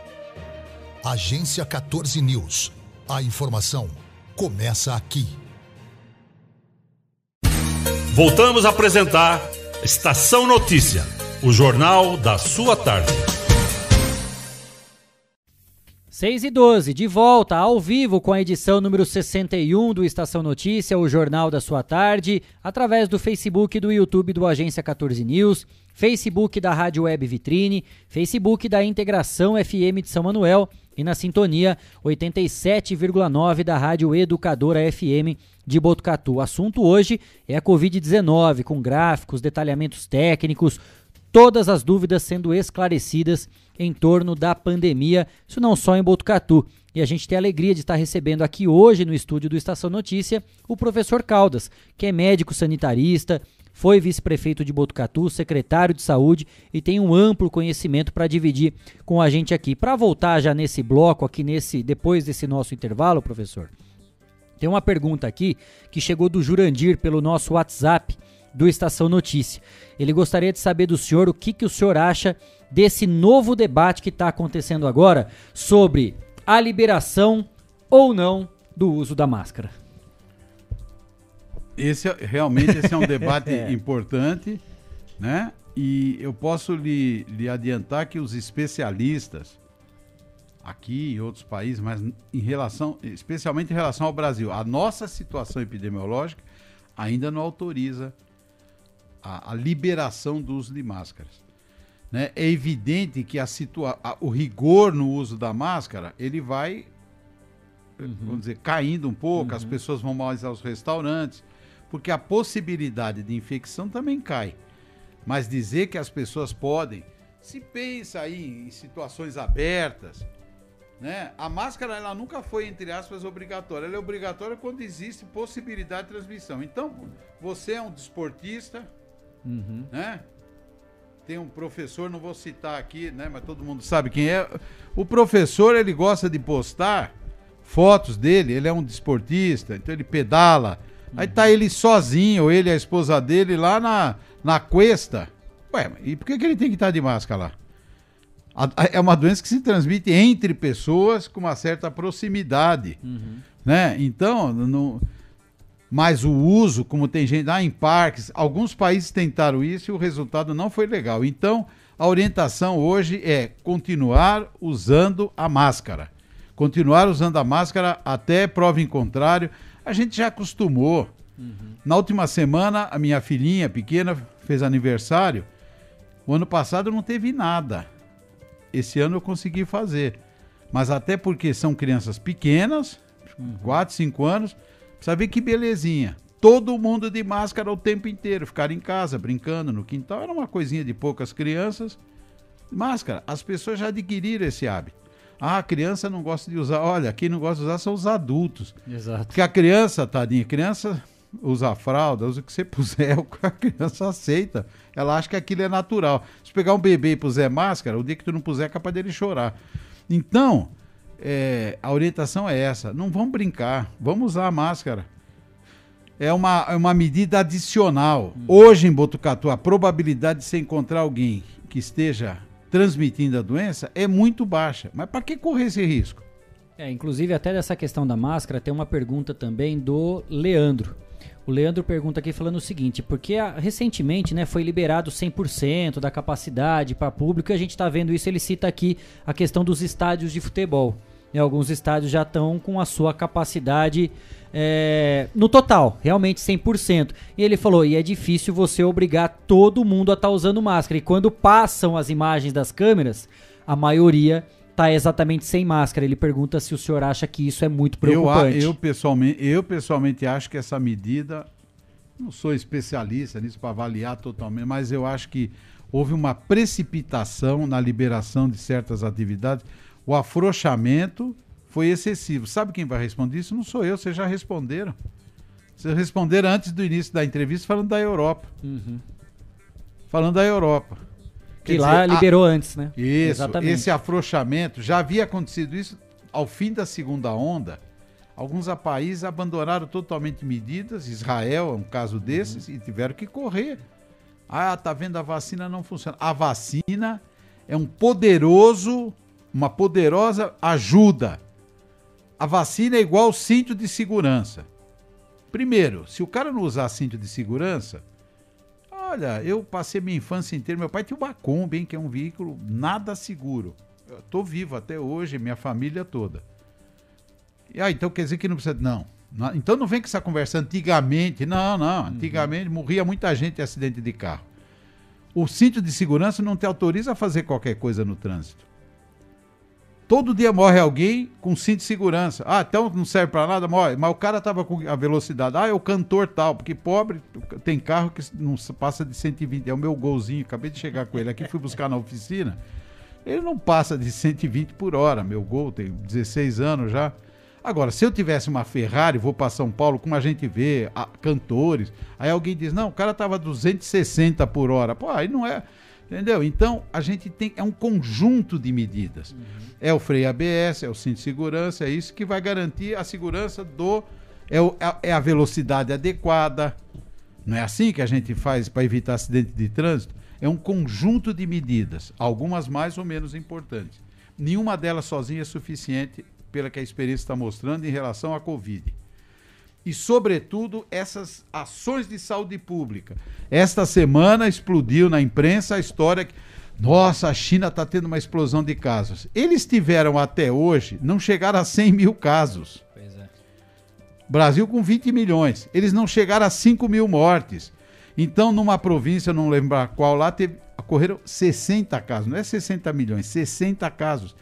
Agência 14 News. A informação começa aqui. Voltamos a apresentar Estação Notícia, o jornal da sua tarde. 6 e 12, de volta ao vivo com a edição número 61 do Estação Notícia, o jornal da sua tarde, através do Facebook e do YouTube do Agência 14 News, Facebook da Rádio Web Vitrine, Facebook da Integração FM de São Manuel e na sintonia 87,9 da Rádio Educadora FM de Botucatu. O assunto hoje é a Covid-19, com gráficos, detalhamentos técnicos, todas as dúvidas sendo esclarecidas em torno da pandemia, isso não só em Botucatu. E a gente tem a alegria de estar recebendo aqui hoje no estúdio do Estação Notícia o professor Caldas, que é médico sanitarista, foi vice-prefeito de Botucatu, secretário de saúde e tem um amplo conhecimento para dividir com a gente aqui. Para voltar já nesse bloco aqui nesse depois desse nosso intervalo, professor. Tem uma pergunta aqui que chegou do Jurandir pelo nosso WhatsApp do Estação Notícia. Ele gostaria de saber do senhor o que, que o senhor acha desse novo debate que está acontecendo agora sobre a liberação ou não do uso da máscara. Esse é, realmente esse é um debate *laughs* é. importante, né? E eu posso lhe, lhe adiantar que os especialistas aqui e outros países, mas em relação, especialmente em relação ao Brasil, a nossa situação epidemiológica ainda não autoriza a, a liberação do uso de máscaras. Né? É evidente que a situa a, o rigor no uso da máscara ele vai, uhum. vamos dizer, caindo um pouco, uhum. as pessoas vão mais aos restaurantes, porque a possibilidade de infecção também cai. Mas dizer que as pessoas podem, se pensa aí em situações abertas, né? A máscara ela nunca foi entre aspas obrigatória. Ela é obrigatória quando existe possibilidade de transmissão. Então, você é um desportista, Uhum. Né? Tem um professor, não vou citar aqui, né? Mas todo mundo sabe quem é. O professor, ele gosta de postar fotos dele, ele é um desportista, então ele pedala. Aí tá ele sozinho, ele e a esposa dele lá na, na cuesta. Ué, e por que, que ele tem que estar de máscara lá? é uma doença que se transmite entre pessoas com uma certa proximidade. Uhum. Né? Então, não mas o uso, como tem gente lá ah, em parques, alguns países tentaram isso e o resultado não foi legal. Então, a orientação hoje é continuar usando a máscara. Continuar usando a máscara até prova em contrário. A gente já acostumou. Uhum. Na última semana, a minha filhinha pequena fez aniversário. O ano passado não teve nada. Esse ano eu consegui fazer. Mas até porque são crianças pequenas, uhum. 4, 5 anos, Precisa ver que belezinha. Todo mundo de máscara o tempo inteiro, ficar em casa, brincando no quintal. Era uma coisinha de poucas crianças. Máscara, as pessoas já adquiriram esse hábito. Ah, a criança não gosta de usar. Olha, quem não gosta de usar são os adultos. Exato. Porque a criança, tadinha, a criança usa fralda, usa o que você *laughs* puser, a criança aceita. Ela acha que aquilo é natural. Se pegar um bebê e puser máscara, o dia que tu não puser é capaz dele chorar. Então, é, a orientação é essa: não vamos brincar, vamos usar a máscara. É uma, é uma medida adicional. Hoje em Botucatu, a probabilidade de você encontrar alguém que esteja transmitindo a doença é muito baixa. Mas para que correr esse risco? É, inclusive, até dessa questão da máscara, tem uma pergunta também do Leandro. O Leandro pergunta aqui falando o seguinte, porque a, recentemente né, foi liberado 100% da capacidade para público e a gente está vendo isso, ele cita aqui a questão dos estádios de futebol. Né, alguns estádios já estão com a sua capacidade é, no total, realmente 100%. E ele falou: e é difícil você obrigar todo mundo a estar tá usando máscara. E quando passam as imagens das câmeras, a maioria está exatamente sem máscara. Ele pergunta se o senhor acha que isso é muito preocupante. Eu, eu, pessoalmente, eu pessoalmente acho que essa medida, não sou especialista nisso para avaliar totalmente, mas eu acho que houve uma precipitação na liberação de certas atividades o afrouxamento foi excessivo. Sabe quem vai responder isso? Não sou eu, vocês já responderam. Vocês responderam antes do início da entrevista falando da Europa. Uhum. Falando da Europa. que lá liberou a... antes, né? Isso, Exatamente. esse afrouxamento, já havia acontecido isso ao fim da segunda onda, alguns países abandonaram totalmente medidas. Israel é um caso desses e tiveram que correr. Ah, tá vendo a vacina não funciona. A vacina é um poderoso, uma poderosa ajuda. A vacina é igual cinto de segurança. Primeiro, se o cara não usar cinto de segurança, olha, eu passei minha infância inteira, meu pai tinha uma Kombi, hein, que é um veículo nada seguro. Eu tô vivo até hoje, minha família toda. E, ah, então quer dizer que não precisa. Não. não. Então não vem com essa conversa antigamente. Não, não. Antigamente uhum. morria muita gente em acidente de carro. O cinto de segurança não te autoriza a fazer qualquer coisa no trânsito. Todo dia morre alguém com cinto de segurança. Ah, então não serve para nada, morre. Mas o cara tava com a velocidade. Ah, é o cantor tal, porque pobre tem carro que não passa de 120. É o meu golzinho, acabei de chegar com ele aqui, fui buscar na oficina. Ele não passa de 120 por hora. Meu gol tem 16 anos já. Agora, se eu tivesse uma Ferrari, vou para São Paulo, como a gente vê, a, cantores, aí alguém diz: "Não, o cara tava 260 por hora". Pô, aí não é Entendeu? Então, a gente tem. É um conjunto de medidas. Uhum. É o freio ABS, é o cinto de segurança, é isso que vai garantir a segurança do. É, o, é a velocidade adequada. Não é assim que a gente faz para evitar acidente de trânsito? É um conjunto de medidas, algumas mais ou menos importantes. Nenhuma delas sozinha é suficiente pela que a experiência está mostrando em relação à Covid e, sobretudo, essas ações de saúde pública. Esta semana explodiu na imprensa a história que, nossa, a China está tendo uma explosão de casos. Eles tiveram até hoje, não chegaram a 100 mil casos. Pois é. Brasil com 20 milhões. Eles não chegaram a 5 mil mortes. Então, numa província, não lembro qual lá, teve, ocorreram 60 casos. Não é 60 milhões, 60 casos.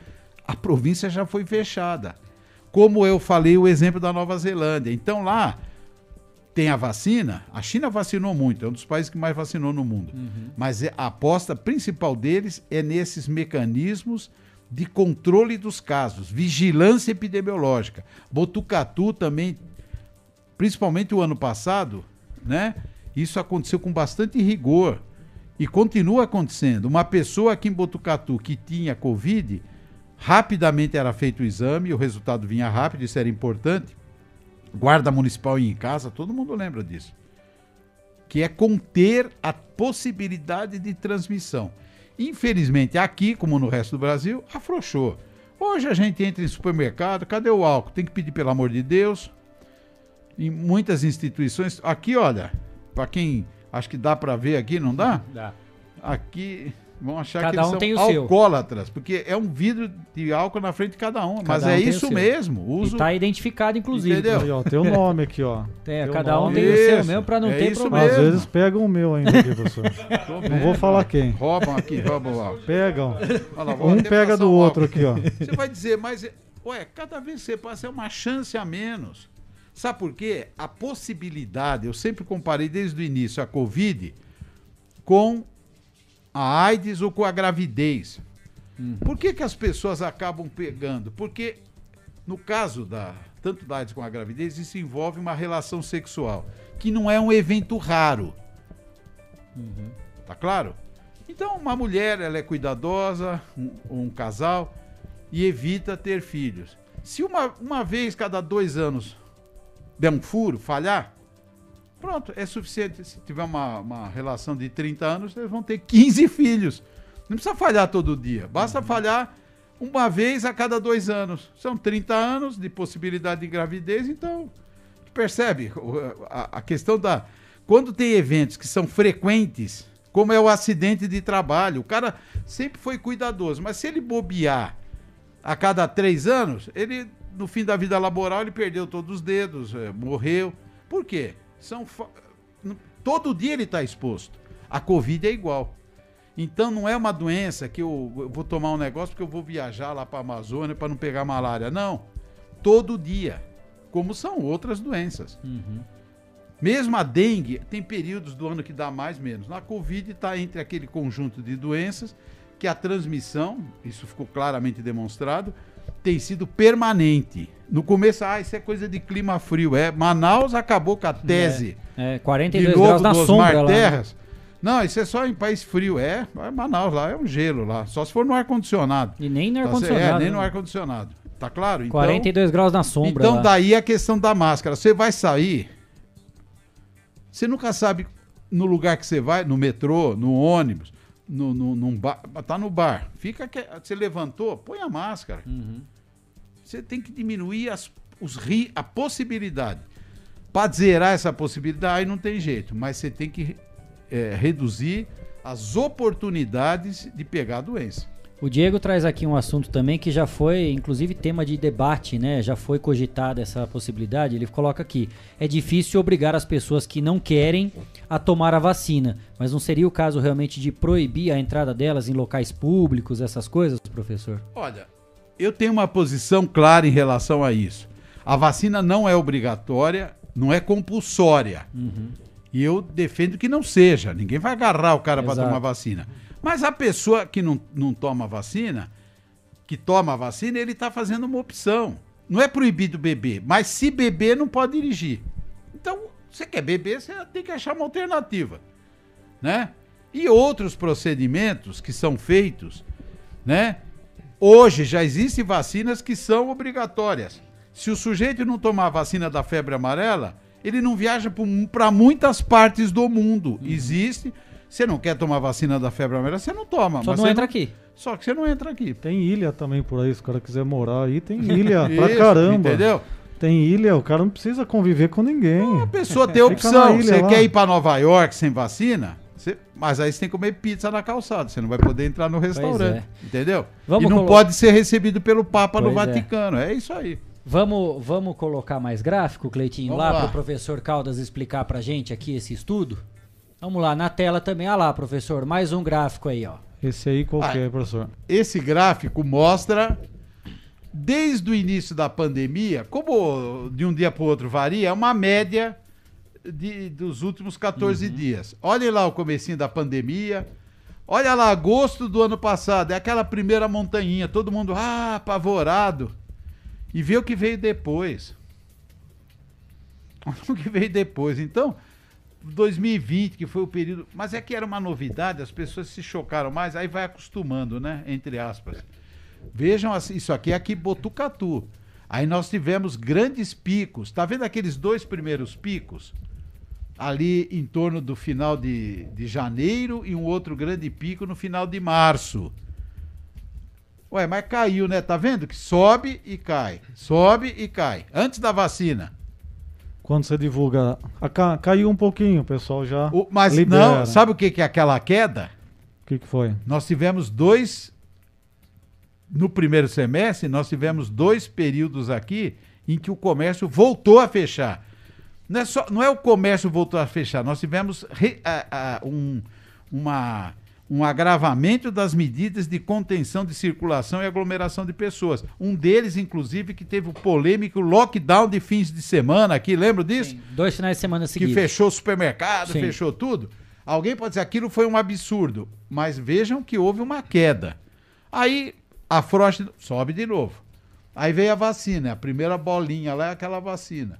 A província já foi fechada. Como eu falei, o exemplo da Nova Zelândia. Então lá tem a vacina. A China vacinou muito, é um dos países que mais vacinou no mundo. Uhum. Mas é, a aposta principal deles é nesses mecanismos de controle dos casos, vigilância epidemiológica. Botucatu também, principalmente o ano passado, né? Isso aconteceu com bastante rigor e continua acontecendo. Uma pessoa aqui em Botucatu que tinha Covid Rapidamente era feito o exame, o resultado vinha rápido, isso era importante. Guarda municipal ia em casa, todo mundo lembra disso. Que é conter a possibilidade de transmissão. Infelizmente, aqui, como no resto do Brasil, afrouxou. Hoje a gente entra em supermercado, cadê o álcool? Tem que pedir pelo amor de Deus. Em muitas instituições, aqui, olha, para quem acho que dá para ver aqui, não dá? Dá. Aqui Vão achar cada que eles um são alcoólatras, seu. porque é um vidro de álcool na frente de cada um. Cada mas um é isso mesmo. Uso... Está identificado, inclusive. Entendeu? Aí, ó, tem o um nome aqui, ó. *laughs* É, cada um tem isso. o seu mesmo para não é ter problema. Às vezes pegam o meu ainda aqui, professor. *laughs* não vou falar quem. Roubam aqui, roubam o álcool. Pegam. Lá, um pega do outro aqui, ó. Você vai dizer, mas, ué, cada vez que você passa é uma chance a menos. Sabe por quê? A possibilidade, eu sempre comparei desde o início a Covid com a AIDS ou com a gravidez. Uhum. Por que, que as pessoas acabam pegando? Porque, no caso da tanto da AIDS como a gravidez, isso envolve uma relação sexual, que não é um evento raro. Uhum. Tá claro? Então, uma mulher, ela é cuidadosa, um, um casal, e evita ter filhos. Se uma, uma vez cada dois anos der um furo, falhar, Pronto, é suficiente. Se tiver uma, uma relação de 30 anos, eles vão ter 15 filhos. Não precisa falhar todo dia. Basta uhum. falhar uma vez a cada dois anos. São 30 anos de possibilidade de gravidez, então. Percebe? A, questão da. Quando tem eventos que são frequentes, como é o acidente de trabalho, o cara sempre foi cuidadoso, mas se ele bobear a cada três anos, ele, no fim da vida laboral, ele perdeu todos os dedos, é, morreu. Por quê? São todo dia ele está exposto. A Covid é igual. Então não é uma doença que eu, eu vou tomar um negócio porque eu vou viajar lá para a Amazônia para não pegar malária. Não. Todo dia. Como são outras doenças. Uhum. Mesmo a dengue, tem períodos do ano que dá mais menos. Na Covid está entre aquele conjunto de doenças que a transmissão, isso ficou claramente demonstrado, tem sido permanente. No começo, ah, isso é coisa de clima frio. É, Manaus acabou com a tese. É, é 42 de novo, graus na sombra Terras. Lá, né? Não, isso é só em país frio. É, Manaus lá é um gelo lá. Só se for no ar-condicionado. E nem no tá ar-condicionado. É, nem no né? ar-condicionado. Tá claro? Então, 42 graus na sombra. Então lá. daí a questão da máscara. Você vai sair, você nunca sabe no lugar que você vai, no metrô, no ônibus, no, no, num bar, tá no bar. Fica que, você levantou, põe a máscara. Uhum. Você tem que diminuir as, os ri, a possibilidade. Para zerar essa possibilidade, aí não tem jeito. Mas você tem que é, reduzir as oportunidades de pegar a doença. O Diego traz aqui um assunto também que já foi, inclusive, tema de debate, né? Já foi cogitada essa possibilidade. Ele coloca aqui: é difícil obrigar as pessoas que não querem a tomar a vacina, mas não seria o caso realmente de proibir a entrada delas em locais públicos, essas coisas, professor? Olha, eu tenho uma posição clara em relação a isso. A vacina não é obrigatória, não é compulsória. Uhum. E eu defendo que não seja. Ninguém vai agarrar o cara para tomar vacina. Mas a pessoa que não, não toma vacina, que toma vacina, ele está fazendo uma opção. Não é proibido beber, mas se beber, não pode dirigir. Então, você quer beber, você tem que achar uma alternativa. Né? E outros procedimentos que são feitos, né? Hoje já existem vacinas que são obrigatórias. Se o sujeito não tomar a vacina da febre amarela, ele não viaja para muitas partes do mundo. Existe. Você não quer tomar vacina da febre amarela, você não toma. Só mas não você entra aqui. Só que você não entra aqui. Tem ilha também por aí, se o cara quiser morar aí, tem *laughs* ilha pra Isso, caramba. Entendeu? Tem ilha, o cara não precisa conviver com ninguém. A pessoa tem opção. ilha Você lá. quer ir para Nova York sem vacina? Você- Mas aí você tem que comer pizza na calçada. Você não vai poder entrar no restaurante. Entendeu? Vamos e não colo- pode ser recebido pelo Papa no Pois é. Vaticano. É. isso aí. Vamos, vamos colocar mais gráfico, Cleitinho, Vamos lá, lá. para o professor Caldas explicar pra gente aqui esse estudo? Vamos lá, na tela também. Ah lá, professor, mais um gráfico aí, ó. Esse aí qual que Ah, é, professor? Esse gráfico mostra, desde o início da pandemia, como de um dia para o outro varia, é uma média de- dos últimos 14 dias. Olhem lá o comecinho da pandemia. Olha lá, agosto do ano passado, é aquela primeira montanhinha, todo mundo ah, apavorado. E vê o que veio depois. Olha *laughs* o que veio depois. Então, 2020, que foi o período. Mas é que era uma novidade, as pessoas se chocaram mais, aí vai acostumando, né? Entre aspas. Vejam, assim, isso aqui é aqui Botucatu. Aí nós tivemos grandes picos. Tá vendo aqueles dois primeiros picos? Ali em torno do final de, de janeiro e um outro grande pico no final de março. Ué, mas caiu, né? Tá vendo? Que sobe e cai. Sobe e cai. Antes da vacina. Quando você divulga. a ca- caiu um pouquinho, o pessoal já. O- mas libera. não, sabe o que, que é aquela queda? O que, que foi? Nós tivemos dois. No primeiro semestre, nós tivemos dois períodos aqui em que o comércio voltou a fechar. Não é, só, não é o comércio voltou a fechar, nós tivemos re- a- a- um, uma, um agravamento das medidas de contenção de circulação e aglomeração de pessoas. Um deles, inclusive, que teve o polêmico lockdown de fins de semana aqui, lembra disso? Dois finais de semana que seguidos. fechou o supermercado, Sim. fechou tudo. Alguém pode dizer aquilo foi um absurdo, mas vejam que houve uma queda. Aí a frost sobe de novo. Aí veio a vacina, a primeira bolinha lá é aquela vacina,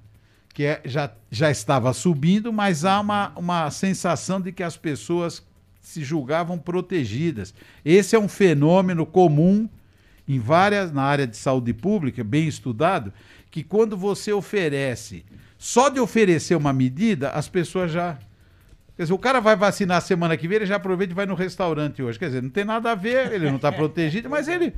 que é- já, já estava subindo, mas há uma, uma sensação de que as pessoas se julgavam protegidas. Esse é um fenômeno comum em várias na área de saúde pública, bem estudado, que quando você oferece, só de oferecer uma medida, as pessoas já Quer dizer, o cara vai vacinar semana que vem, ele já aproveita e vai no restaurante hoje. Quer dizer, não tem nada a ver, ele não está *laughs* protegido, mas ele.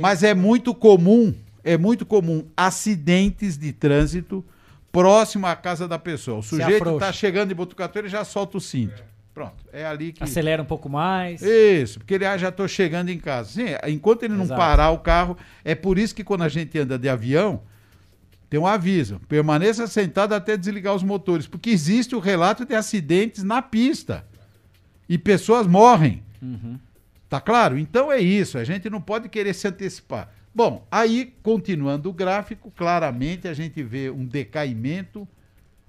Mas é muito comum, é muito comum acidentes de trânsito próximo à casa da pessoa. O sujeito está chegando em Botucatu, ele já solta o cinto. Pronto, é ali que. Acelera um pouco mais. Isso, porque ele ah, já estou chegando em casa. Sim, enquanto ele não Exato. parar o carro, é por isso que quando a gente anda de avião, tem um aviso: permaneça sentado até desligar os motores, porque existe o relato de acidentes na pista e pessoas morrem. Uhum. Tá claro? Então é isso, a gente não pode querer se antecipar. Bom, aí, continuando o gráfico, claramente a gente vê um decaimento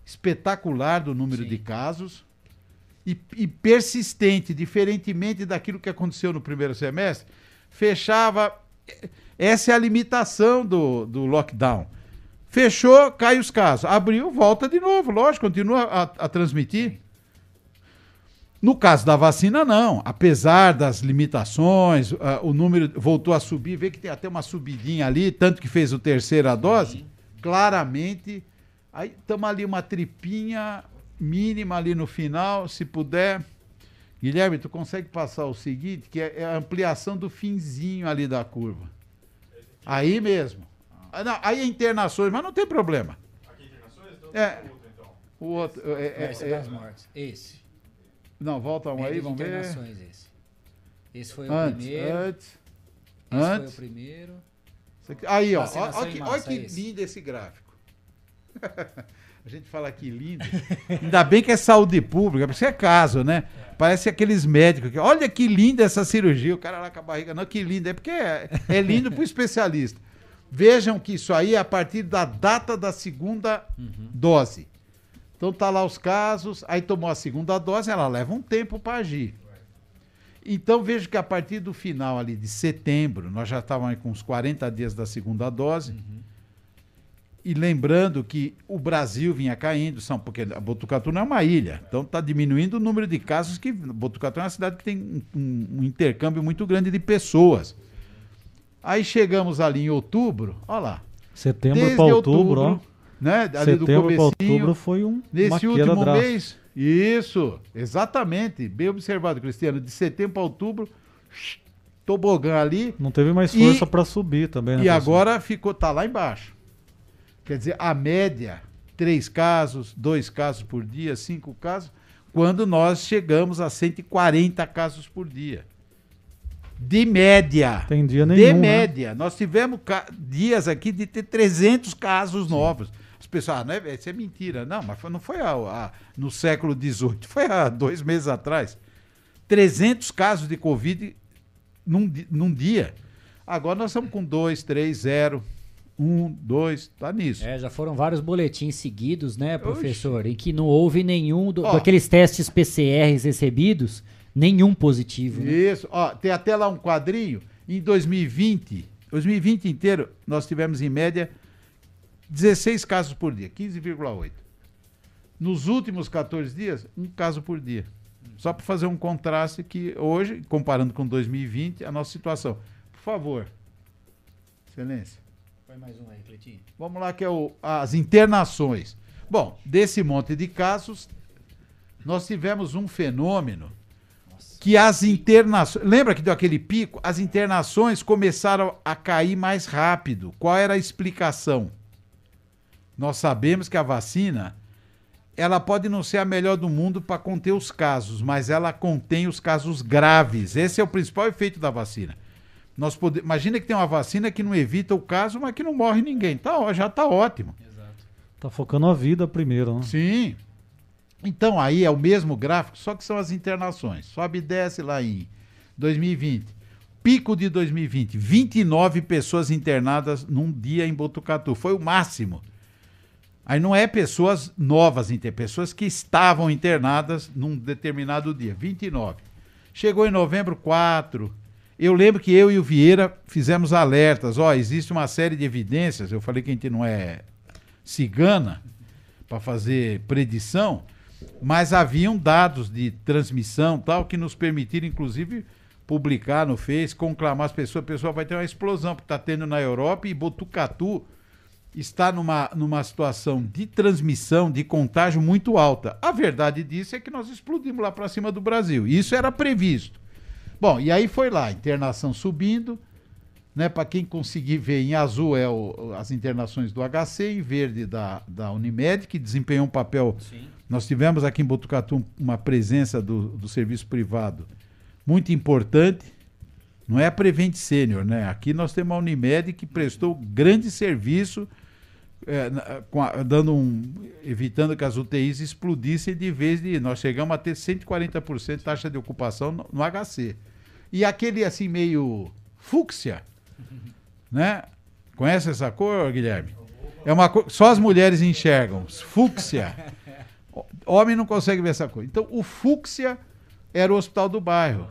espetacular do número de casos e, e persistente, diferentemente daquilo que aconteceu no primeiro semestre, fechava. Essa é a limitação do, do lockdown. Fechou, cai os casos. Abriu, volta de novo, lógico, continua a, a transmitir. No caso da vacina, não. Apesar das limitações, uh, o número voltou a subir, vê que tem até uma subidinha ali, tanto que fez o terceira dose, claramente. Aí estamos ali uma tripinha mínima ali no final, se puder. Guilherme, tu consegue passar o seguinte, que é, é a ampliação do finzinho ali da curva. Aí mesmo. Ah, não, aí é internações, mas não tem problema. Aqui internações? Então é, o outro, então. O outro. É, é, esse é, das mortes. Esse. Não, volta um aí, vamos ver. Esse. esse foi antes, o primeiro. Antes. Esse antes. foi o primeiro. Aí, ó. Olha que, ó que lindo esse gráfico. *laughs* A gente fala que lindo. Ainda bem que é saúde pública, porque é caso, né? É. Parece aqueles médicos que, olha que linda essa cirurgia, o cara lá com a barriga, não, que lindo. É porque é, é lindo para o especialista. Vejam que isso aí é a partir da data da segunda uhum. dose. Então tá lá os casos, aí tomou a segunda dose, ela leva um tempo para agir. Então vejo que a partir do final ali de setembro, nós já estávamos com uns 40 dias da segunda dose. Uhum. E lembrando que o Brasil vinha caindo, são, porque Botucatu não é uma ilha, então está diminuindo o número de casos que. Botucatu é uma cidade que tem um, um, intercâmbio muito grande de pessoas. Aí chegamos ali em outubro, olha lá. Setembro para outubro, ó né? Setembro para outubro foi um Nesse último mês, isso, exatamente, bem observado, Cristiano, de setembro para outubro, tobogã ali. Não teve mais força para subir também, né? E agora ficou, tá lá embaixo. Quer dizer, a média, três casos, dois casos por dia, cinco casos, quando nós chegamos a 140 casos por dia. De média. Tem dia nenhum. De né? média. Né? Nós tivemos dias aqui de ter 300 casos novos pessoas, ah, não é, isso é mentira. Não, mas foi, não foi a, a, no século XVIII, foi há dois meses atrás. 300 casos de Covid num, num dia. Agora nós estamos com 2, 3, 0, 1, 2, tá nisso. É, já foram vários boletins seguidos, né, professor, Oxi. em que não houve nenhum do, ó, daqueles testes PCRs recebidos, nenhum positivo. Né? Isso, ó, tem até lá um quadrinho. Em 2020, 2020 inteiro, nós tivemos em média 16 casos por dia, 15,8. Nos últimos 14 dias, um caso por dia. Só para fazer um contraste que hoje, comparando com 2020, a nossa situação. Por favor. Excelência. Põe mais um aí, Cleitinho. Vamos lá, que é o, as internações. Bom, desse monte de casos, nós tivemos um fenômeno Nossa. que as internações. Lembra que deu aquele pico? As internações começaram a cair mais rápido. Qual era a explicação? Nós sabemos que a vacina ela pode não ser a melhor do mundo para conter os casos, mas ela contém os casos graves. Esse é o principal efeito da vacina. Nós pode... Imagina que tem uma vacina que não evita o caso, mas que não morre ninguém. Tá, já está ótimo. Exato. Tá focando a vida primeiro, né? Sim. Então aí é o mesmo gráfico, só que são as internações. Sobe e desce lá em 2020. Pico de 2020, 29 pessoas internadas num dia em Botucatu. Foi o máximo. Aí não é pessoas novas, pessoas que estavam internadas num determinado dia, 29. Chegou em novembro, 4. Eu lembro que eu e o Vieira fizemos alertas. Ó, existe uma série de evidências. Eu falei que a gente não é cigana para fazer predição, mas haviam dados de transmissão tal que nos permitiram, inclusive, publicar no Face, conclamar as pessoas. A pessoa vai ter uma explosão, porque está tendo na Europa e Botucatu está numa, numa situação de transmissão, de contágio muito alta. A verdade disso é que nós explodimos lá para cima do Brasil. Isso era previsto. Bom, e aí foi lá, internação subindo, né? Para quem conseguir ver, em azul é o, as internações do HC, em verde da, da Unimed, que desempenhou um papel. Sim. Nós tivemos aqui em Botucatu uma presença do, do serviço privado muito importante. Não é a Prevent Sênior, né? Aqui nós temos a Unimed que prestou grande serviço é, a, dando um, evitando que as UTIs explodissem de vez de nós chegamos a ter 140% de taxa de ocupação no, no, HC. E aquele assim meio fúcsia, né? Conhece essa cor, Guilherme? É uma cor, só as mulheres enxergam, fúcsia. Homem não consegue ver essa cor. Então, o fúcsia era o hospital do bairro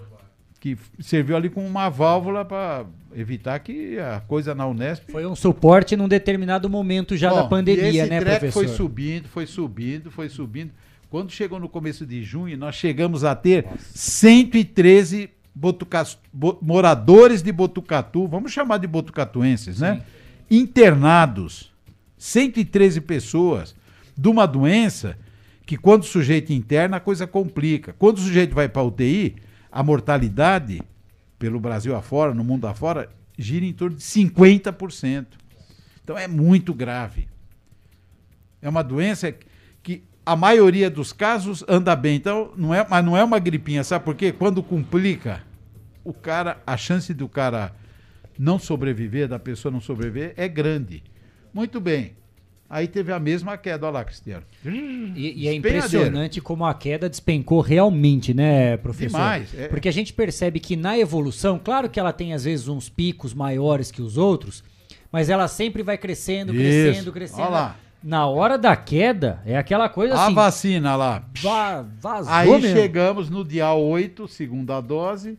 que serviu ali como uma válvula para evitar que a coisa na Unesp. Foi um suporte num determinado momento já Bom, da pandemia, né, professor? Foi subindo, foi subindo, foi subindo. Quando chegou no começo de junho, nós chegamos a ter 113 Bo... moradores de Botucatu, vamos chamar de botucatuenses, né? Internados. 113 pessoas de uma doença que quando o sujeito interna a coisa complica. Quando o sujeito vai para UTI, a mortalidade pelo Brasil afora, no mundo afora, gira em torno de 50%. Então é muito grave. É uma doença que a maioria dos casos anda bem. Então, não é, mas não é uma gripinha, sabe por quê? Quando complica, o cara, a chance do cara não sobreviver, da pessoa não sobreviver, é grande. Muito bem. Aí teve a mesma queda, olha lá, Cristiano. E, e é impressionante como a queda despencou realmente, né, professor? Demais. É. Porque a gente percebe que na evolução, claro que ela tem às vezes uns picos maiores que os outros, mas ela sempre vai crescendo, crescendo, Isso. crescendo. Olha lá. Na hora da queda, é aquela coisa A assim. vacina lá. va- vazou Aí mesmo. chegamos no dia 8, segunda dose,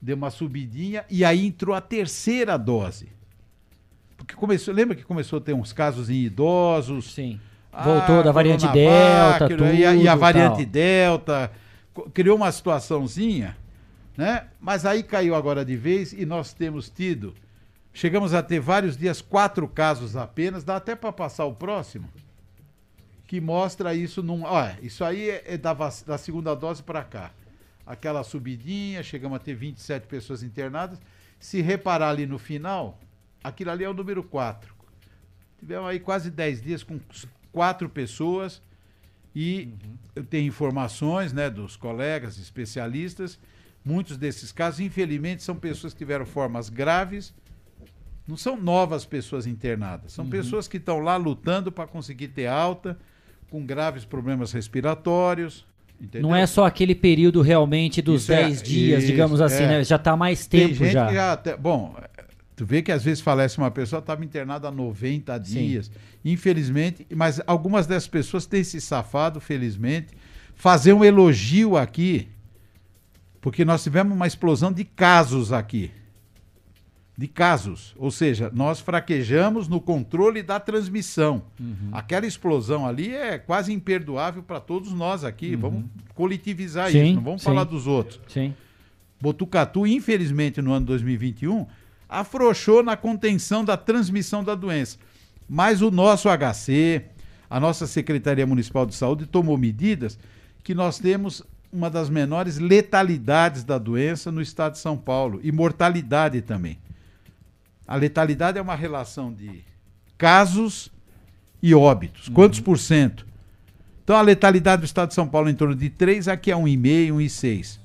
deu uma subidinha e aí entrou a terceira dose. Porque começou, lembra que começou a ter uns casos em idosos? Sim. Ah, Voltou da variante Delta, e a, e a tudo, variante tal. Delta. Criou uma situaçãozinha, né? Mas aí caiu agora de vez e nós temos tido. Chegamos a ter vários dias, quatro casos apenas, dá até para passar o próximo. Que mostra isso num. Olha, isso aí é, é da, vac- da segunda dose para cá. Aquela subidinha, chegamos a ter 27 pessoas internadas. Se reparar ali no final, aquilo ali é o número 4. Tivemos aí quase 10 dias com quatro pessoas e eu tenho informações né, dos colegas especialistas. Muitos desses casos, infelizmente, são pessoas que tiveram formas graves. Não são novas pessoas internadas, são Uhum. pessoas que estão lá lutando para conseguir ter alta, com graves problemas respiratórios. Entendeu? Não é só aquele período realmente dos Isso é- 10 dias, isso, digamos assim, é. né? Já tá mais Tem tempo gente já. já até- bom, tu vê que às vezes falece uma pessoa, estava internada há 90 Sim. dias. Infelizmente, mas algumas dessas pessoas têm se safado, felizmente. Fazer um elogio aqui, porque nós tivemos uma explosão de casos aqui. De casos. Ou seja, nós fraquejamos no controle da transmissão. Uhum. Aquela explosão ali é quase imperdoável para todos nós aqui. Vamos coletivizar Uhum. Sim, isso, não vamos sim. falar dos outros. Sim. Botucatu, infelizmente, no ano 2021, afrouxou na contenção da transmissão da doença. Mas o nosso HC, a nossa Secretaria Municipal de Saúde, tomou medidas que nós temos uma das menores letalidades da doença no estado de São Paulo e mortalidade também. A letalidade é uma relação de casos e óbitos. Quantos por cento? Então a letalidade do estado de São Paulo é em torno de 3, aqui é 1,5, 1,6.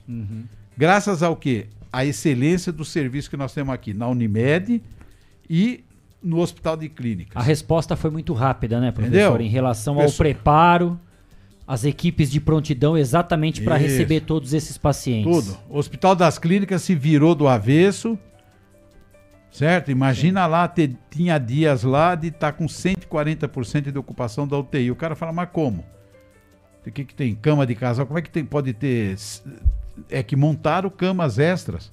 Graças ao quê? A excelência do serviço que nós temos aqui na Unimed e no Hospital de Clínicas. A resposta foi muito rápida, né, professor? Entendeu? Em relação ao preparo, as equipes de prontidão exatamente para receber todos esses pacientes. Tudo. O Hospital das Clínicas se virou do avesso. Certo? Imagina lá, ter- tinha dias lá de estar com 140% de ocupação da UTI. O cara fala, mas como? O que, que tem? Cama de casal? Como é que tem, pode ter? É que montaram camas extras.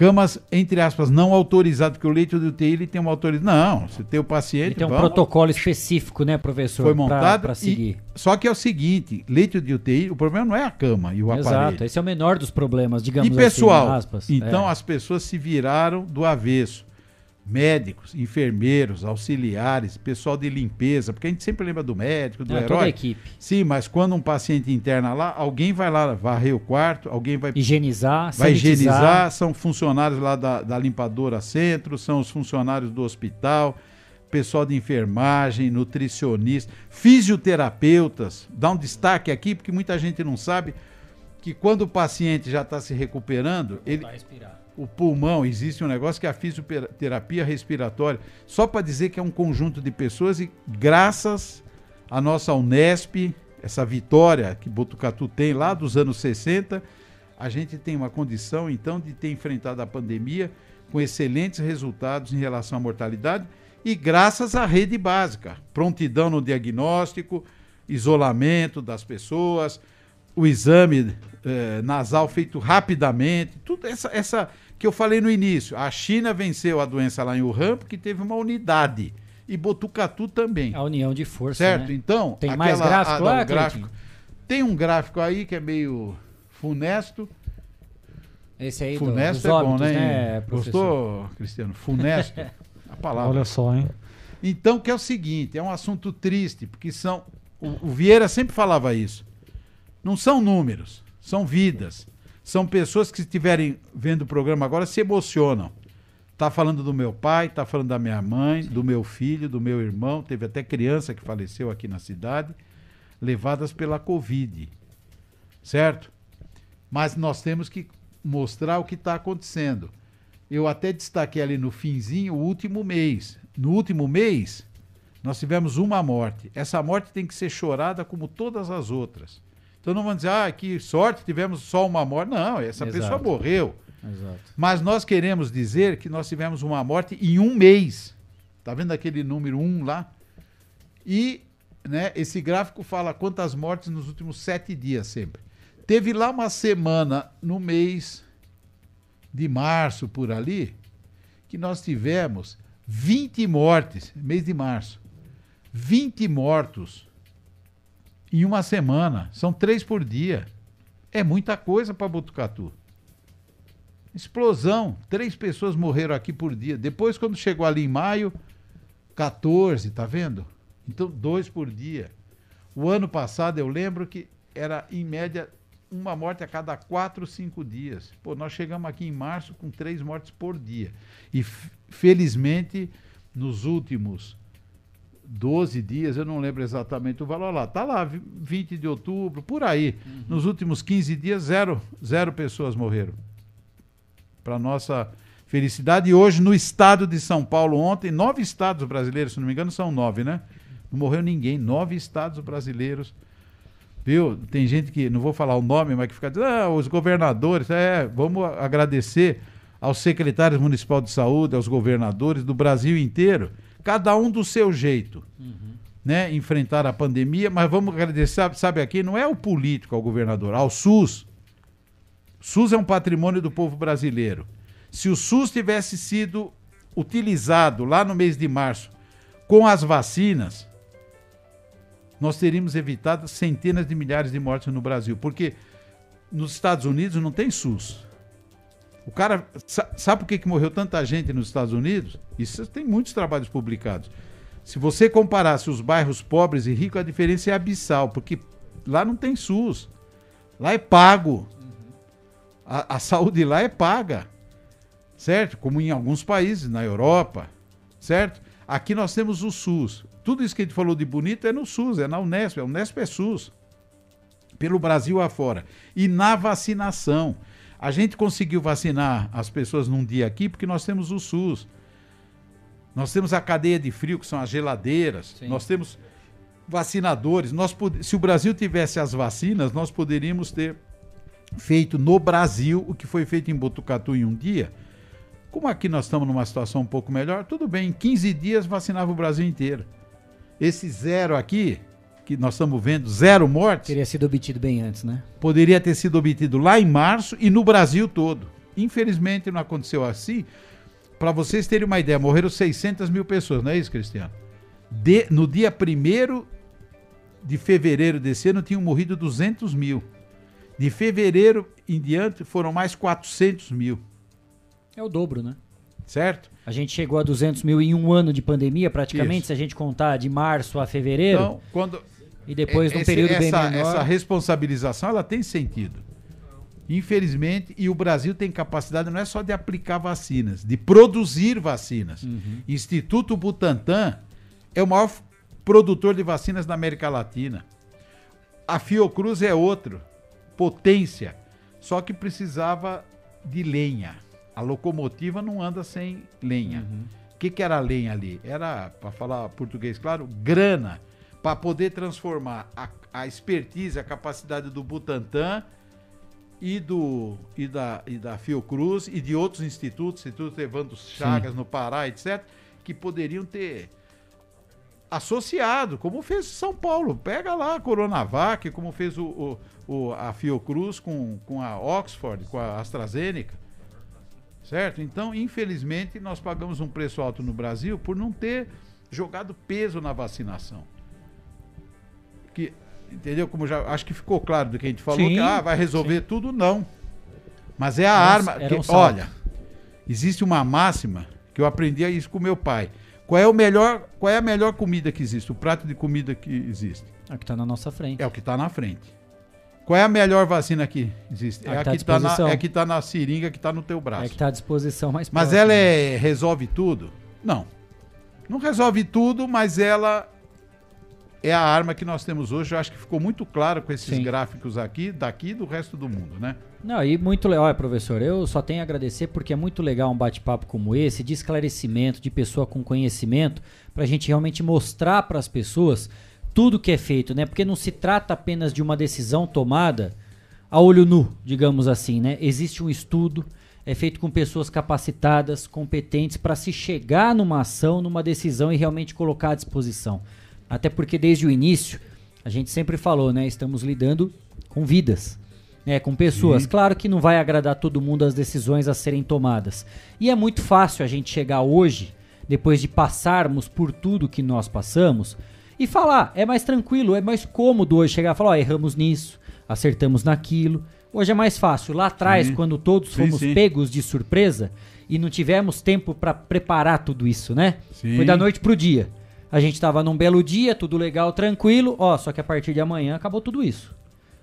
Camas, entre aspas, não autorizadas, porque o leito de UTI ele tem uma autorização. Não, você tem o paciente. Ele tem um vamos- protocolo específico, né, professor? foi montado. Para e- seguir. só que é o seguinte: leito de UTI, o problema não é a cama e o aparelho. Exato, esse é o menor dos problemas, digamos E pessoal, assim, aspas. então É. as pessoas se viraram do avesso. Médicos, enfermeiros, auxiliares, pessoal de limpeza, porque a gente sempre lembra do médico, do É, herói. toda a equipe. Sim, mas quando um paciente interna lá, alguém vai lá varrer o quarto, alguém vai Higienizar, vai sanitizar. higienizar, são funcionários lá da, da limpadora centro, são os funcionários do hospital, pessoal de enfermagem, nutricionista, fisioterapeutas. Dá um destaque aqui, porque muita gente não sabe que quando o paciente já está se recuperando, ele, o pulmão, existe um negócio que é a fisioterapia respiratória, só para dizer que é um conjunto de pessoas e graças à nossa Unesp, essa vitória que Botucatu tem lá dos anos 60, a gente tem uma condição então de ter enfrentado a pandemia com excelentes resultados em relação à mortalidade e graças à rede básica, prontidão no diagnóstico, isolamento das pessoas, o exame eh, nasal feito rapidamente, tudo essa, essa que eu falei no início. A China venceu a doença lá em Wuhan porque teve uma unidade. e Botucatu também. A união de força. Certo? Né? Então. Tem mais gráfico a, lá, não, gráfico. Tem um gráfico aí que é meio funesto. Esse aí funesto do, é óbitos, bom, né? né Gostou, Cristiano? Funesto. a palavra. Olha só, hein? Então, que é o seguinte, é um assunto triste, porque são. O, o Vieira sempre falava isso. Não são números, são vidas. São pessoas que, estiverem vendo o programa agora, se emocionam. Tá falando do meu pai, tá falando da minha mãe, do meu filho, do meu irmão. Teve até criança que faleceu aqui na cidade, levadas pela Covid. Certo? Mas nós temos que mostrar o que está acontecendo. Eu até destaquei ali no finzinho o último mês. No último mês, nós tivemos uma morte. Essa morte tem que ser chorada como todas as outras. Então não vamos dizer, ah, que sorte, tivemos só uma morte. Não, essa Exato. pessoa morreu. Exato. Mas nós queremos dizer que nós tivemos uma morte em um mês. Tá vendo aquele número um lá? E né, esse gráfico fala quantas mortes nos últimos sete dias sempre. Teve lá uma semana no mês de março, por ali, que nós tivemos 20 mortes, mês de março. 20 mortos em uma semana. São três por dia. É muita coisa para Botucatu. Explosão. Três pessoas morreram aqui por dia. Depois, quando chegou ali em maio, 14, tá vendo? Então, dois por dia. O ano passado, eu lembro que era, em média, uma morte a cada quatro, cinco dias. Pô, nós chegamos aqui em março com três mortes por dia. E, felizmente, nos últimos 12 dias, eu não lembro exatamente o valor lá. Tá lá, 20 de outubro, por aí. Uhum. Nos últimos 15 dias, zero, zero pessoas morreram. Para nossa felicidade. E hoje, no estado de São Paulo, ontem, nove estados brasileiros, se não me engano, são nove, né? Não morreu ninguém. Nove estados brasileiros. Viu? Tem gente que, não vou falar o nome, mas que fica dizendo, ah, os governadores. É, vamos agradecer aos secretários municipais de saúde, aos governadores do Brasil inteiro cada um do seu jeito, uhum. né? Enfrentar a pandemia, mas vamos agradecer, sabe, aqui, não é o político, ao governador, ao SUS. SUS é um patrimônio do povo brasileiro. Se o SUS tivesse sido utilizado lá no mês de março com as vacinas, nós teríamos evitado centenas de milhares de mortes no Brasil, porque nos Estados Unidos não tem SUS. O cara. Sabe por que, que morreu tanta gente nos Estados Unidos? Isso tem muitos trabalhos publicados. Se você comparasse os bairros pobres e ricos, a diferença é abissal, porque lá não tem SUS. Lá é pago. A, a saúde lá é paga. Certo? Como em alguns países, na Europa. Certo? Aqui nós temos o SUS. Tudo isso que a gente falou de bonito é no SUS, é na Unesp. A Unesp é SUS. Pelo Brasil afora. E na vacinação. A gente conseguiu vacinar as pessoas num dia aqui porque nós temos o SUS. Nós temos a cadeia de frio, que são as geladeiras. Sim. Nós temos vacinadores. Nós, se o Brasil tivesse as vacinas, nós poderíamos ter feito no Brasil o que foi feito em Botucatu em um dia. Como aqui nós estamos numa situação um pouco melhor, tudo bem, em 15 dias vacinava o Brasil inteiro. Esse zero aqui, que nós estamos vendo, zero mortes. Teria sido obtido bem antes, né? Poderia ter sido obtido lá em março e no Brasil todo. Infelizmente não aconteceu assim. Para vocês terem uma ideia, morreram 600 mil pessoas, não é isso, Cristiano? De, no dia 1 de fevereiro desse ano tinham morrido 200 mil. De fevereiro em diante foram mais 400 mil. É o dobro, né? Certo? A gente chegou a 200 mil em um ano de pandemia, praticamente, Isso. se a gente contar de março a fevereiro. Então, quando, e depois, num período essa, bem menor... Essa responsabilização, ela tem sentido. Infelizmente, e o Brasil tem capacidade não é só de aplicar vacinas, de produzir vacinas. Uhum. Instituto Butantan é o maior produtor de vacinas da América Latina. A Fiocruz é outro, potência, só que precisava de lenha. A locomotiva não anda sem lenha. O uhum. que, que era lenha ali? Era, para falar português claro, grana para poder transformar a, a expertise, a capacidade do Butantan e, do, e, da, e da Fiocruz e de outros institutos, Instituto Evandro Chagas Sim. no Pará, etc., que poderiam ter associado, como fez São Paulo. Pega lá a Coronavac, como fez o, o, o, a Fiocruz com, com a Oxford, com a AstraZeneca. Certo? Então, infelizmente, nós pagamos um preço alto no Brasil por não ter jogado peso na vacinação. Que, entendeu? Como já acho que ficou claro do que a gente falou, Sim, que ah, vai resolver sim. tudo, não. Mas é a um- arma. que- um olha, existe uma máxima que eu aprendi isso com meu pai. Qual é o melhor, qual é a melhor comida que existe? O prato de comida que existe? É o que está na nossa frente. É o que está na frente. Qual é a melhor vacina que existe? A É que a tá está na, é tá na seringa que está no teu braço. É que está à disposição mais Mas próxima. ela é, resolve tudo? Não. Não resolve tudo, mas ela é a arma que nós temos hoje. Eu acho que ficou muito claro com esses Sim. gráficos aqui, daqui e do resto do mundo, né? Não, e muito legal, olha, professor, eu só tenho a agradecer porque é muito legal um bate-papo como esse, de esclarecimento, de pessoa com conhecimento, pra gente realmente mostrar para as pessoas tudo que é feito, né? Porque não se trata apenas de uma decisão tomada a olho nu, digamos assim, né? Existe um estudo, é feito com pessoas capacitadas, competentes para se chegar numa ação, numa decisão e realmente colocar à disposição. Até porque desde o início, a gente sempre falou, né? Estamos lidando com vidas, né? Com pessoas. Sim. Claro que não vai agradar todo mundo as decisões a serem tomadas. E é muito fácil a gente chegar hoje, depois de passarmos por tudo que nós passamos, e falar, é mais tranquilo, é mais cômodo hoje chegar e falar, ó, erramos nisso, acertamos naquilo. Hoje é mais fácil. Lá atrás, Sim. quando todos Sim, fomos sim. pegos de surpresa e não tivemos tempo para preparar tudo isso, né? Sim. Foi da noite pro dia. A gente tava num belo dia, tudo legal, tranquilo, ó, só que a partir de amanhã acabou tudo isso.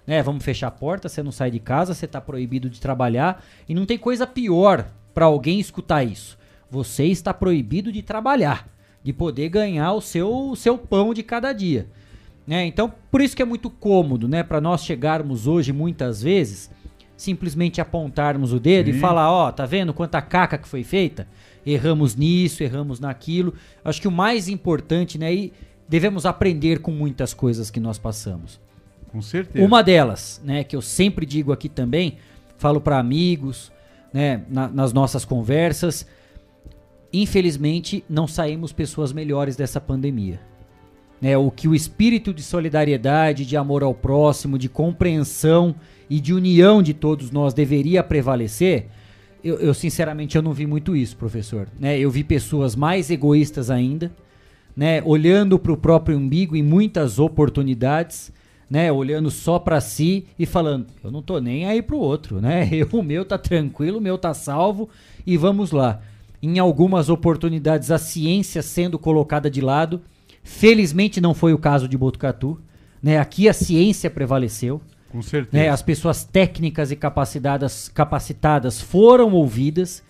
Né, vamos fechar a porta, você não sai de casa, você tá proibido de trabalhar e não tem coisa pior para alguém escutar isso. Você está proibido de trabalhar, de poder ganhar o seu, o seu pão de cada dia. Né? Então, por isso que é muito cômodo, né, para nós chegarmos hoje muitas vezes, simplesmente apontarmos o dedo e Sim. falar, ó, tá vendo quanta caca que foi feita? Erramos nisso, erramos naquilo. Acho que o mais importante, né, e devemos aprender com muitas coisas que nós passamos. Com certeza. Uma delas, né, que eu sempre digo aqui também, falo para amigos, né, na- nas nossas conversas, infelizmente não saímos pessoas melhores dessa pandemia. Né, o que o espírito de solidariedade, de amor ao próximo, de compreensão e de união de todos nós deveria prevalecer, eu, eu, sinceramente eu não vi muito isso, professor. Né, eu vi pessoas mais egoístas ainda, né, olhando para o próprio umbigo em muitas oportunidades, né, olhando só para si e falando, eu não tô nem aí pro outro, né? *laughs* Eu, o meu tá tranquilo, o meu tá salvo e vamos lá. Em algumas oportunidades a ciência sendo colocada de lado, felizmente não foi o caso de Botucatu, né? Aqui a ciência prevaleceu. Com certeza. Né? As pessoas técnicas e capacitadas, capacitadas foram ouvidas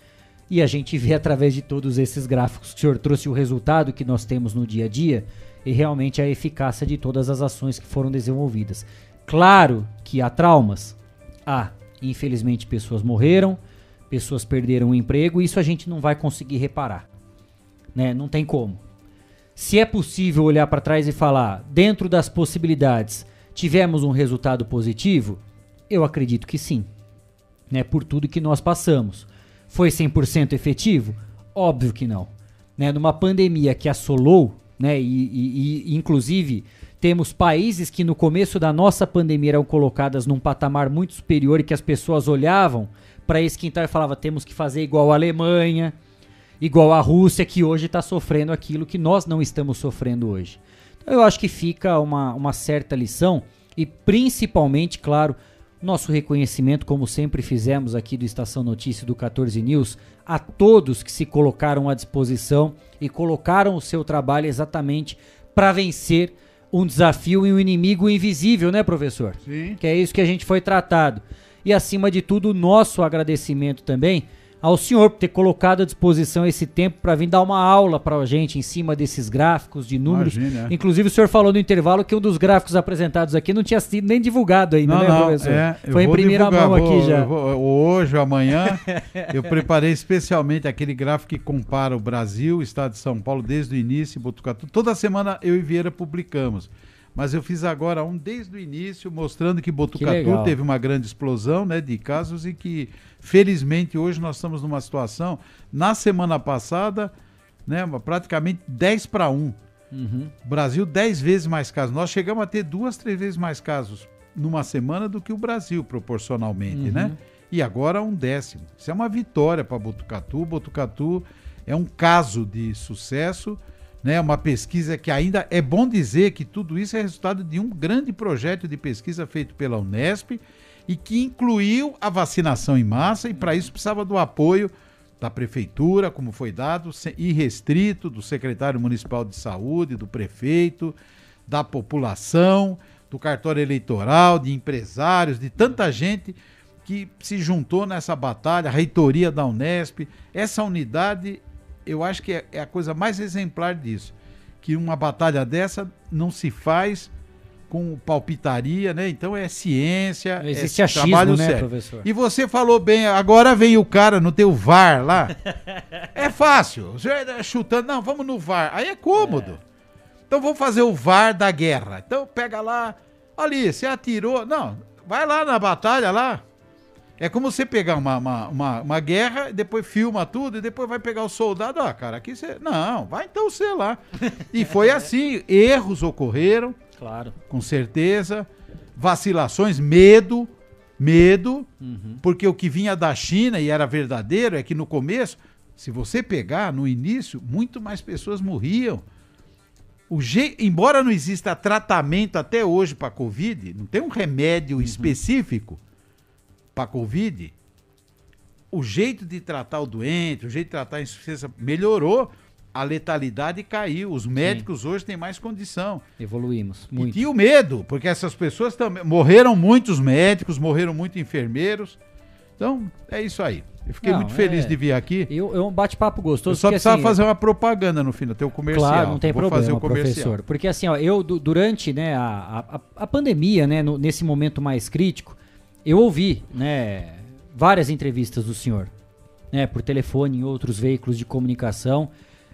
e a gente vê através de todos esses gráficos que o senhor trouxe o resultado que nós temos no dia a dia e realmente a eficácia de todas as ações que foram desenvolvidas. Claro que há traumas. Há, infelizmente, pessoas morreram, pessoas perderam o emprego, isso a gente não vai conseguir reparar. Né? Não tem como. Se é possível olhar para trás e falar, dentro das possibilidades, tivemos um resultado positivo? Eu acredito que sim. Né? Por tudo que nós passamos. Foi 100% efetivo? Óbvio que não. Né? Numa pandemia que assolou, né? E, e- e, inclusive temos países que no começo da nossa pandemia eram colocadas num patamar muito superior e que as pessoas olhavam para esquentar e falavam temos que fazer igual a Alemanha, igual a Rússia, que hoje está sofrendo aquilo que nós não estamos sofrendo hoje. Eu acho que fica uma, uma certa lição e principalmente, claro, nosso reconhecimento, como sempre fizemos aqui do Estação Notícia do 14 News, a todos que se colocaram à disposição e colocaram o seu trabalho exatamente para vencer um desafio e um inimigo invisível, né, professor? Sim. Que é isso que a gente foi tratado. E acima de tudo, o nosso agradecimento também ao senhor por ter colocado à disposição esse tempo para vir dar uma aula para a gente em cima desses gráficos de números. Imagina, é. Inclusive, o senhor falou no intervalo que um dos gráficos apresentados aqui não tinha sido nem divulgado ainda, Não, né, não, professor? é, Foi em primeira divulgar, mão vou- aqui já. vou- hoje amanhã, *laughs* eu preparei especialmente aquele gráfico que compara o Brasil, o estado de São Paulo, desde o início, Botucatu. Toda semana eu e Vieira publicamos. Mas eu fiz agora um desde o início, mostrando que Botucatu legal. teve uma grande explosão né, de casos e que, felizmente, hoje nós estamos numa situação. Na semana passada, né, praticamente 10 para 1. Uhum. Brasil 10 vezes mais casos. Nós chegamos a ter duas, três vezes mais casos numa semana do que o Brasil, proporcionalmente, Uhum. né? E agora um décimo. Isso é uma vitória para Botucatu. Botucatu é um caso de sucesso né? Uma pesquisa que ainda é bom dizer que tudo isso é resultado de um grande projeto de pesquisa feito pela Unesp e que incluiu a vacinação em massa e para isso precisava do apoio da prefeitura, como foi dado, irrestrito, do secretário municipal de saúde, do prefeito, da população, do cartório eleitoral, de empresários, de tanta gente que se juntou nessa batalha, a reitoria da Unesp. Essa unidade, eu acho que é, é a coisa mais exemplar disso. Que uma batalha dessa não se faz com palpitaria, né? Então é ciência, Não existe é achismo, trabalho né, sério. professor? E você falou bem, agora vem o cara no teu VAR lá. *laughs* é fácil. Você é chutando, não, vamos no VAR. Aí é cômodo. Então vamos fazer o VAR da guerra. Então pega lá, ali, você atirou. Não, vai lá na batalha lá. É como você pegar uma, uma, uma, uma guerra, depois filma tudo, e depois vai pegar o soldado. Ah, cara, aqui você. Não, vai então você lá. *laughs* E foi assim, erros ocorreram. Claro. Com certeza. Vacilações, medo, medo, Uhum. porque o que vinha da China e era verdadeiro é que no começo, se você pegar no início, muito mais pessoas morriam. O je... Embora não exista tratamento até hoje para Covid, não tem um remédio específico para Covid, o jeito de tratar o doente, o jeito de tratar a insuficiência melhorou, a letalidade caiu. Os médicos hoje têm mais condição. Evoluímos E muito. tinha o medo, porque essas pessoas também. Morreram muitos médicos, morreram muitos enfermeiros. Então, é isso aí. Eu fiquei Não, muito feliz é- de vir aqui. Eu, é um bate-papo Eu gostoso. só porque, precisava assim, fazer uma propaganda no final, ter o comercial. Claro, não tem Vou problema, fazer o comercial. professor. Porque assim, ó, eu du- durante né, a, a, a pandemia, né, no- nesse momento mais crítico, eu ouvi né, várias entrevistas do senhor, né, por telefone em outros veículos de comunicação,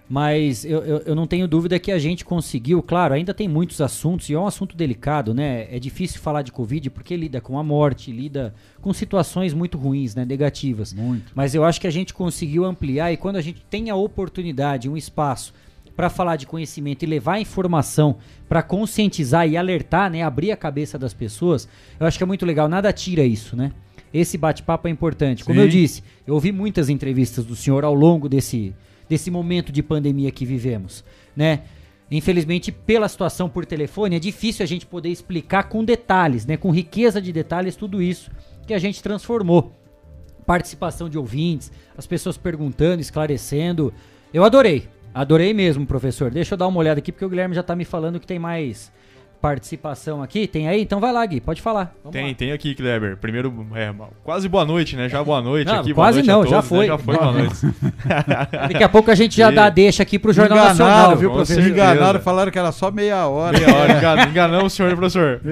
mas eu, eu, eu não tenho dúvida que a gente conseguiu, claro, ainda tem muitos assuntos, e é um assunto delicado, né? É difícil falar de Covid porque lida com a morte, lida com situações muito ruins, né? Negativas. Muito. Mas eu acho que a gente conseguiu ampliar e quando a gente tem a oportunidade, um espaço para falar de conhecimento e levar informação para conscientizar e alertar, né, abrir a cabeça das pessoas, eu acho que é muito legal. Nada tira isso, né? Esse bate-papo é importante. Como Sim. eu disse, eu ouvi muitas entrevistas do senhor ao longo desse, desse momento de pandemia que vivemos, né? Infelizmente, pela situação por telefone, é difícil a gente poder explicar com detalhes, né, com riqueza de detalhes, tudo isso que a gente transformou participação de ouvintes, as pessoas perguntando, esclarecendo. Eu adorei, adorei mesmo, professor. Deixa eu dar uma olhada aqui, porque o Guilherme já tá me falando que tem mais participação aqui. Tem aí? Então vai lá, Gui, pode falar. Vamos Tem, lá. tem aqui, Kleber. Primeiro, é, quase boa noite, né? Já boa noite Não, aqui. boa quase noite a não, todos, já né? foi. Já foi, boa noite. *laughs* Daqui a pouco a gente já E- dá a deixa aqui pro Jornal Enganaram, Nacional, viu, professor? Enganaram, falaram que era só meia hora. Meia hora, engan- enganamos o senhor, professor.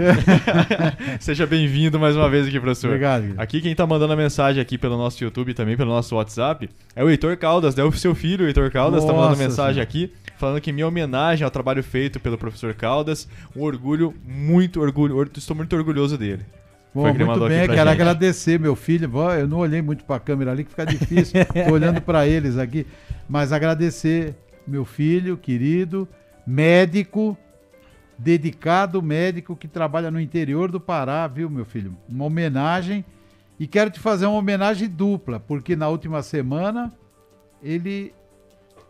*laughs* Seja bem-vindo mais uma vez aqui, professor. Obrigado, Guilherme. Aqui quem tá mandando a mensagem aqui pelo nosso YouTube e também pelo nosso WhatsApp é o Heitor Caldas, né? O seu filho, o Heitor Caldas, tá mandando Nossa mensagem Senhora. aqui, falando que minha homenagem ao trabalho feito pelo professor Caldas, um orgulho, muito orgulho, or- estou muito orgulhoso dele. Bom, muito bem, quero gente. agradecer meu filho. Bom, Eu não olhei muito para a câmera ali, que fica difícil. *laughs* Tô olhando para eles aqui. Mas agradecer meu filho, querido, médico, dedicado médico que trabalha no interior do Pará, viu, meu filho? Uma homenagem. E quero te fazer uma homenagem dupla, porque na última semana ele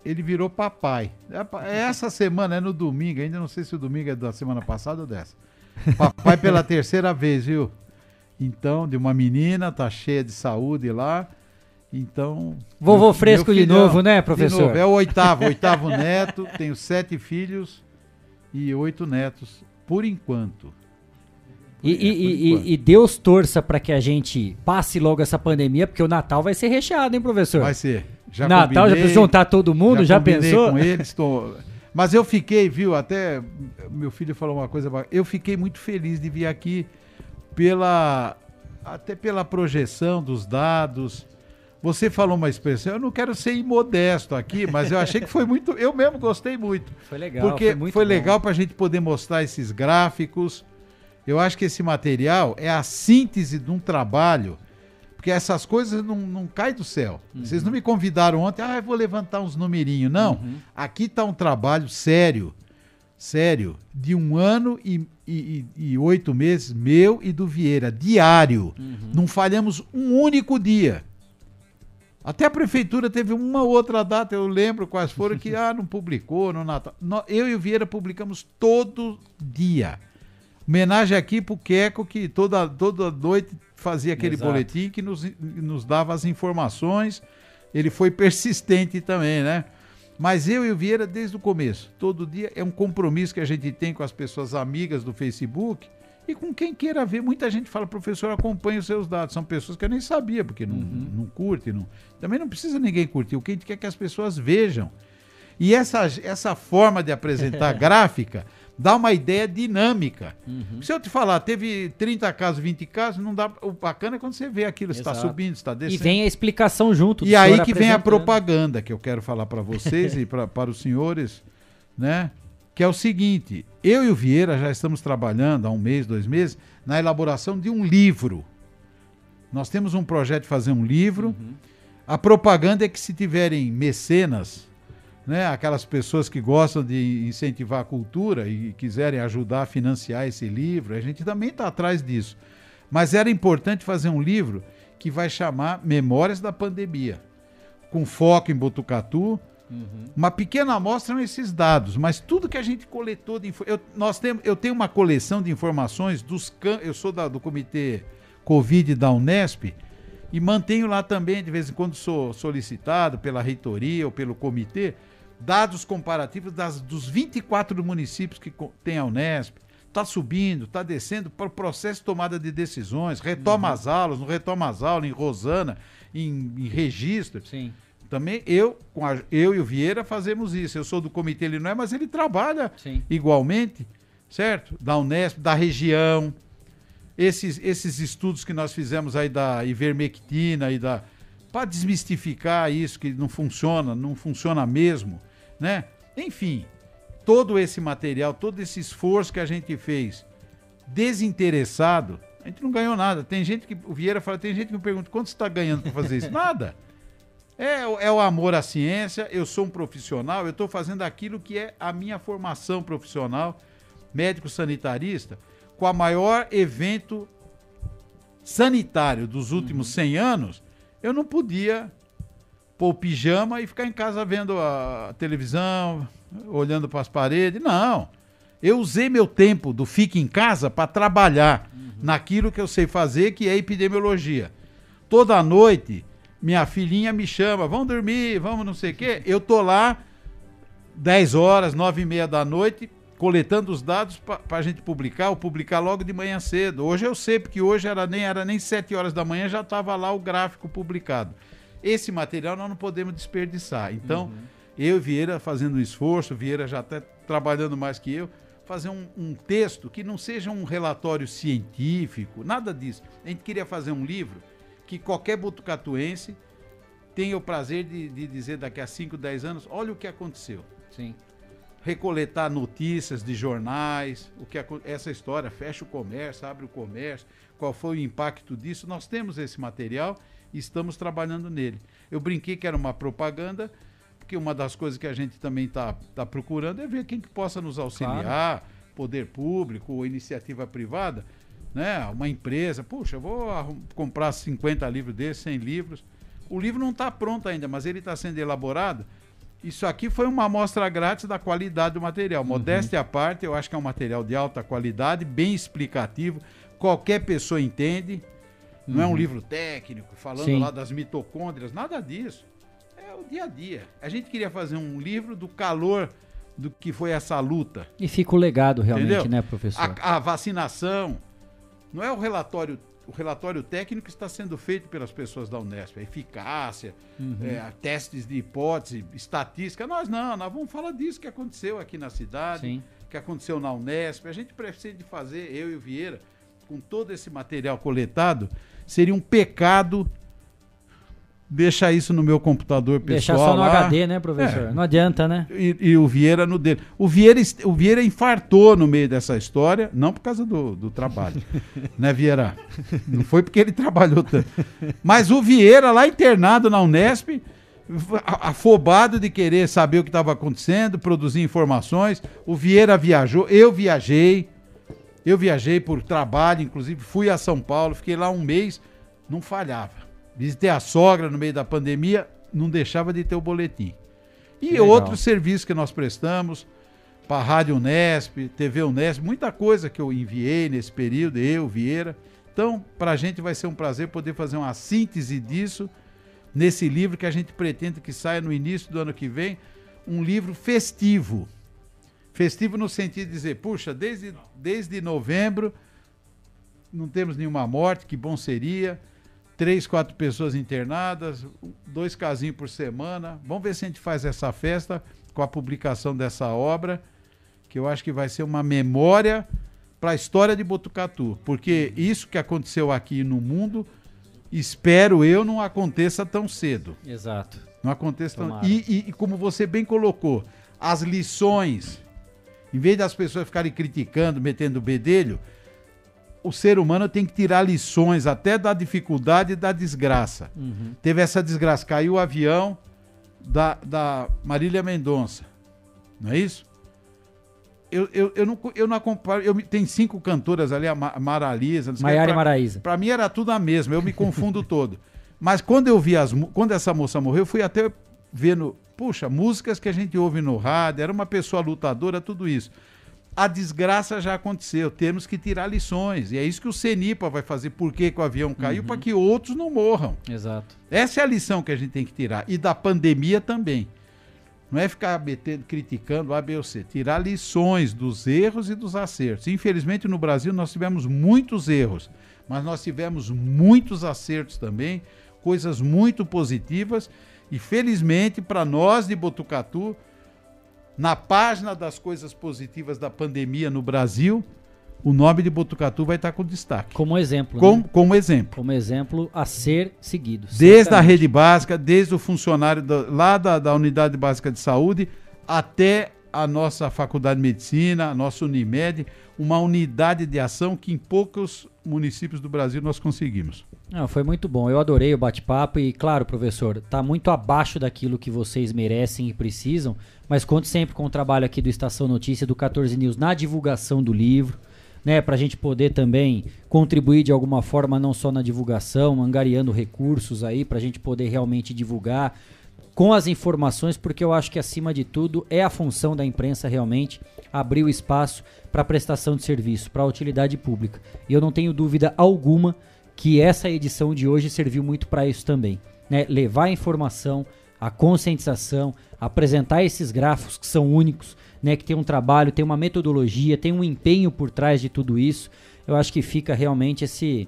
ele virou papai. É é essa semana, é no domingo, ainda não sei se o domingo é da semana passada ou dessa. Papai pela *laughs* terceira vez, viu? Então, de uma menina, tá cheia de saúde lá. Então. Vovô fresco de novo, né, professor? novo, É o oitavo, *laughs* oitavo neto. Tenho sete filhos e oito netos, por enquanto. E, e- É, e- e- e Deus torça para que a gente passe logo essa pandemia, porque o Natal vai ser recheado, hein, professor? Vai ser. Já Natal, já combinei, pensou juntar todo mundo? Já, combinei pensou? com eles, tô... Mas eu fiquei, viu, até meu filho falou uma coisa, eu fiquei muito feliz de vir aqui pela até pela projeção dos dados. Você falou uma expressão, eu não quero ser imodesto aqui, mas eu achei que foi muito, eu mesmo gostei muito. Foi legal, Porque foi foi, legal para a gente poder mostrar esses gráficos. Eu acho que esse material é a síntese de um trabalho, porque essas coisas não, não caem do céu. Uhum. Vocês não me convidaram ontem, ah, eu vou levantar uns numerinhos. Não, Uhum. aqui está um trabalho sério, sério, de um ano e, e- e- e oito meses, meu e do Vieira, diário. Uhum. Não falhamos um único dia. Até a prefeitura teve uma outra data, eu lembro quais foram, que *laughs* ah, não publicou no Natal. Eu e o Vieira publicamos todo dia. Homenagem aqui pro Queco, que toda, toda noite fazia aquele Exato. boletim que nos, nos dava as informações. Ele foi persistente também, né? Mas eu e o Vieira, desde o começo, todo dia, é um compromisso que a gente tem com as pessoas amigas do Facebook e com quem queira ver. Muita gente fala, professor, acompanhe os seus dados. São pessoas que eu nem sabia, porque não, não curte. Não... Também não precisa ninguém curtir. O que a gente quer é que as pessoas vejam. E essa, essa forma de apresentar *laughs* gráfica dá uma ideia dinâmica. Se eu te falar, teve 30 casos, 20 casos, não dá. O bacana é quando você vê aquilo, se está subindo, se está E descendo. vem a explicação junto. E aí que vem a propaganda que eu quero falar para vocês e pra, para os senhores, né? Que é o seguinte: eu e o Vieira já estamos trabalhando há um mês, dois meses, na elaboração de um livro. Nós temos um projeto de fazer um livro. A propaganda é que se tiverem mecenas, né, aquelas pessoas que gostam de incentivar a cultura e quiserem ajudar a financiar esse livro, a gente também está atrás disso. Mas era importante fazer um livro que vai chamar Memórias da Pandemia, com foco em Botucatu. Uma pequena amostra são esses dados, mas tudo que a gente coletou de eu, nós temos, eu tenho uma coleção de informações dos eu sou da- do comitê Covid da Unesp e mantenho lá também de vez em quando sou solicitado pela reitoria ou pelo comitê dados comparativos das, dos 24 municípios que tem a Unesp. Está subindo, está descendo para o processo de tomada de decisões, retoma as aulas, não retoma as aulas, em Rosana, em, em registro. Sim. Também eu, com a- eu e o Vieira fazemos isso. Eu sou do comitê, ele não é, mas ele trabalha Sim. igualmente, certo? Da Unesp, da região. Esses, esses estudos que nós fizemos aí da ivermectina e da. para desmistificar isso que não funciona, não funciona mesmo, né? Enfim, todo esse material, todo esse esforço que a gente fez desinteressado, a gente não ganhou nada. Tem gente que. O Vieira fala, tem gente que me pergunta quanto você está ganhando para fazer isso? *laughs* Nada. É, o- é o amor à ciência, eu sou um profissional, eu estou fazendo aquilo que é a minha formação profissional, médico sanitarista, com a maior evento sanitário dos últimos 100 anos, eu não podia pôr o pijama e ficar em casa vendo a televisão, olhando para as paredes. Não. Eu usei meu tempo do fique em casa para trabalhar naquilo que eu sei fazer, que é epidemiologia. Toda noite, minha filhinha me chama, vamos dormir, vamos não sei o quê. Eu tô lá 10 horas, 9 e meia da noite, coletando os dados para a gente publicar, ou publicar logo de manhã cedo. Hoje eu sei, porque hoje era nem, era nem 7 horas da manhã, já estava lá o gráfico publicado. Esse material nós não podemos desperdiçar. Então, eu e Vieira fazendo um esforço, Vieira já está trabalhando mais que eu, fazer um, um texto que não seja um relatório científico, nada disso. A gente queria fazer um livro que qualquer botucatuense tenha o prazer de, de dizer daqui a 5, 10 anos, olha o que aconteceu. Sim. Recoletar notícias de jornais, o que essa história, fecha o comércio, abre o comércio, qual foi o impacto disso. Nós temos esse material estamos trabalhando nele. Eu brinquei que era uma propaganda, porque uma das coisas que a gente também está tá procurando é ver quem que possa nos auxiliar, poder público ou iniciativa privada, né? Uma empresa, puxa, eu vou comprar 50 livros desses, 100 livros. O livro não está pronto ainda, mas ele está sendo elaborado. Isso aqui foi uma amostra grátis da qualidade do material. Modéstia à parte, eu acho que é um material de alta qualidade, bem explicativo, qualquer pessoa entende. Não é um Uhum. livro técnico, falando Sim. lá das mitocôndrias, nada disso. É o dia a dia. A gente queria fazer um livro do calor do que foi essa luta. E fica o legado realmente, Entendeu? né, professor? A, a vacinação. Não é o relatório. O relatório técnico está sendo feito pelas pessoas da Unesp. A eficácia, Uhum. é, testes de hipótese, estatística. Nós não, nós vamos falar disso que aconteceu aqui na cidade, Sim. que aconteceu na Unesp. A gente precisa de fazer, eu e o Vieira, com todo esse material coletado, seria um pecado deixar isso no meu computador Deixar pessoal. só no lá. HD, né, professor? É. Não adianta, né? E, e o Vieira no dele. O Vieira, o Vieira infartou no meio dessa história, não por causa do, do trabalho, *laughs* né, Vieira? Não foi porque ele trabalhou tanto. Mas o Vieira, lá internado na Unesp, afobado de querer saber o que estava acontecendo, produzir informações. O Vieira viajou, eu viajei. Eu viajei por trabalho, inclusive fui a São Paulo, fiquei lá um mês, não falhava. Visitei a sogra no meio da pandemia, não deixava de ter o boletim. E outros serviços que nós prestamos, para a Rádio Unesp, TV Unesp, muita coisa que eu enviei nesse período, eu, Vieira. Então, para a gente vai ser um prazer poder fazer uma síntese disso nesse livro que a gente pretende que saia no início do ano que vem, um livro festivo. Festivo no sentido de dizer, puxa, desde, desde novembro não temos nenhuma morte, que bom seria. Três, quatro pessoas internadas, dois casinhos por semana. Vamos ver se a gente faz essa festa com a publicação dessa obra, que eu acho que vai ser uma memória para a história de Botucatu. Porque isso que aconteceu aqui no mundo, espero eu, não aconteça tão cedo. Exato. Não aconteça tão... Tomara. E, e- e como você bem colocou, as lições, em vez das pessoas ficarem criticando, metendo o bedelho, o ser humano tem que tirar lições até da dificuldade e da desgraça. Uhum. Teve essa desgraça, caiu o avião da, da Marília Mendonça, não é isso? Eu, eu, eu, não, eu não acompanho. Eu, tem cinco cantoras ali, a Ma- Mara Lisa. Maiara e Maraísa. Pra mim era tudo a mesma, eu me confundo *laughs* todo. Mas quando eu vi as. Quando essa moça morreu, eu fui até vendo. Puxa, músicas que a gente ouve no rádio, era uma pessoa lutadora, tudo isso. A desgraça já aconteceu, temos que tirar lições. E é isso que o CENIPA vai fazer, por que, que o avião caiu, para que outros não morram. Exato. Essa é a lição que a gente tem que tirar. E da pandemia também. Não é ficar metendo, criticando A, B ou C. Tirar lições dos erros e dos acertos. Infelizmente, no Brasil, nós tivemos muitos erros, mas nós tivemos muitos acertos também, coisas muito positivas. E felizmente, para nós de Botucatu, na página das coisas positivas da pandemia no Brasil, o nome de Botucatu vai estar com destaque. Como exemplo. Com- né? como exemplo. Como exemplo a ser seguido. Desde a certamente. rede básica, desde o funcionário da- lá da, da unidade básica de saúde até a nossa faculdade de medicina, a nossa Unimed, uma unidade de ação que em poucos municípios do Brasil nós conseguimos. Não, foi muito bom. Eu adorei o bate-papo e, claro, professor, tá muito abaixo daquilo que vocês merecem e precisam, mas conto sempre com o trabalho aqui do Estação Notícia, do 14 News, na divulgação do livro, né, pra gente poder também contribuir de alguma forma, não só na divulgação, angariando recursos aí, pra gente poder realmente divulgar com as informações, porque eu acho que acima de tudo é a função da imprensa realmente abrir o espaço para prestação de serviço, para utilidade pública. E eu não tenho dúvida alguma que essa edição de hoje serviu muito para isso também, né? Levar a informação, a conscientização, apresentar esses gráficos que são únicos, né? Que tem um trabalho, tem uma metodologia, tem um empenho por trás de tudo isso. Eu acho que fica realmente esse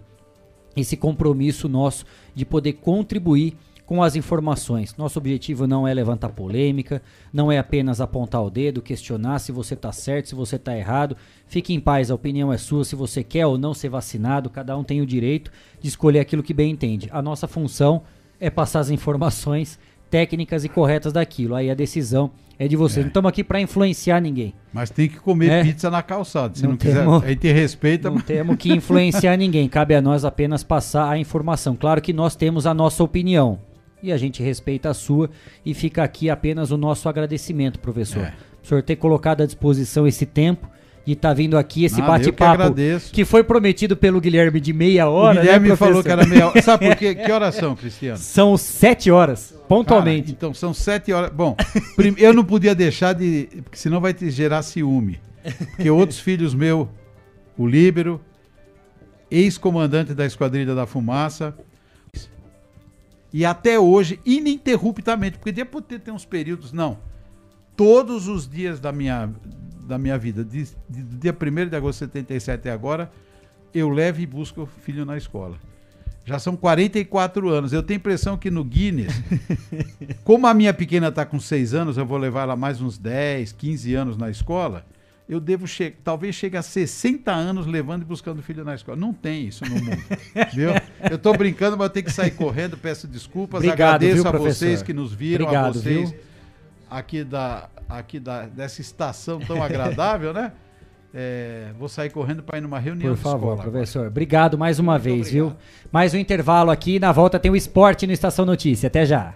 esse compromisso nosso de poder contribuir com as informações. Nosso objetivo não é levantar polêmica, não é apenas apontar o dedo, questionar se você está certo, se você está errado. Fique em paz, a opinião é sua, se você quer ou não ser vacinado, cada um tem o direito de escolher aquilo que bem entende. A nossa função é passar as informações técnicas e corretas daquilo. Aí a decisão é de vocês. Não estamos aqui para influenciar ninguém. Mas tem que comer É. pizza na calçada. Se não, Não quiser, temos- a gente respeita. Não mas- temos que influenciar *laughs* ninguém, cabe a nós apenas passar a informação. Claro que nós temos a nossa opinião e a gente respeita a sua e fica aqui apenas o nosso agradecimento, professor. É. O senhor ter colocado à disposição esse tempo de estar vindo aqui esse que bate-papo agradeço. que foi prometido pelo Guilherme de meia O hora. Guilherme né, falou que era meia hora. Sabe por quê? *laughs* Que horas são, Cristiano? São sete horas, pontualmente. Cara, então são sete horas. Bom, eu não podia deixar de. Porque senão vai te gerar ciúme. Porque outros filhos meus, o Líbero, ex-comandante da Esquadrilha da Fumaça, e até hoje, ininterruptamente, porque depois de ter uns períodos, não. Todos os dias da minha, da minha vida, de, de- do dia 1 de agosto de 77 até agora, eu levo e busco o filho na escola. Já são 44 anos. Eu tenho a impressão que no Guinness, *laughs* como a minha pequena está com 6 anos, eu vou levar ela mais uns 10, 15 anos na escola. Eu devo chegar, talvez chegue a 60 anos levando e buscando filho na escola. Não tem isso no mundo. *laughs* viu? Eu tô brincando, mas eu tenho que sair correndo, peço desculpas. Obrigado, agradeço viu, a vocês professor? que nos viram, a Obrigado, vocês viu? aqui da aqui da dessa estação tão agradável, né? É, vou sair correndo para ir numa reunião Por favor, escola. professor. Obrigado mais uma vez, viu? Mais um intervalo aqui. Na volta tem o esporte no Estação Notícia. Até já.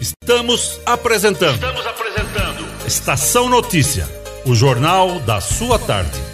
Estamos apresentando. Estamos apresentando. Estação Notícia, o jornal da sua tarde.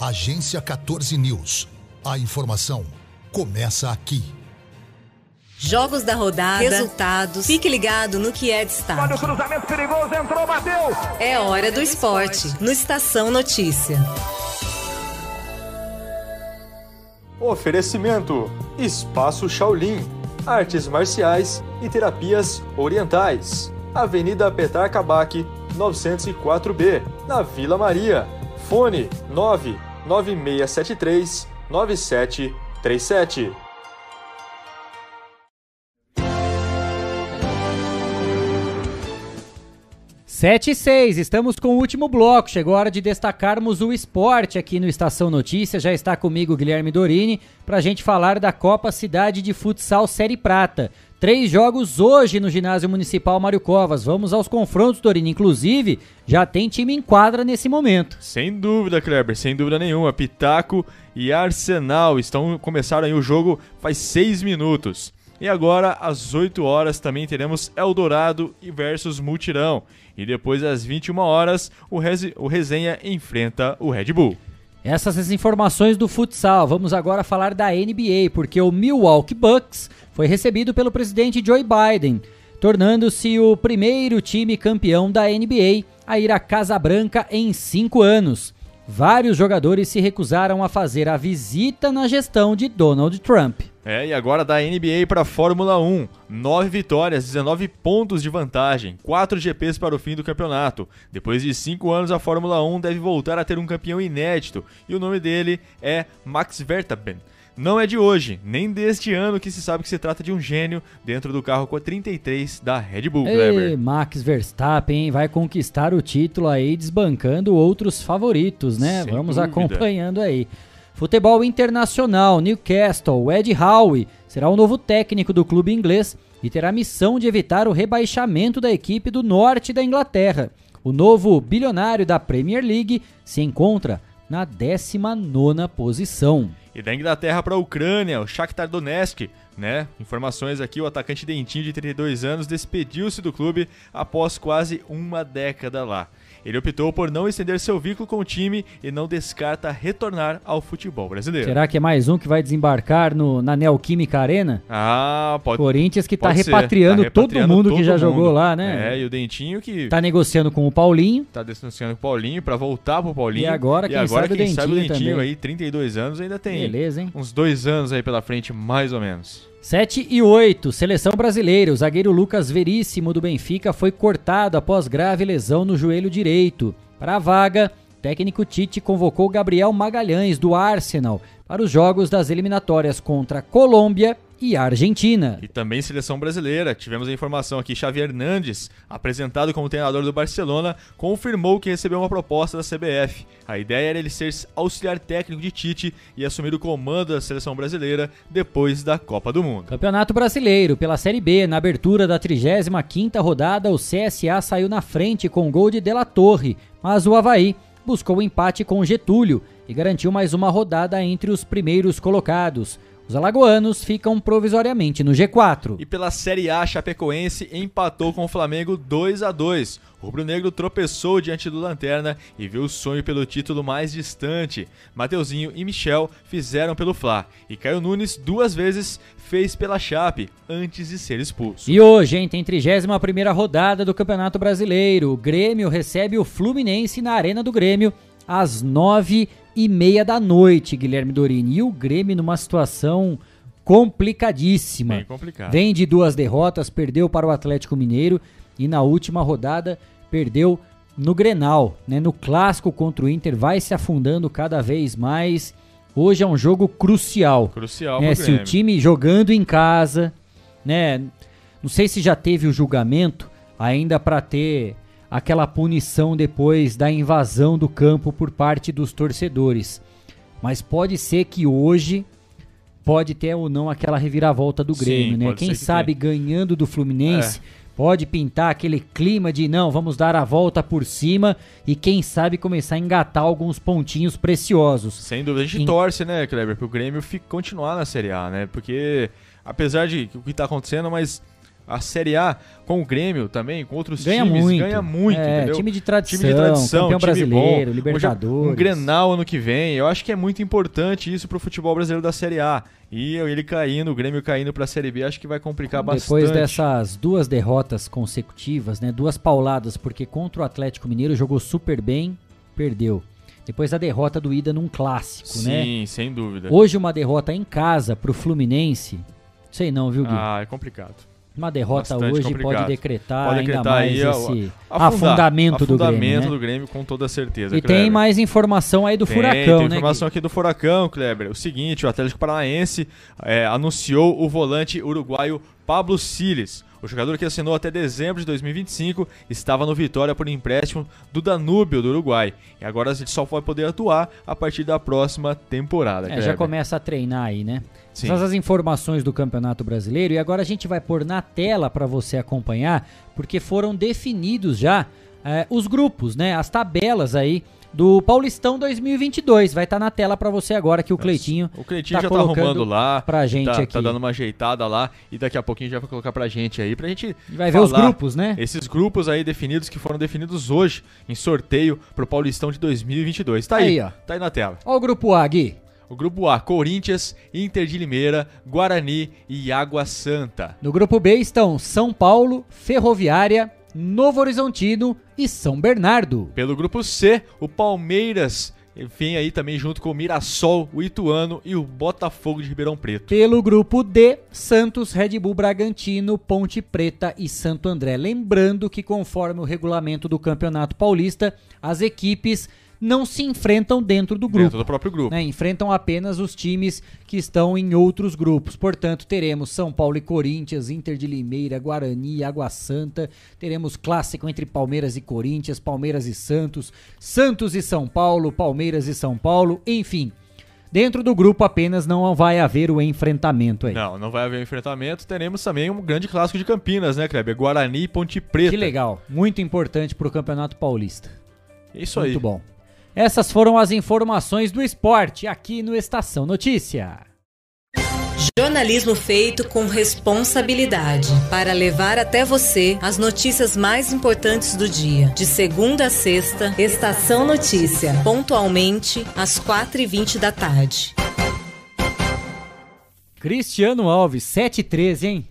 Agência 14 News. A informação começa aqui. Jogos da rodada, resultados. Fique ligado no que é destaque. Olha o cruzamento perigoso, entrou, bateu. É hora do esporte, no Estação Notícia. Oferecimento: Espaço Shaolin, artes marciais e terapias orientais. Avenida Petar Kabak, 904B, na Vila Maria. Fone 9 9673 9737. Sete e seis, estamos com o último bloco. Chegou a hora de destacarmos o esporte aqui no Estação Notícias. Já está comigo Guilherme Dorini para a gente falar da Copa Cidade de Futsal Série Prata. Três jogos hoje no ginásio municipal Mário Covas. Vamos aos confrontos, Dorino. Inclusive, já tem time em quadra nesse momento. Sem dúvida, Kleber, sem dúvida nenhuma. Pitaco e Arsenal estão começaram aí o jogo faz seis minutos. E agora, às 8 horas, também teremos Eldorado versus Multirão. E depois, às 21 horas, o, Rez o Resenha enfrenta o Red Bull. Essas as informações do futsal. Vamos agora falar da NBA, porque o Milwaukee Bucks foi recebido pelo presidente Joe Biden, tornando-se o primeiro time campeão da NBA a ir à Casa Branca em cinco anos. Vários jogadores se recusaram a fazer a visita na gestão de Donald Trump. É, e agora da NBA para a Fórmula 1. 9 vitórias, 19 pontos de vantagem, 4 GPs para o fim do campeonato. Depois de 5 anos, a Fórmula 1 deve voltar a ter um campeão inédito, e o nome dele é Max Verstappen. Não é de hoje, nem deste ano que se sabe que se trata de um gênio dentro do carro com a 33 da Red Bull, Kleber. Max Verstappen vai conquistar o título aí desbancando outros favoritos, né? Sem Vamos dúvida. acompanhando aí. Futebol internacional, Newcastle, Ed Howe será o novo técnico do clube inglês e terá a missão de evitar o rebaixamento da equipe do norte da Inglaterra. O novo bilionário da Premier League se encontra na 19ª posição. E da Inglaterra para a Ucrânia, o Shakhtar Donetsk, né? Informações aqui, o atacante Dentinho de 32 anos despediu-se do clube após quase uma década lá. Ele optou por não estender seu vínculo com o time e não descarta retornar ao futebol brasileiro. Será que é mais um que vai desembarcar no, na Neoquímica Arena? Ah, pode Corinthians que tá ser. repatriando, Tá repatriando todo mundo todo que já mundo. jogou lá, né? É, e o Dentinho que Tá negociando com o Paulinho. tá denunciando com o Paulinho pra voltar pro Paulinho. E agora, quem sabe o quem sabe o Dentinho Dentinho também. aí, 32 anos, ainda tem Beleza, hein? uns dois anos aí pela frente, mais ou menos. 7 e 8, seleção brasileira. O zagueiro Lucas Veríssimo do Benfica foi cortado após grave lesão no joelho direito. Para a vaga, técnico Tite convocou Gabriel Magalhães do Arsenal para os jogos das eliminatórias contra Colômbia e Argentina. E também seleção brasileira. Tivemos a informação aqui, Xavi Hernandes, apresentado como treinador do Barcelona, confirmou que recebeu uma proposta da CBF. A ideia era ele ser auxiliar técnico de Tite e assumir o comando da seleção brasileira depois da Copa do Mundo. Campeonato Brasileiro, pela Série B, na abertura da 35ª rodada, o CSA saiu na frente com o gol de Della Torre, mas o Havaí buscou empate com Getúlio e garantiu mais uma rodada entre os primeiros colocados. Os alagoanos ficam provisoriamente no G4. E pela Série A, Chapecoense empatou com o Flamengo 2 a 2. O rubro-negro tropeçou diante do Lanterna e viu o sonho pelo título mais distante. Mateuzinho e Michel fizeram pelo Fla. E Caio Nunes duas vezes fez pela Chape antes de ser expulso. E hoje, hein, tem 31ª rodada do Campeonato Brasileiro. O Grêmio recebe o Fluminense na Arena do Grêmio às 9 e meia da noite, Guilherme Dorini. E o Grêmio numa situação complicadíssima. Bem complicado. Vem de duas derrotas, perdeu para o Atlético Mineiro e na última rodada perdeu no Grenal, né? No clássico contra o Inter, vai se afundando cada vez mais. Hoje é um jogo crucial. Crucial né? Se o time jogando em casa, né? Não sei se já teve o julgamento ainda para ter aquela punição depois da invasão do campo por parte dos torcedores. Mas pode ser que hoje pode ter ou não aquela reviravolta do Sim, Grêmio, né? pode Quem ser que sabe ganhando do Fluminense pode pintar aquele clima de não, vamos dar a volta por cima e quem sabe começar a engatar alguns pontinhos preciosos. Sem dúvida. A gente Em- torce, né, Kleber, pro Grêmio fi- continuar na Série A, né? Porque, apesar de o que tá acontecendo, mas a Série A com o Grêmio também, com outros Ganha times, muito. ganha muito, É, entendeu? time de tradição, time de tradição, campeão time brasileiro, bom. Libertadores. Um Grenal ano que vem. Eu acho que é muito importante isso pro futebol brasileiro da Série A. E ele caindo, o Grêmio caindo pra Série B, acho que vai complicar bastante. Depois dessas duas derrotas consecutivas, né, duas pauladas, porque contra o Atlético Mineiro jogou super bem, perdeu. Depois da derrota do Ida num clássico, né? Sim, sem dúvida. Hoje uma derrota em casa pro Fluminense. Sei não, viu, Gui? Ah, é complicado. Uma derrota Bastante hoje complicado. pode decretar Pode ainda decretar mais aí ó, esse afundar- afundamento, do Grêmio. afundamento né? do Grêmio, com toda certeza. E Kleber. tem mais informação aí do Tem, Furacão, tem né? informação aqui do Furacão, Kleber. O seguinte, o Atlético Paranaense é, anunciou o volante uruguaio Pablo Siles. O jogador que assinou até dezembro de 2025 estava no Vitória por empréstimo do Danúbio, do Uruguai. E agora ele só vai poder atuar a partir da próxima temporada. É, já começa a treinar aí, né? Sim. Essas as informações do Campeonato Brasileiro e agora a gente vai pôr na tela para você acompanhar, porque foram definidos já eh, os grupos, né? As tabelas aí do Paulistão 2022. Vai estar na tela para você agora que o Cleitinho O Cleitinho tá já tá arrumando lá. pra gente tá, aqui. Tá dando uma ajeitada lá. E daqui a pouquinho já vai colocar pra gente aí. Pra gente. Vai ver os grupos, né? Esses grupos aí definidos que foram definidos hoje em sorteio pro Paulistão de 2022. Tá aí. Aí, ó. Tá aí na tela. Ó o grupo A, Gui. O grupo A: Corinthians, Inter de Limeira, Guarani e Água Santa. No grupo B estão São Paulo, Ferroviária, Novo Horizontino e São Bernardo. Pelo grupo C, o Palmeiras. Vem aí também junto com o Mirassol, o Ituano e o Botafogo de Ribeirão Preto. Pelo grupo D, Santos, Red Bull Bragantino, Ponte Preta e Santo André. Lembrando que, conforme o regulamento do Campeonato Paulista, as equipes não se enfrentam dentro do grupo. Dentro do próprio grupo. né? Enfrentam apenas os times que estão em outros grupos. Portanto, teremos São Paulo e Corinthians, Inter de Limeira, Guarani e Água Santa. Teremos clássico entre Palmeiras e Corinthians, Palmeiras e Santos, Santos e São Paulo, Palmeiras e São Paulo, enfim. Dentro do grupo apenas não vai haver o enfrentamento aí. Não, não vai haver enfrentamento. Teremos também um grande clássico de Campinas, né, Kleber? Guarani e Ponte Preta. Que legal, muito importante para o Campeonato Paulista. É Isso Muito aí. bom. Essas foram as informações do esporte aqui no Estação Notícia. Jornalismo feito com responsabilidade para levar até você as notícias mais importantes do dia. De segunda a sexta, Estação Notícia, pontualmente às 4h20 da tarde. Cristiano Alves, 7h13, hein?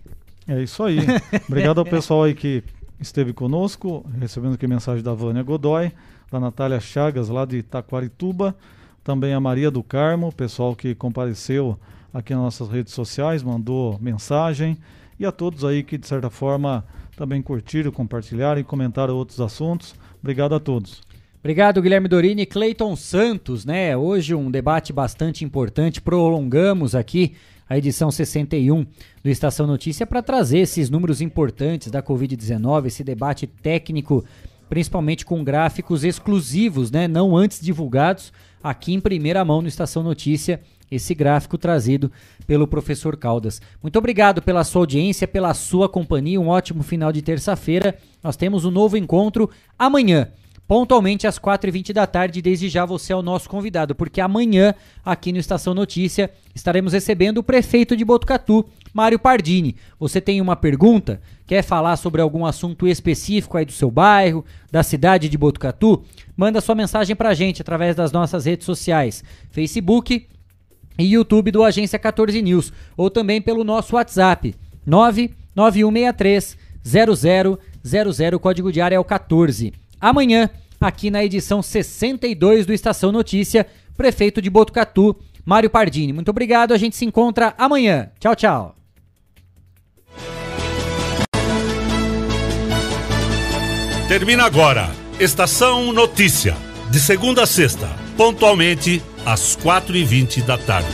É isso aí. *laughs* Obrigado ao pessoal aí que esteve conosco, recebendo aqui mensagem da Vânia Godoy, da Natália Chagas, lá de Taquarituba, também a Maria do Carmo, pessoal que compareceu aqui nas nossas redes sociais, mandou mensagem, e a todos aí que, de certa forma, também curtiram, compartilharam e comentaram outros assuntos. Obrigado a todos. Obrigado, Guilherme Dorini. Cleiton Santos, né? Hoje um debate bastante importante. Prolongamos aqui a edição 61 do Estação Notícia para trazer esses números importantes da Covid-19, esse debate técnico, principalmente com gráficos exclusivos, né? Não antes divulgados, aqui em primeira mão no Estação Notícia esse gráfico trazido pelo professor Caldas. Muito obrigado pela sua audiência, pela sua companhia. Um ótimo final de terça-feira. Nós temos um novo encontro amanhã. Pontualmente às 4h20 da tarde, desde já você é o nosso convidado, porque amanhã, aqui no Estação Notícia, estaremos recebendo o prefeito de Botucatu, Mário Pardini. Você tem uma pergunta? Quer falar sobre algum assunto específico aí do seu bairro, da cidade de Botucatu? Manda sua mensagem pra gente através das nossas redes sociais: Facebook, e YouTube do Agência 14 News, ou também pelo nosso WhatsApp 99163 0000, código de área é o 14. Amanhã, aqui na edição 62 do Estação Notícia, prefeito de Botucatu, Mário Pardini. Muito obrigado, a gente se encontra amanhã. Tchau, tchau. Termina agora. Estação Notícia. De segunda a sexta, pontualmente às 4h20 da tarde.